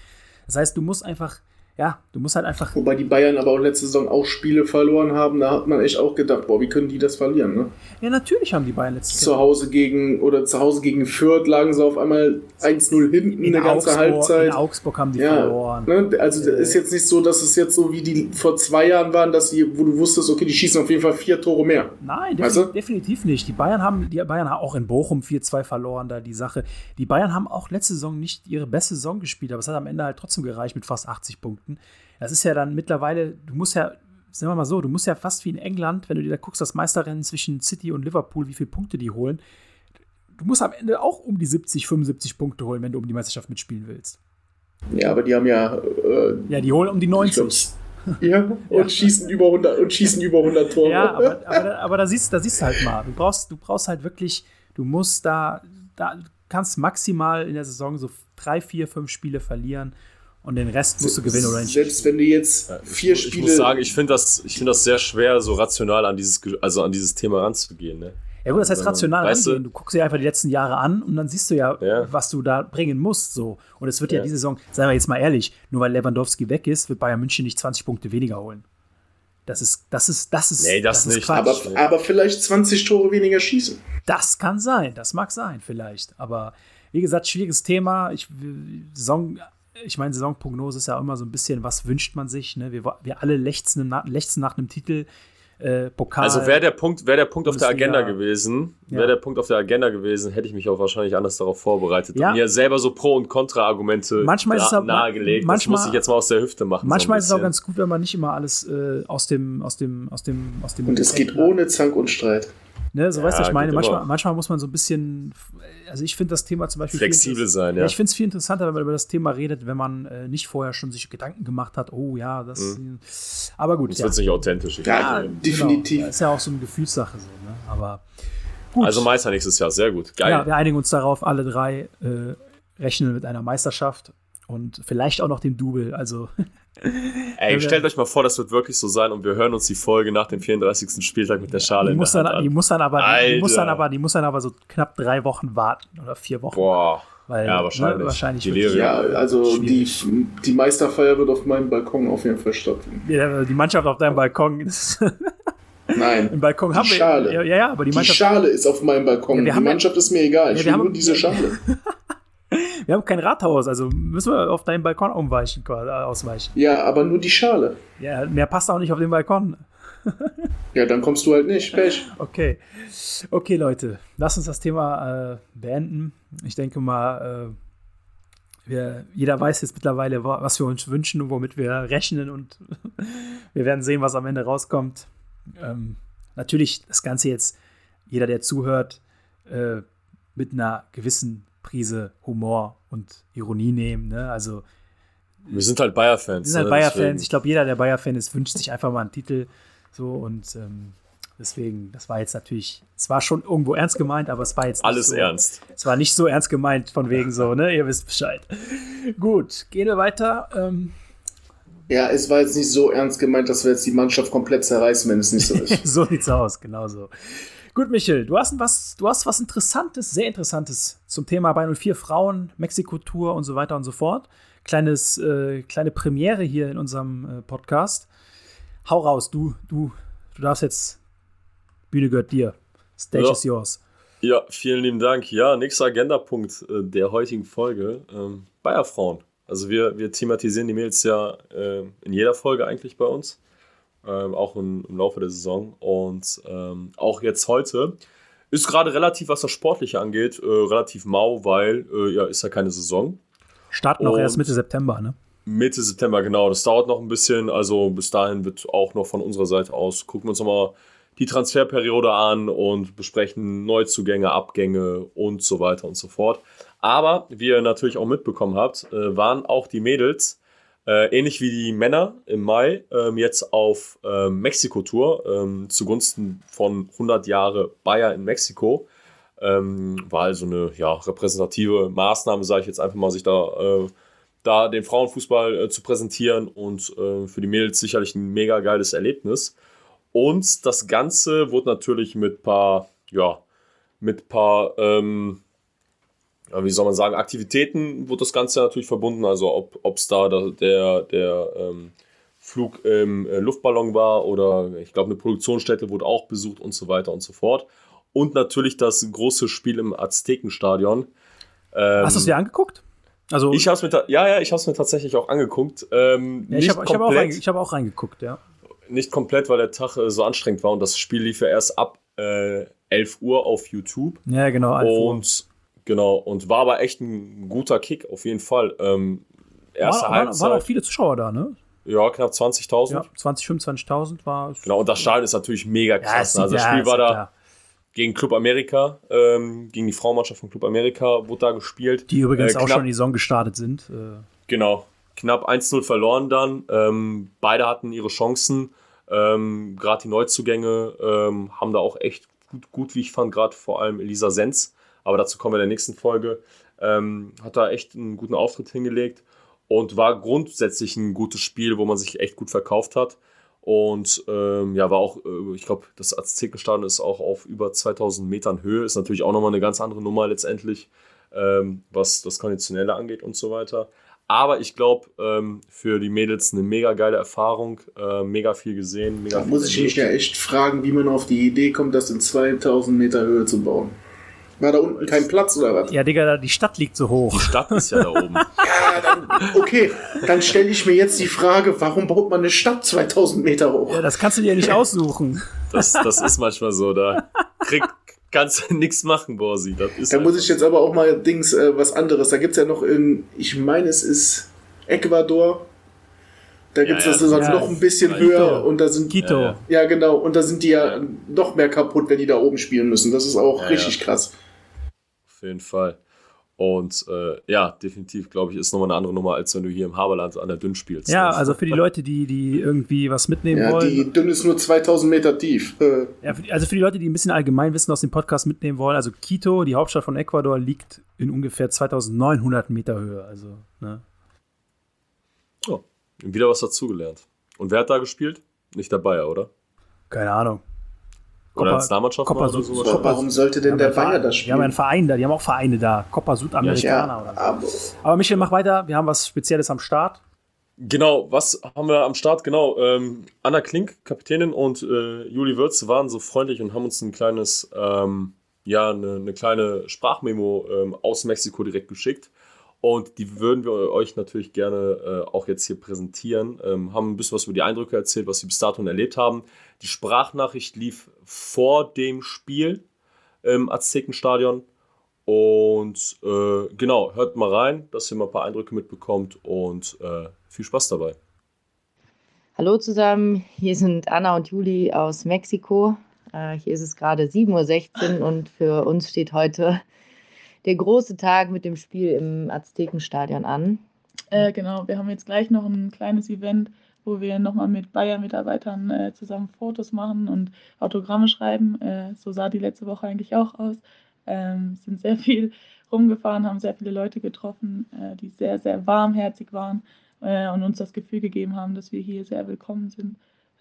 Das heißt, du musst einfach, ja, du musst halt einfach, Wobei die Bayern aber auch letzte Saison auch Spiele verloren haben. Da hat man echt auch gedacht, boah, wie können die das verlieren, ne? ja, natürlich haben die Bayern letztes Zu Hause gegen, oder zu Hause gegen Fürth lagen sie auf einmal 1-0 hinten in eine ganze Augsburg, Halbzeit. in Augsburg haben die Ja, verloren. ne? also das ist jetzt nicht so, dass es jetzt so wie die vor zwei Jahren waren, dass sie, wo du wusstest, okay, die schießen auf jeden Fall vier Tore mehr. Nein, Weißt defini du? definitiv nicht. Die Bayern haben, die Bayern haben auch in Bochum 4-2 verloren, da die Sache. Die Bayern haben auch letzte Saison nicht ihre beste Saison gespielt, aber es hat am Ende halt trotzdem gereicht mit fast 80 Punkten. Das ist ja dann mittlerweile, du musst ja, sagen wir mal so, du musst ja fast wie in England, wenn du dir da guckst, das Meisterrennen zwischen City und Liverpool, wie viele Punkte die holen, du musst am Ende auch um die 70, 75 Punkte holen, wenn du um die Meisterschaft mitspielen willst. Ja, aber die haben ja, äh, Ja, die holen um die ich 90. glaub's, ja, und schießen über 100 und schießen über 100 Tore. Ja, aber, aber, da- aber da, siehst, da siehst du halt mal, du brauchst, du brauchst halt wirklich, du musst da, da du kannst maximal in der Saison so drei, vier, fünf Spiele verlieren und den Rest musst du gewinnen oder nicht. Selbst wenn du jetzt vier ich, Spiele. Ich muss sagen, ich finde das, ich find das sehr schwer, so rational an dieses, also an dieses Thema ranzugehen. Ne? Ja gut, das heißt rational weißt du- rangehen. Du guckst dir einfach die letzten Jahre an und dann siehst du ja, Ja. was du da bringen musst. So. Und es wird ja. Ja. diese Saison, seien wir jetzt mal ehrlich, nur weil Lewandowski weg ist, wird Bayern München nicht 20 Punkte weniger holen. Das ist, das ist, das ist, Nee, das ist nicht. Aber, aber vielleicht 20 Tore weniger schießen. Das kann sein, das mag sein, vielleicht. Aber wie gesagt, schwieriges Thema. Ich, Saison, ich meine, Saisonprognose ist ja immer so ein bisschen, was wünscht man sich? Ne? Wir, wir alle lechzen nach, lechzen nach einem Titel. Äh, Pokal. Also wäre der Punkt, wäre der Punkt auf der. Agenda gewesen, Ja. wäre der Punkt auf der Agenda gewesen, hätte ich mich auch wahrscheinlich anders darauf vorbereitet Ja. und mir selber so Pro- und Kontra-Argumente Manchmal ist es na- aber- nahegelegt. manchmal- das muss ich jetzt mal aus der Hüfte machen. Manchmal ist es so auch ganz gut, wenn man nicht immer alles äh, aus dem, aus dem, aus dem, aus dem. Und es geht ohne Zank und Streit. Ne, so weißt du, Ja, ich meine, manchmal, manchmal muss man so ein bisschen, also ich finde das Thema zum Beispiel. Flexibel sein, Ja, ja. ich finde es viel interessanter, wenn man über das Thema redet, wenn man äh, nicht vorher schon sich Gedanken gemacht hat, oh ja, das. Aber gut, Das ja. wird nicht authentisch. Ich Ja, finde. definitiv. Genau. Das ist ja auch so eine Gefühlssache so, ne? Aber gut. Also Meister nächstes Jahr, sehr gut. Geil. ja, wir einigen uns darauf, alle drei äh, rechnen mit einer Meisterschaft und vielleicht auch noch dem Double. Also Ey, wir- stellt euch mal vor, das wird wirklich so sein und wir hören uns die Folge nach dem 34. Spieltag mit der Schale die in muss, der dann, Hand die an. muss dann aber, die muss dann aber, die muss dann aber so knapp drei Wochen warten oder vier Wochen. Boah. Weil, Ja, wahrscheinlich. Ne, wahrscheinlich wirklich- Ja, also die, Schwierig. die Meisterfeier wird auf meinem Balkon auf jeden Fall stattfinden. Ja, die Mannschaft auf deinem Balkon ist. Nein. Im Balkon Die haben wir. Schale. Ja, ja, ja, aber die Die Mannschaft. Schale ist auf meinem Balkon. Ja, wir die ja- Mannschaft ist mir egal. Ja, Ich wir will haben- nur diese Schale. wir haben kein Rathaus, also müssen wir auf deinen Balkon umweichen, äh, ausweichen. Ja, aber nur die Schale. Ja, mehr passt auch nicht auf den Balkon. Ja, dann kommst du halt nicht. Pech. Okay. Okay, Leute, lass uns das Thema äh, beenden. Ich denke mal, äh, wir, jeder weiß jetzt mittlerweile, wa- was wir uns wünschen und womit wir rechnen und wir werden sehen, was am Ende rauskommt. Ähm, natürlich das Ganze jetzt, jeder, der zuhört, äh, mit einer gewissen Prise Humor und Ironie nehmen. Ne? Also Wir sind halt Bayer-Fans. wir sind halt ne, Bayer-Fans. Ich glaube, jeder, der Bayer-Fan ist, wünscht sich einfach mal einen Titel. So und ähm, deswegen, das war jetzt natürlich, es war schon irgendwo ernst gemeint, aber es war jetzt nicht Alles so, ernst. Es war nicht so ernst gemeint, von wegen so, ne? Ihr wisst Bescheid. Gut, gehen wir weiter. Ähm, Ja, es war jetzt nicht so ernst gemeint, dass wir jetzt die Mannschaft komplett zerreißen, wenn es nicht so ist. so sieht's aus, genau so. Gut, Michel, du hast was, du hast was Interessantes, sehr Interessantes zum Thema Bayern 04 Frauen, Mexiko-Tour und so weiter und so fort. Kleines, äh, kleine Premiere hier in unserem äh, Podcast. Hau raus, du, du, du darfst jetzt. Bühne gehört dir. Stage Ja. is yours. Ja, vielen lieben Dank. Ja, nächster Agendapunkt äh, der heutigen Folge. Ähm, Bayerfrauen. Also wir, wir thematisieren die Mails ja äh, in jeder Folge eigentlich bei uns. Ähm, auch im, im Laufe der Saison. Und ähm, auch jetzt heute ist gerade relativ, was das Sportliche angeht, äh, relativ mau, weil äh, ja, ist ja keine Saison. Starten auch Und- erst Mitte September, ne? Mitte September, genau. Das dauert noch ein bisschen. Also bis dahin wird auch noch von unserer Seite aus, gucken wir uns nochmal die Transferperiode an und besprechen Neuzugänge, Abgänge und so weiter und so fort. Aber, wie ihr natürlich auch mitbekommen habt, äh, waren auch die Mädels, äh, ähnlich wie die Männer im Mai, ähm, jetzt auf ähm, Mexiko-Tour ähm, zugunsten von 100 Jahre Bayer in Mexiko. Ähm, war also eine ja, repräsentative Maßnahme, sage ich jetzt einfach mal, sich da äh, da den Frauenfußball äh, zu präsentieren und äh, für die Mädels sicherlich ein mega geiles Erlebnis. Und das Ganze wurde natürlich mit paar, ja, mit paar, ähm, ja, wie soll man sagen, Aktivitäten wurde das Ganze natürlich verbunden. Also ob es da der, der, ähm, Flug im äh, Luftballon war oder ich glaube eine Produktionsstätte wurde auch besucht und so weiter und so fort. Und natürlich das große Spiel im Aztekenstadion. Ähm, Hast du es dir angeguckt? Also, ich habe es mir, ja, ja, ich habe es mir tatsächlich auch angeguckt. Ähm, ja, ich habe hab auch, ich hab auch reingeguckt, ja. nicht komplett, weil der Tag äh, so anstrengend war und das Spiel lief ja erst ab äh, 11 Uhr auf YouTube. Ja, genau. Alf Uhr. Und genau, und war aber echt ein guter Kick, auf jeden Fall. Ähm, erste War, waren, Halbzeit, waren auch viele Zuschauer da, ne? ja, knapp 20.000. Ja, 20, 25.000 war es. Genau, und das Stadion ist natürlich mega krass. ist- ne? also das ja, Spiel war ja da klar. gegen Club Amerika, ähm, gegen die Frauenmannschaft von Club Amerika wurde da gespielt. Die übrigens Äh, auch knapp- schon in die Saison gestartet sind. Äh, Genau. Knapp 1-0 verloren dann. Ähm, beide hatten ihre Chancen. Ähm, gerade die Neuzugänge ähm, haben da auch echt gut, gut, wie ich fand, gerade vor allem Elisa Senz. Aber dazu kommen wir in der nächsten Folge. Ähm, hat da echt einen guten Auftritt hingelegt und war grundsätzlich ein gutes Spiel, wo man sich echt gut verkauft hat. Und ähm, ja, war auch, äh, ich glaube, das Aztekenstadion ist auch auf über 2000 Metern Höhe. Ist natürlich auch nochmal eine ganz andere Nummer letztendlich, ähm, was das Konditionelle angeht und so weiter. Aber ich glaube, ähm, für die Mädels eine mega geile Erfahrung, äh, mega viel gesehen. Mega Da viel muss ich mich ja echt fragen, wie man auf die Idee kommt, das in 2000 Meter Höhe zu bauen. War da unten kein Platz oder was? ja, Digga, die Stadt liegt so hoch. Die Stadt ist ja da oben. Ja, dann, okay, dann stelle ich mir jetzt die Frage, warum baut man eine Stadt 2000 Meter hoch? Ja, das kannst du dir nicht aussuchen. Das, das ist manchmal so. Da krieg, kannst du nichts machen, Borsi. Das ist Da muss ich jetzt aber auch mal Dings äh, was anderes. Da gibt es ja noch in, ich meine, es ist Ecuador. Da gibt es ja, das ist ja. noch ein bisschen Ja, höher Quito. und da sind Quito. Ja, ja genau und da sind die ja noch mehr kaputt, wenn die da oben spielen müssen. Das ist auch Ja, richtig ja. krass. Auf jeden Fall. Und äh, ja, definitiv, glaube ich, ist nochmal eine andere Nummer, als wenn du hier im Haberland an der Dünn spielst. Ja, also für die Leute, die, die irgendwie was mitnehmen Ja, wollen. die dünn ist nur 2000 Meter tief. Ja, für die, also für die Leute, die ein bisschen Allgemeinwissen aus dem Podcast mitnehmen wollen, also Quito, die Hauptstadt von Ecuador, liegt in ungefähr 2900 Meter Höhe. Also, ne? Oh, wieder was dazugelernt. Und wer hat da gespielt? Nicht der Bayer, oder? Keine Ahnung. Oder Copa- Nationalmannschaft Copa oder sowas? Copa- warum sollte denn der Bayer das Verein- Die haben einen spielen? Verein da, die haben auch Vereine da. Copa Südamerikaner Ja, oder so. aber Aber Michel, mach weiter. Wir haben was Spezielles am Start. Genau, was haben wir am Start? Genau, ähm, Anna Klink, Kapitänin und äh, Juli Würz waren so freundlich und haben uns ein kleines, ähm, ja, eine, eine, kleine Sprachmemo ähm, aus Mexiko direkt geschickt. Und die würden wir euch natürlich gerne äh, auch jetzt hier präsentieren. Ähm, haben ein bisschen was über die Eindrücke erzählt, was sie bis dato erlebt haben. Die Sprachnachricht lief vor dem Spiel im Aztekenstadion. Und äh, genau, hört mal rein, dass ihr mal ein paar Eindrücke mitbekommt und äh, viel Spaß dabei. Hallo zusammen, hier sind Anna und Juli aus Mexiko. Äh, hier ist es gerade 7.16 Uhr und für uns steht heute der große Tag mit dem Spiel im Aztekenstadion an. Äh, genau, wir haben jetzt gleich noch ein kleines Event, wo wir nochmal mit Bayern-Mitarbeitern äh, zusammen Fotos machen und Autogramme schreiben. Äh, so sah die letzte Woche eigentlich auch aus. Ähm, sind sehr viel rumgefahren, haben sehr viele Leute getroffen, äh, die sehr, sehr warmherzig waren äh, und uns das Gefühl gegeben haben, dass wir hier sehr willkommen sind.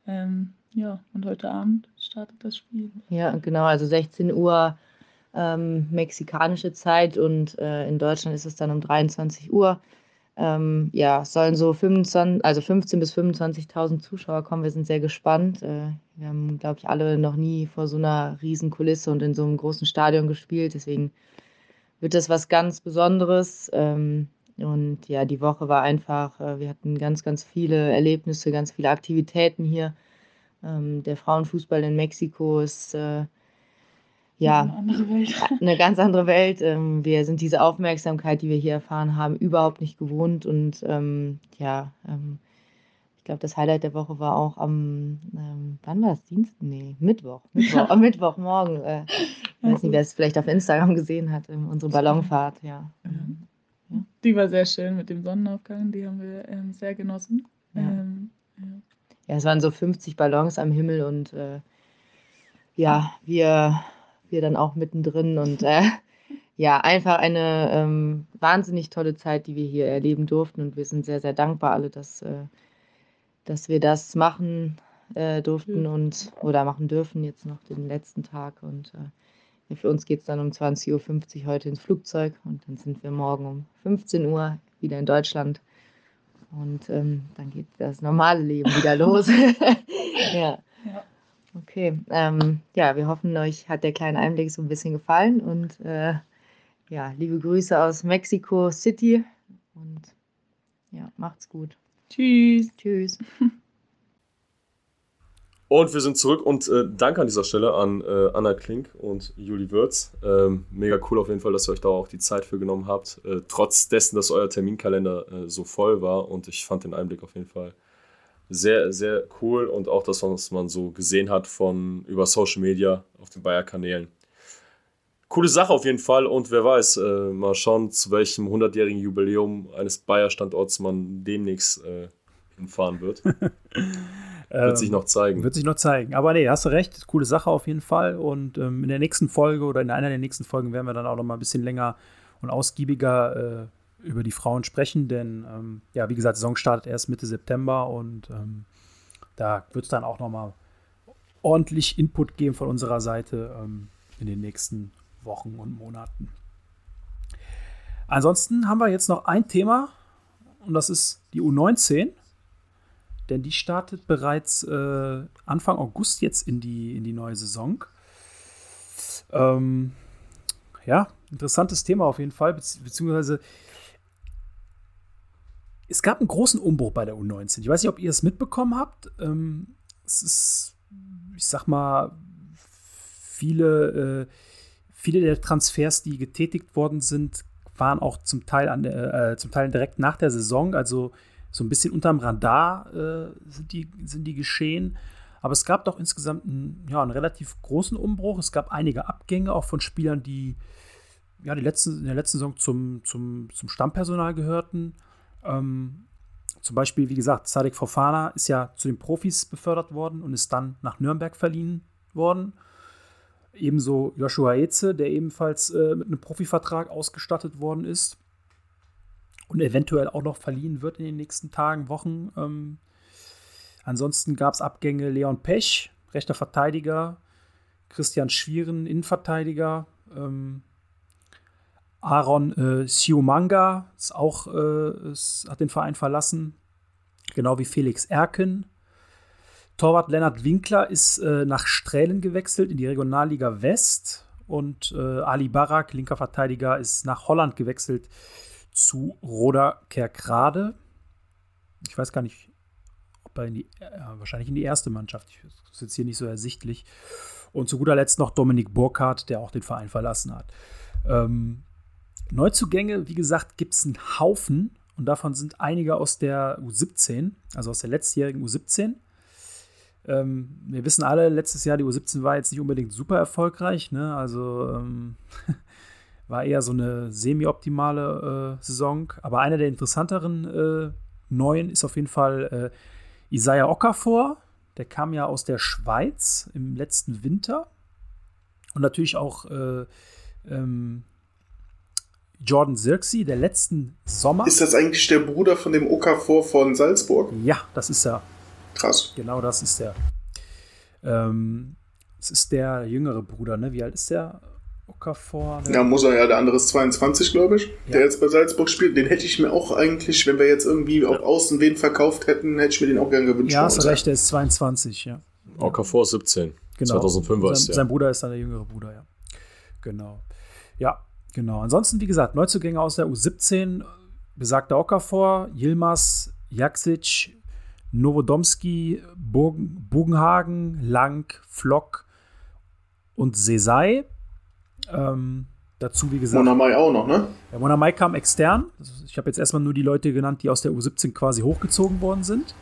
Ähm, ja, und heute Abend startet das Spiel. Ja, genau, also 16 Uhr ähm, mexikanische Zeit und äh, in Deutschland ist es dann um 23 Uhr. Ähm, ja, sollen so 25, also 15.000 bis 25.000 Zuschauer kommen. Wir sind sehr gespannt. Äh, wir haben, glaube ich, alle noch nie vor so einer riesen Kulisse und in so einem großen Stadion gespielt. Deswegen wird das was ganz Besonderes. Ähm, und ja, die Woche war einfach, äh, wir hatten ganz, ganz viele Erlebnisse, ganz viele Aktivitäten hier. Ähm, der Frauenfußball in Mexiko ist äh, ja, eine, andere Welt. eine ganz andere Welt. Ähm, wir sind diese Aufmerksamkeit, die wir hier erfahren haben, überhaupt nicht gewohnt. Und ähm, ja, ähm, ich glaube, das Highlight der Woche war auch am, ähm, wann war das? Dienst? Nee, Mittwoch. Mittwoch am Mittwochmorgen. Äh, ich weiß nicht, wer es vielleicht auf Instagram gesehen hat, ähm, unsere Ballonfahrt, ja. ja. Die war sehr schön mit dem Sonnenaufgang, die haben wir ähm, sehr genossen. Ja. ja. ja. es waren so 50 Ballons am Himmel und äh, ja, wir wir dann auch mittendrin und äh, ja, einfach eine ähm, wahnsinnig tolle Zeit, die wir hier erleben durften und wir sind sehr, sehr dankbar alle, dass, äh, dass wir das machen äh, durften ja. und oder machen dürfen jetzt noch den letzten Tag und äh, für uns geht es dann um 20.50 Uhr heute ins Flugzeug und dann sind wir morgen um 15 Uhr wieder in Deutschland und ähm, dann geht das normale Leben wieder los. ja. ja. Okay, ähm, ja, wir hoffen, euch hat der kleine Einblick so ein bisschen gefallen und äh, ja, liebe Grüße aus Mexico City und ja, macht's gut. Tschüss. Tschüss. Und wir sind zurück und äh, danke an dieser Stelle an äh, Anna Klink und Juli Würz. Ähm, mega cool auf jeden Fall, dass ihr euch da auch die Zeit für genommen habt, äh, trotz dessen, dass euer Terminkalender äh, so voll war und ich fand den Einblick auf jeden Fall sehr, sehr cool und auch das, was man so gesehen hat von über Social Media auf den Bayer-Kanälen. Coole Sache auf jeden Fall und wer weiß, äh, mal schauen, zu welchem 100-jährigen Jubiläum eines Bayer-Standorts man demnächst äh, hinfahren wird. wird sich noch zeigen. Wird sich noch zeigen. Aber nee, hast du recht, coole Sache auf jeden Fall. Und ähm, in der nächsten Folge oder in einer der nächsten Folgen werden wir dann auch noch mal ein bisschen länger und ausgiebiger äh, über die Frauen sprechen, denn ähm, ja, wie gesagt, die Saison startet erst Mitte September und ähm, da wird es dann auch nochmal ordentlich Input geben von unserer Seite ähm, in den nächsten Wochen und Monaten. Ansonsten haben wir jetzt noch ein Thema und das ist die U19, denn die startet bereits äh, Anfang August jetzt in die, in die neue Saison. Ähm, ja, interessantes Thema auf jeden Fall, beziehungsweise es gab einen großen Umbruch bei der U19. Ich weiß nicht, ob ihr es mitbekommen habt. Ähm, es ist, ich sag mal, viele, äh, viele der Transfers, die getätigt worden sind, waren auch zum Teil, an äh, zum Teil direkt nach der Saison. Also so ein bisschen unterm Radar äh, sind, die, sind die geschehen. Aber es gab doch insgesamt einen, ja, einen relativ großen Umbruch. Es gab einige Abgänge auch von Spielern, die ja, die letzten, in der letzten Saison zum, zum, zum Stammpersonal gehörten. Ähm, zum Beispiel, wie gesagt, Sadek Fofana ist ja zu den Profis befördert worden und ist dann nach Nürnberg verliehen worden. Ebenso Joshua Eze, der ebenfalls äh, mit einem Profivertrag ausgestattet worden ist und eventuell auch noch verliehen wird in den nächsten Tagen, Wochen. Ähm, ansonsten gab es Abgänge Leon Pech, rechter Verteidiger, Christian Schwieren, Innenverteidiger, ähm, Aaron äh, Siumanga ist auch, äh, ist, hat den Verein verlassen. Genau wie Felix Erken. Torwart Lennart Winkler ist äh, nach Strählen gewechselt in die Regionalliga West. Und äh, Ali Barak, linker Verteidiger, ist nach Holland gewechselt zu Roda Kerkrade. Ich weiß gar nicht, ob er in die, äh, wahrscheinlich in die erste Mannschaft. Das ist jetzt hier nicht so ersichtlich. Und zu guter Letzt noch Dominik Burkhardt, der auch den Verein verlassen hat. Ähm, Neuzugänge, wie gesagt, gibt es einen Haufen und davon sind einige aus der U17, also aus der letztjährigen U17. Ähm, wir wissen alle, letztes Jahr die U17 war jetzt nicht unbedingt super erfolgreich, ne? also ähm, war eher so eine semi-optimale äh, Saison. Aber einer der interessanteren äh, neuen ist auf jeden Fall äh, Isaiah Okafor. Der kam ja aus der Schweiz im letzten Winter. Und natürlich auch äh, ähm, Jordan Zirksi, der letzten Sommer. Ist das eigentlich der Bruder von dem Okafor von Salzburg? Ja, das ist er. Krass. Genau, das ist der. Ähm, das ist der jüngere Bruder, ne? Wie alt ist der? Okafor. Ja, muss er ja. Der andere ist 22, glaube ich, Ja. der jetzt bei Salzburg spielt. Den hätte ich mir auch eigentlich, wenn wir jetzt irgendwie auf Außen wen verkauft hätten, hätte ich mir den auch gern gewünscht. Ja, hast recht, der ist 22, ja. Okafor 17. Genau. 2005 war es, sein, ja. sein Bruder ist dann der jüngere Bruder, ja. Genau. Ja, genau. Ansonsten, wie gesagt, Neuzugänge aus der U17, besagter Okafor, Yilmaz, Jaksic, Novodomski, Bogen, Bogenhagen, Lang, Flock und Sesai. Ähm, dazu, wie gesagt, Monamai auch noch, ne? der Monamai kam extern. Ich habe jetzt erstmal nur die Leute genannt, die aus der U17 quasi hochgezogen worden sind.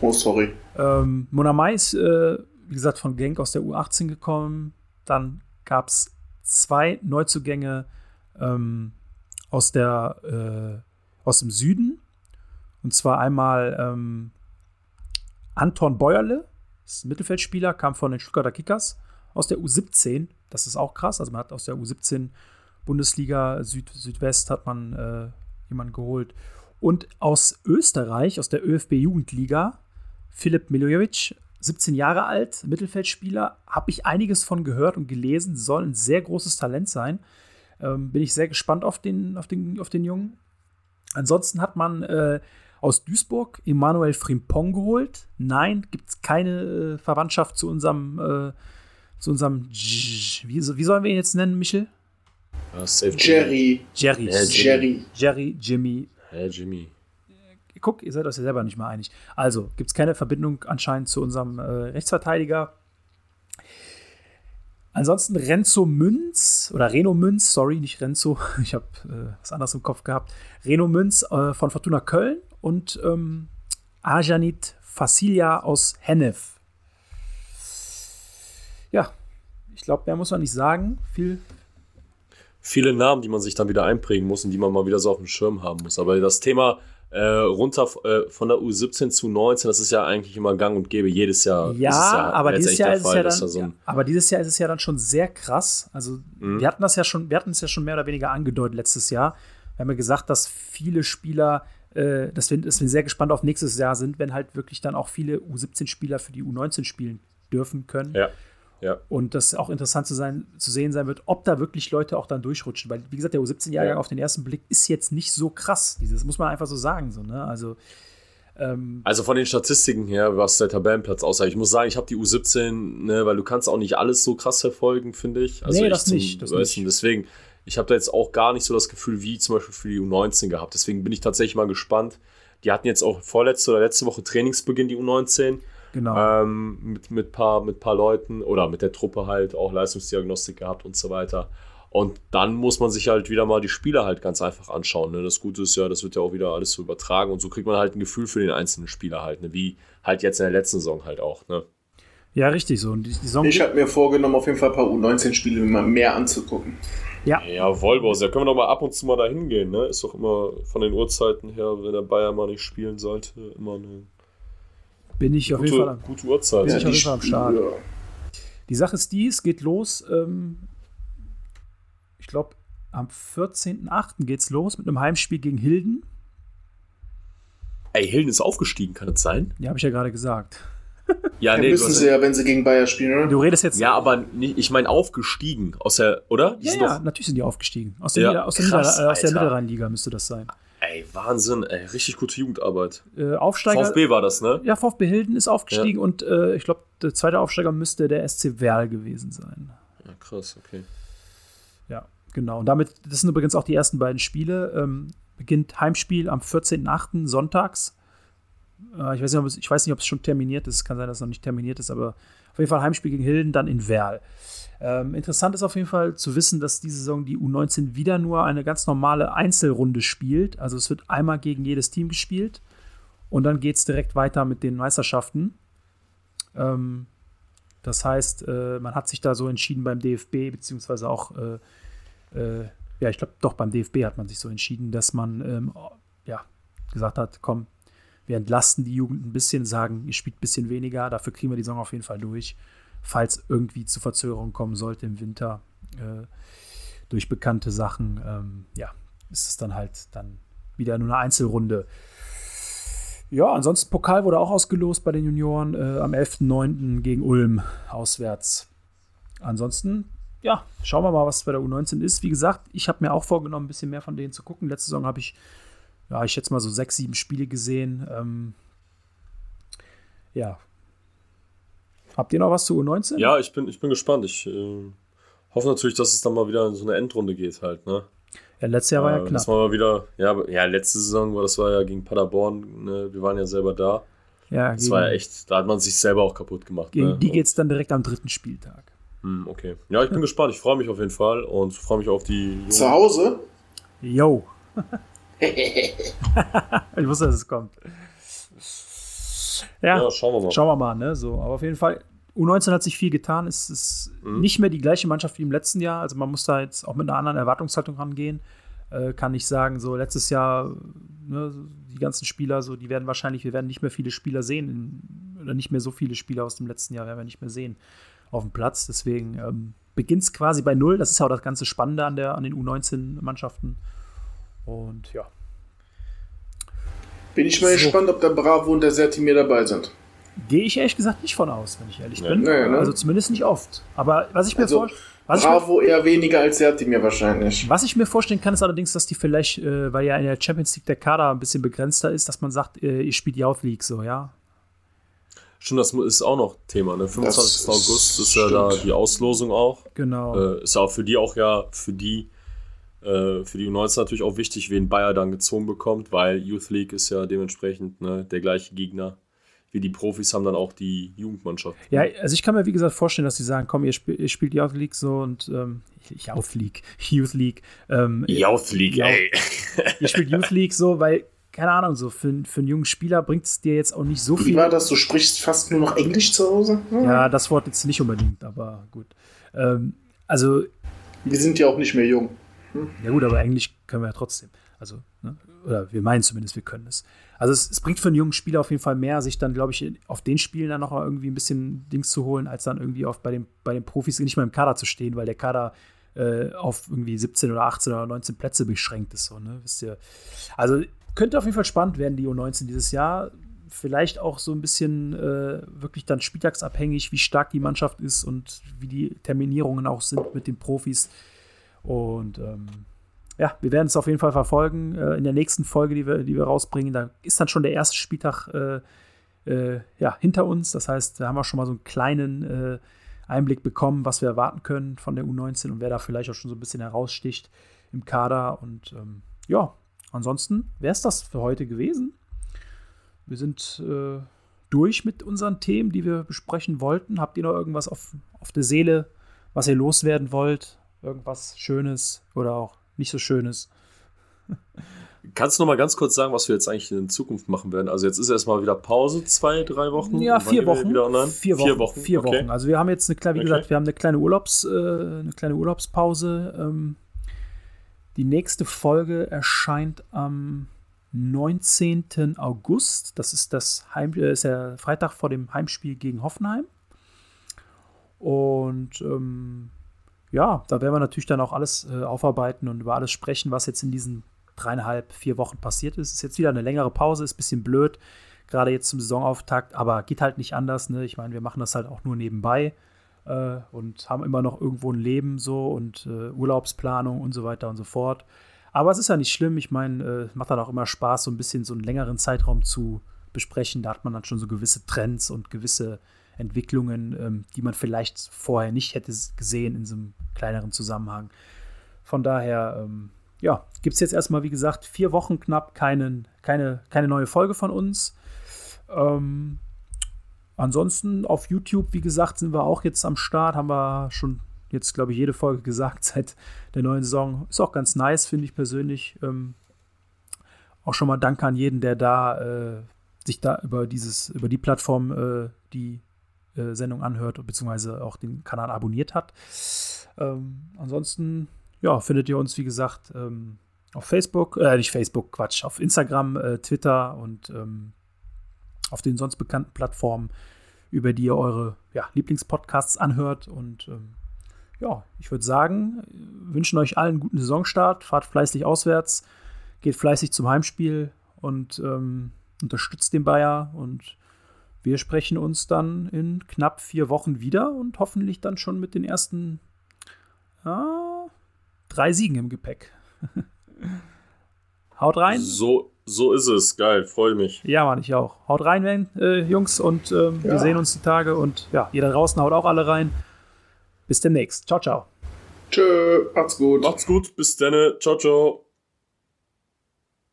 Oh, sorry. Ähm, Monamai ist, äh, wie gesagt, von Genk aus der U18 gekommen. Dann gab es zwei Neuzugänge ähm, aus, der, äh, aus dem Süden. Und zwar einmal ähm, Anton Bäuerle, ist ein Mittelfeldspieler, kam von den Stuttgarter Kickers aus der U17. Das ist auch krass. Also man hat aus der U17 Bundesliga Süd, Südwest hat man äh, jemanden geholt. Und aus Österreich, aus der ÖFB Jugendliga, Philipp Milojevic, 17 Jahre alt, Mittelfeldspieler, habe ich einiges von gehört und gelesen, soll ein sehr großes Talent sein. Ähm, bin ich sehr gespannt auf den, auf den, auf den Jungen. Ansonsten hat man äh, aus Duisburg Emanuel Frimpong geholt. Nein, gibt es keine äh, Verwandtschaft zu unserem, äh, zu unserem, wie, wie sollen wir ihn jetzt nennen, Michel? Jerry. Jerry. Jerry. Jerry, Jimmy. Hä, Jimmy. Guck, ihr seid euch ja selber nicht mal einig. Also, gibt es keine Verbindung anscheinend zu unserem äh, Rechtsverteidiger. Ansonsten Renzo Münz oder Reno Münz, sorry, nicht Renzo, ich habe äh, was anderes im Kopf gehabt. Reno Münz äh, von Fortuna Köln und ähm, Ajanit Fassilia aus Hennef. Ja, ich glaube, mehr muss man nicht sagen. Viel Viele Namen, die man sich dann wieder einprägen muss und die man mal wieder so auf dem Schirm haben muss. Aber das Thema äh, runter äh, von der U17 zu 19, das ist ja eigentlich immer gang und gäbe. Jedes Jahr Ja, aber dieses Jahr Fall, ja dann, so ja, aber dieses Jahr ist es ja dann schon sehr krass. Also Mhm. wir hatten das ja schon, wir hatten es ja schon mehr oder weniger angedeutet letztes Jahr. Wir haben ja gesagt, dass viele Spieler, äh, dass, wir, dass wir sehr gespannt auf nächstes Jahr sind, wenn halt wirklich dann auch viele U17-Spieler für die U19 spielen dürfen können. Ja. Ja. Und das auch interessant zu, sein, zu sehen sein wird, ob da wirklich Leute auch dann durchrutschen. Weil, wie gesagt, der U17-Jahrgang Ja. auf den ersten Blick ist jetzt nicht so krass. Dieses muss man einfach so sagen. So, ne? Also ähm, Also von den Statistiken her, was der Tabellenplatz aussah. Ich muss sagen, ich habe die U17, ne, weil du kannst auch nicht alles so krass verfolgen, finde ich. Also Nee, ich das nicht, das nicht. Deswegen, ich habe da jetzt auch gar nicht so das Gefühl wie zum Beispiel für die U19 gehabt. Deswegen bin ich tatsächlich mal gespannt. Die hatten jetzt auch vorletzte oder letzte Woche Trainingsbeginn, die U19. Genau. Ähm, mit, mit, paar, mit paar Leuten oder mit der Truppe halt auch Leistungsdiagnostik gehabt und so weiter. Und dann muss man sich halt wieder mal die Spieler halt ganz einfach anschauen. Ne? Das Gute ist ja, das wird ja auch wieder alles so übertragen und so kriegt man halt ein Gefühl für den einzelnen Spieler halt, ne? wie halt jetzt in der letzten Saison halt auch. Ne? ja, richtig so. Und die, die Saison Ich habe mir vorgenommen, auf jeden Fall ein paar U19-Spiele mal mehr anzugucken. Ja, Vollboss, da können wir doch mal ab und zu mal da hingehen. Ne? Ist doch immer von den Uhrzeiten her, wenn der Bayern mal nicht spielen sollte, immer eine bin ich auf jeden gute, Fall am gute Uhrzeit. Ja, ich auf jeden die Fall am Start. Spiele- Die Sache ist die, es geht los. Ähm, ich glaube, am 14.08. geht's los mit einem Heimspiel gegen Hilden. Ey, Hilden ist aufgestiegen, kann das sein? Ja, habe ich ja gerade gesagt. Ja, Dann nee, müssen sie ja, wenn sie gegen Bayer spielen, oder? Du redest jetzt. Ja, aber nicht, ich meine aufgestiegen aus der, oder? Die ja, sind ja, doch- natürlich sind die aufgestiegen. Aus der, Ja, Nieder- aus der, Nieder- äh, aus der Alter. Mittelrheinliga müsste das sein. Ey, Wahnsinn, ey, richtig gute Jugendarbeit. Äh, Aufsteiger. VfB war das, ne? Ja, VfB Hilden ist aufgestiegen und äh, ich glaube, der zweite Aufsteiger müsste der SC Werl gewesen sein. Ja, krass, okay. Ja, genau. Und damit, das sind übrigens auch die ersten beiden Spiele. Ähm, beginnt Heimspiel am 14.08. sonntags. Äh, ich, weiß nicht, ob es, ich weiß nicht, ob es schon terminiert ist. Kann sein, dass es noch nicht terminiert ist, aber auf jeden Fall Heimspiel gegen Hilden, dann in Werl. Ähm, interessant ist auf jeden Fall zu wissen, dass diese Saison die U19 wieder nur eine ganz normale Einzelrunde spielt. Also es wird einmal gegen jedes Team gespielt und dann geht es direkt weiter mit den Meisterschaften. Ähm, das heißt, äh, man hat sich da so entschieden beim DFB, beziehungsweise auch, äh, äh, ja, ich glaube, doch beim DFB hat man sich so entschieden, dass man ähm, ja, gesagt hat, komm, wir entlasten die Jugend ein bisschen, sagen, ihr spielt ein bisschen weniger, dafür kriegen wir die Saison auf jeden Fall durch falls irgendwie zu Verzögerungen kommen sollte im Winter äh, durch bekannte Sachen, ähm, ja, ist es dann halt dann wieder nur eine Einzelrunde. Ja, ansonsten Pokal wurde auch ausgelost bei den Junioren äh, am 11.09. gegen Ulm auswärts. Ansonsten, ja, schauen wir mal, was bei der U19 ist. Wie gesagt, ich habe mir auch vorgenommen, ein bisschen mehr von denen zu gucken. Letzte Saison habe ich, ja, ich schätze mal so sechs, sieben Spiele gesehen. Ähm, ja, Habt ihr noch was zu U19? Ja, ich bin, ich bin gespannt. Ich äh, hoffe natürlich, dass es dann mal wieder in so eine Endrunde geht halt, ne? Ja, letztes Jahr war ja klar. Dass man mal wieder, ja, ja, letzte Saison war das war ja gegen Paderborn, ne? wir waren ja selber da. Ja, das war ja echt, da hat man sich selber auch kaputt gemacht. Gegen ne? die geht es dann direkt am dritten Spieltag. Hm, okay. Ja, ich bin gespannt. Ich freue mich auf jeden Fall und freue mich auf die. Zu Hause? Yo. ich wusste, dass es kommt. Ja, ja, schauen wir mal. Schauen wir mal, ne? So, aber auf jeden Fall, U19 hat sich viel getan. Es ist mhm. nicht mehr die gleiche Mannschaft wie im letzten Jahr. Also man muss da jetzt auch mit einer anderen Erwartungshaltung rangehen. Äh, kann ich sagen, so letztes Jahr, ne, die ganzen Spieler, so, die werden wahrscheinlich, wir werden nicht mehr viele Spieler sehen, oder nicht mehr so viele Spieler aus dem letzten Jahr werden wir nicht mehr sehen auf dem Platz. Deswegen ähm, beginnt es quasi bei Null. Das ist ja auch das ganze Spannende an, der, an den U19-Mannschaften. Und ja, bin ich mal so. gespannt, ob der Bravo und der Sertimir dabei sind. Gehe ich ehrlich gesagt nicht von aus, wenn ich ehrlich bin. Nee, ne? Also zumindest nicht oft. Aber was ich mir also, vorstelle. Bravo eher weniger als Sertimir wahrscheinlich. Was ich mir vorstellen kann, ist allerdings, dass die vielleicht, äh, weil ja in der Champions League der Kader ein bisschen begrenzter ist, dass man sagt, äh, ihr spielt Youth League so, ja. Stimmt, das ist auch noch Thema, ne? 25. August ist ja da die Auslosung auch. Genau. Äh, ist ja auch für die auch ja, für die äh, für die U19 natürlich auch wichtig, wen Bayer dann gezogen bekommt, weil Youth League ist ja dementsprechend ne, der gleiche Gegner wie die Profis haben dann auch die Jugendmannschaft. Ja, also ich kann mir wie gesagt vorstellen, dass sie sagen, komm, ihr, sp ihr spielt Youth League so und ähm, Youth League, Youth League. Ähm, Youth League, ey. ihr spielt Youth League so, weil keine Ahnung, so für, für einen jungen Spieler bringt es dir jetzt auch nicht so viel. Wie war das? Du sprichst fast nur noch Englisch zu Hause? Hm. Ja, das Wort jetzt nicht unbedingt, aber gut. Ähm, also. Wir sind ja auch nicht mehr jung. Ja gut, aber Englisch können wir ja trotzdem. Also, ne? oder wir meinen zumindest, wir können es. Also es, es, bringt für einen jungen Spieler auf jeden Fall mehr, sich dann, glaube ich, auf den Spielen dann noch irgendwie ein bisschen Dings zu holen, als dann irgendwie auf, bei, den, bei den Profis nicht mal im Kader zu stehen, weil der Kader äh, auf irgendwie 17 oder 18 oder 19 Plätze beschränkt ist. So, ne? Wisst ihr? Also könnte auf jeden Fall spannend werden, die U19 dieses Jahr. Vielleicht auch so ein bisschen äh, wirklich dann spieltagsabhängig, wie stark die Mannschaft ist und wie die Terminierungen auch sind mit den Profis. Und ähm, ja, wir werden es auf jeden Fall verfolgen. Äh, in der nächsten Folge, die wir, die wir rausbringen, da ist dann schon der erste Spieltag äh, äh, ja, hinter uns. Das heißt, da haben wir schon mal so einen kleinen äh, Einblick bekommen, was wir erwarten können von der U19 und wer da vielleicht auch schon so ein bisschen heraussticht im Kader. Und ähm, ja, ansonsten wäre es das für heute gewesen. Wir sind äh, durch mit unseren Themen, die wir besprechen wollten. Habt ihr noch irgendwas auf, auf der Seele, was ihr loswerden wollt? Irgendwas Schönes oder auch nicht so Schönes. Kannst du noch mal ganz kurz sagen, was wir jetzt eigentlich in Zukunft machen werden? Also jetzt ist erstmal wieder Pause, zwei, drei Wochen. Ja, vier Wochen. Vier Wochen. Vier Wochen. Vier okay. Wochen. Also wir haben jetzt eine kleine, wie okay. gesagt, wir haben eine kleine Urlaubs, äh, eine kleine Urlaubspause. Ähm, die nächste Folge erscheint am 19. August. Das ist das Heim, äh, ist der Freitag vor dem Heimspiel gegen Hoffenheim. Und ähm, ja, da werden wir natürlich dann auch alles äh, aufarbeiten und über alles sprechen, was jetzt in diesen dreieinhalb, vier Wochen passiert ist. Ist jetzt wieder eine längere Pause, ist ein bisschen blöd, gerade jetzt zum Saisonauftakt, aber geht halt nicht anders. Ne? Ich meine, wir machen das halt auch nur nebenbei äh, und haben immer noch irgendwo ein Leben so und äh, Urlaubsplanung und so weiter und so fort. Aber es ist ja nicht schlimm. Ich meine, äh, macht dann auch immer Spaß, so ein bisschen so einen längeren Zeitraum zu besprechen. Da hat man dann schon so gewisse Trends und gewisse Entwicklungen, ähm, die man vielleicht vorher nicht hätte gesehen in so einem kleineren Zusammenhang. Von daher, ähm, ja, gibt es jetzt erstmal, wie gesagt, vier Wochen knapp keinen, keine, keine neue Folge von uns. Ähm, ansonsten auf YouTube, wie gesagt, sind wir auch jetzt am Start, haben wir schon jetzt, glaube ich, jede Folge gesagt seit der neuen Saison. Ist auch ganz nice, finde ich persönlich. Ähm, auch schon mal Danke an jeden, der da äh, sich da über dieses, über die Plattform äh, die äh, Sendung anhört, beziehungsweise auch den Kanal abonniert hat. Ähm, ansonsten, ja, findet ihr uns, wie gesagt, ähm, auf Facebook, äh, nicht Facebook, Quatsch, auf Instagram, äh, Twitter und ähm, auf den sonst bekannten Plattformen, über die ihr eure ja, Lieblingspodcasts anhört. Und ähm, ja, ich würde sagen, wünschen euch allen einen guten Saisonstart, fahrt fleißig auswärts, geht fleißig zum Heimspiel und ähm, unterstützt den Bayer und wir sprechen uns dann in knapp vier Wochen wieder und hoffentlich dann schon mit den ersten ja, drei Siegen im Gepäck. Haut rein. So, so ist es. Geil, freue mich. Ja, Mann, ich auch. Haut rein, wenn, äh, Jungs, und ähm, ja. wir sehen uns die Tage. Und ja, jeder draußen haut auch alle rein. Bis demnächst. Ciao, ciao. Tschö, macht's gut. Macht's gut, bis dann. Ciao, ciao.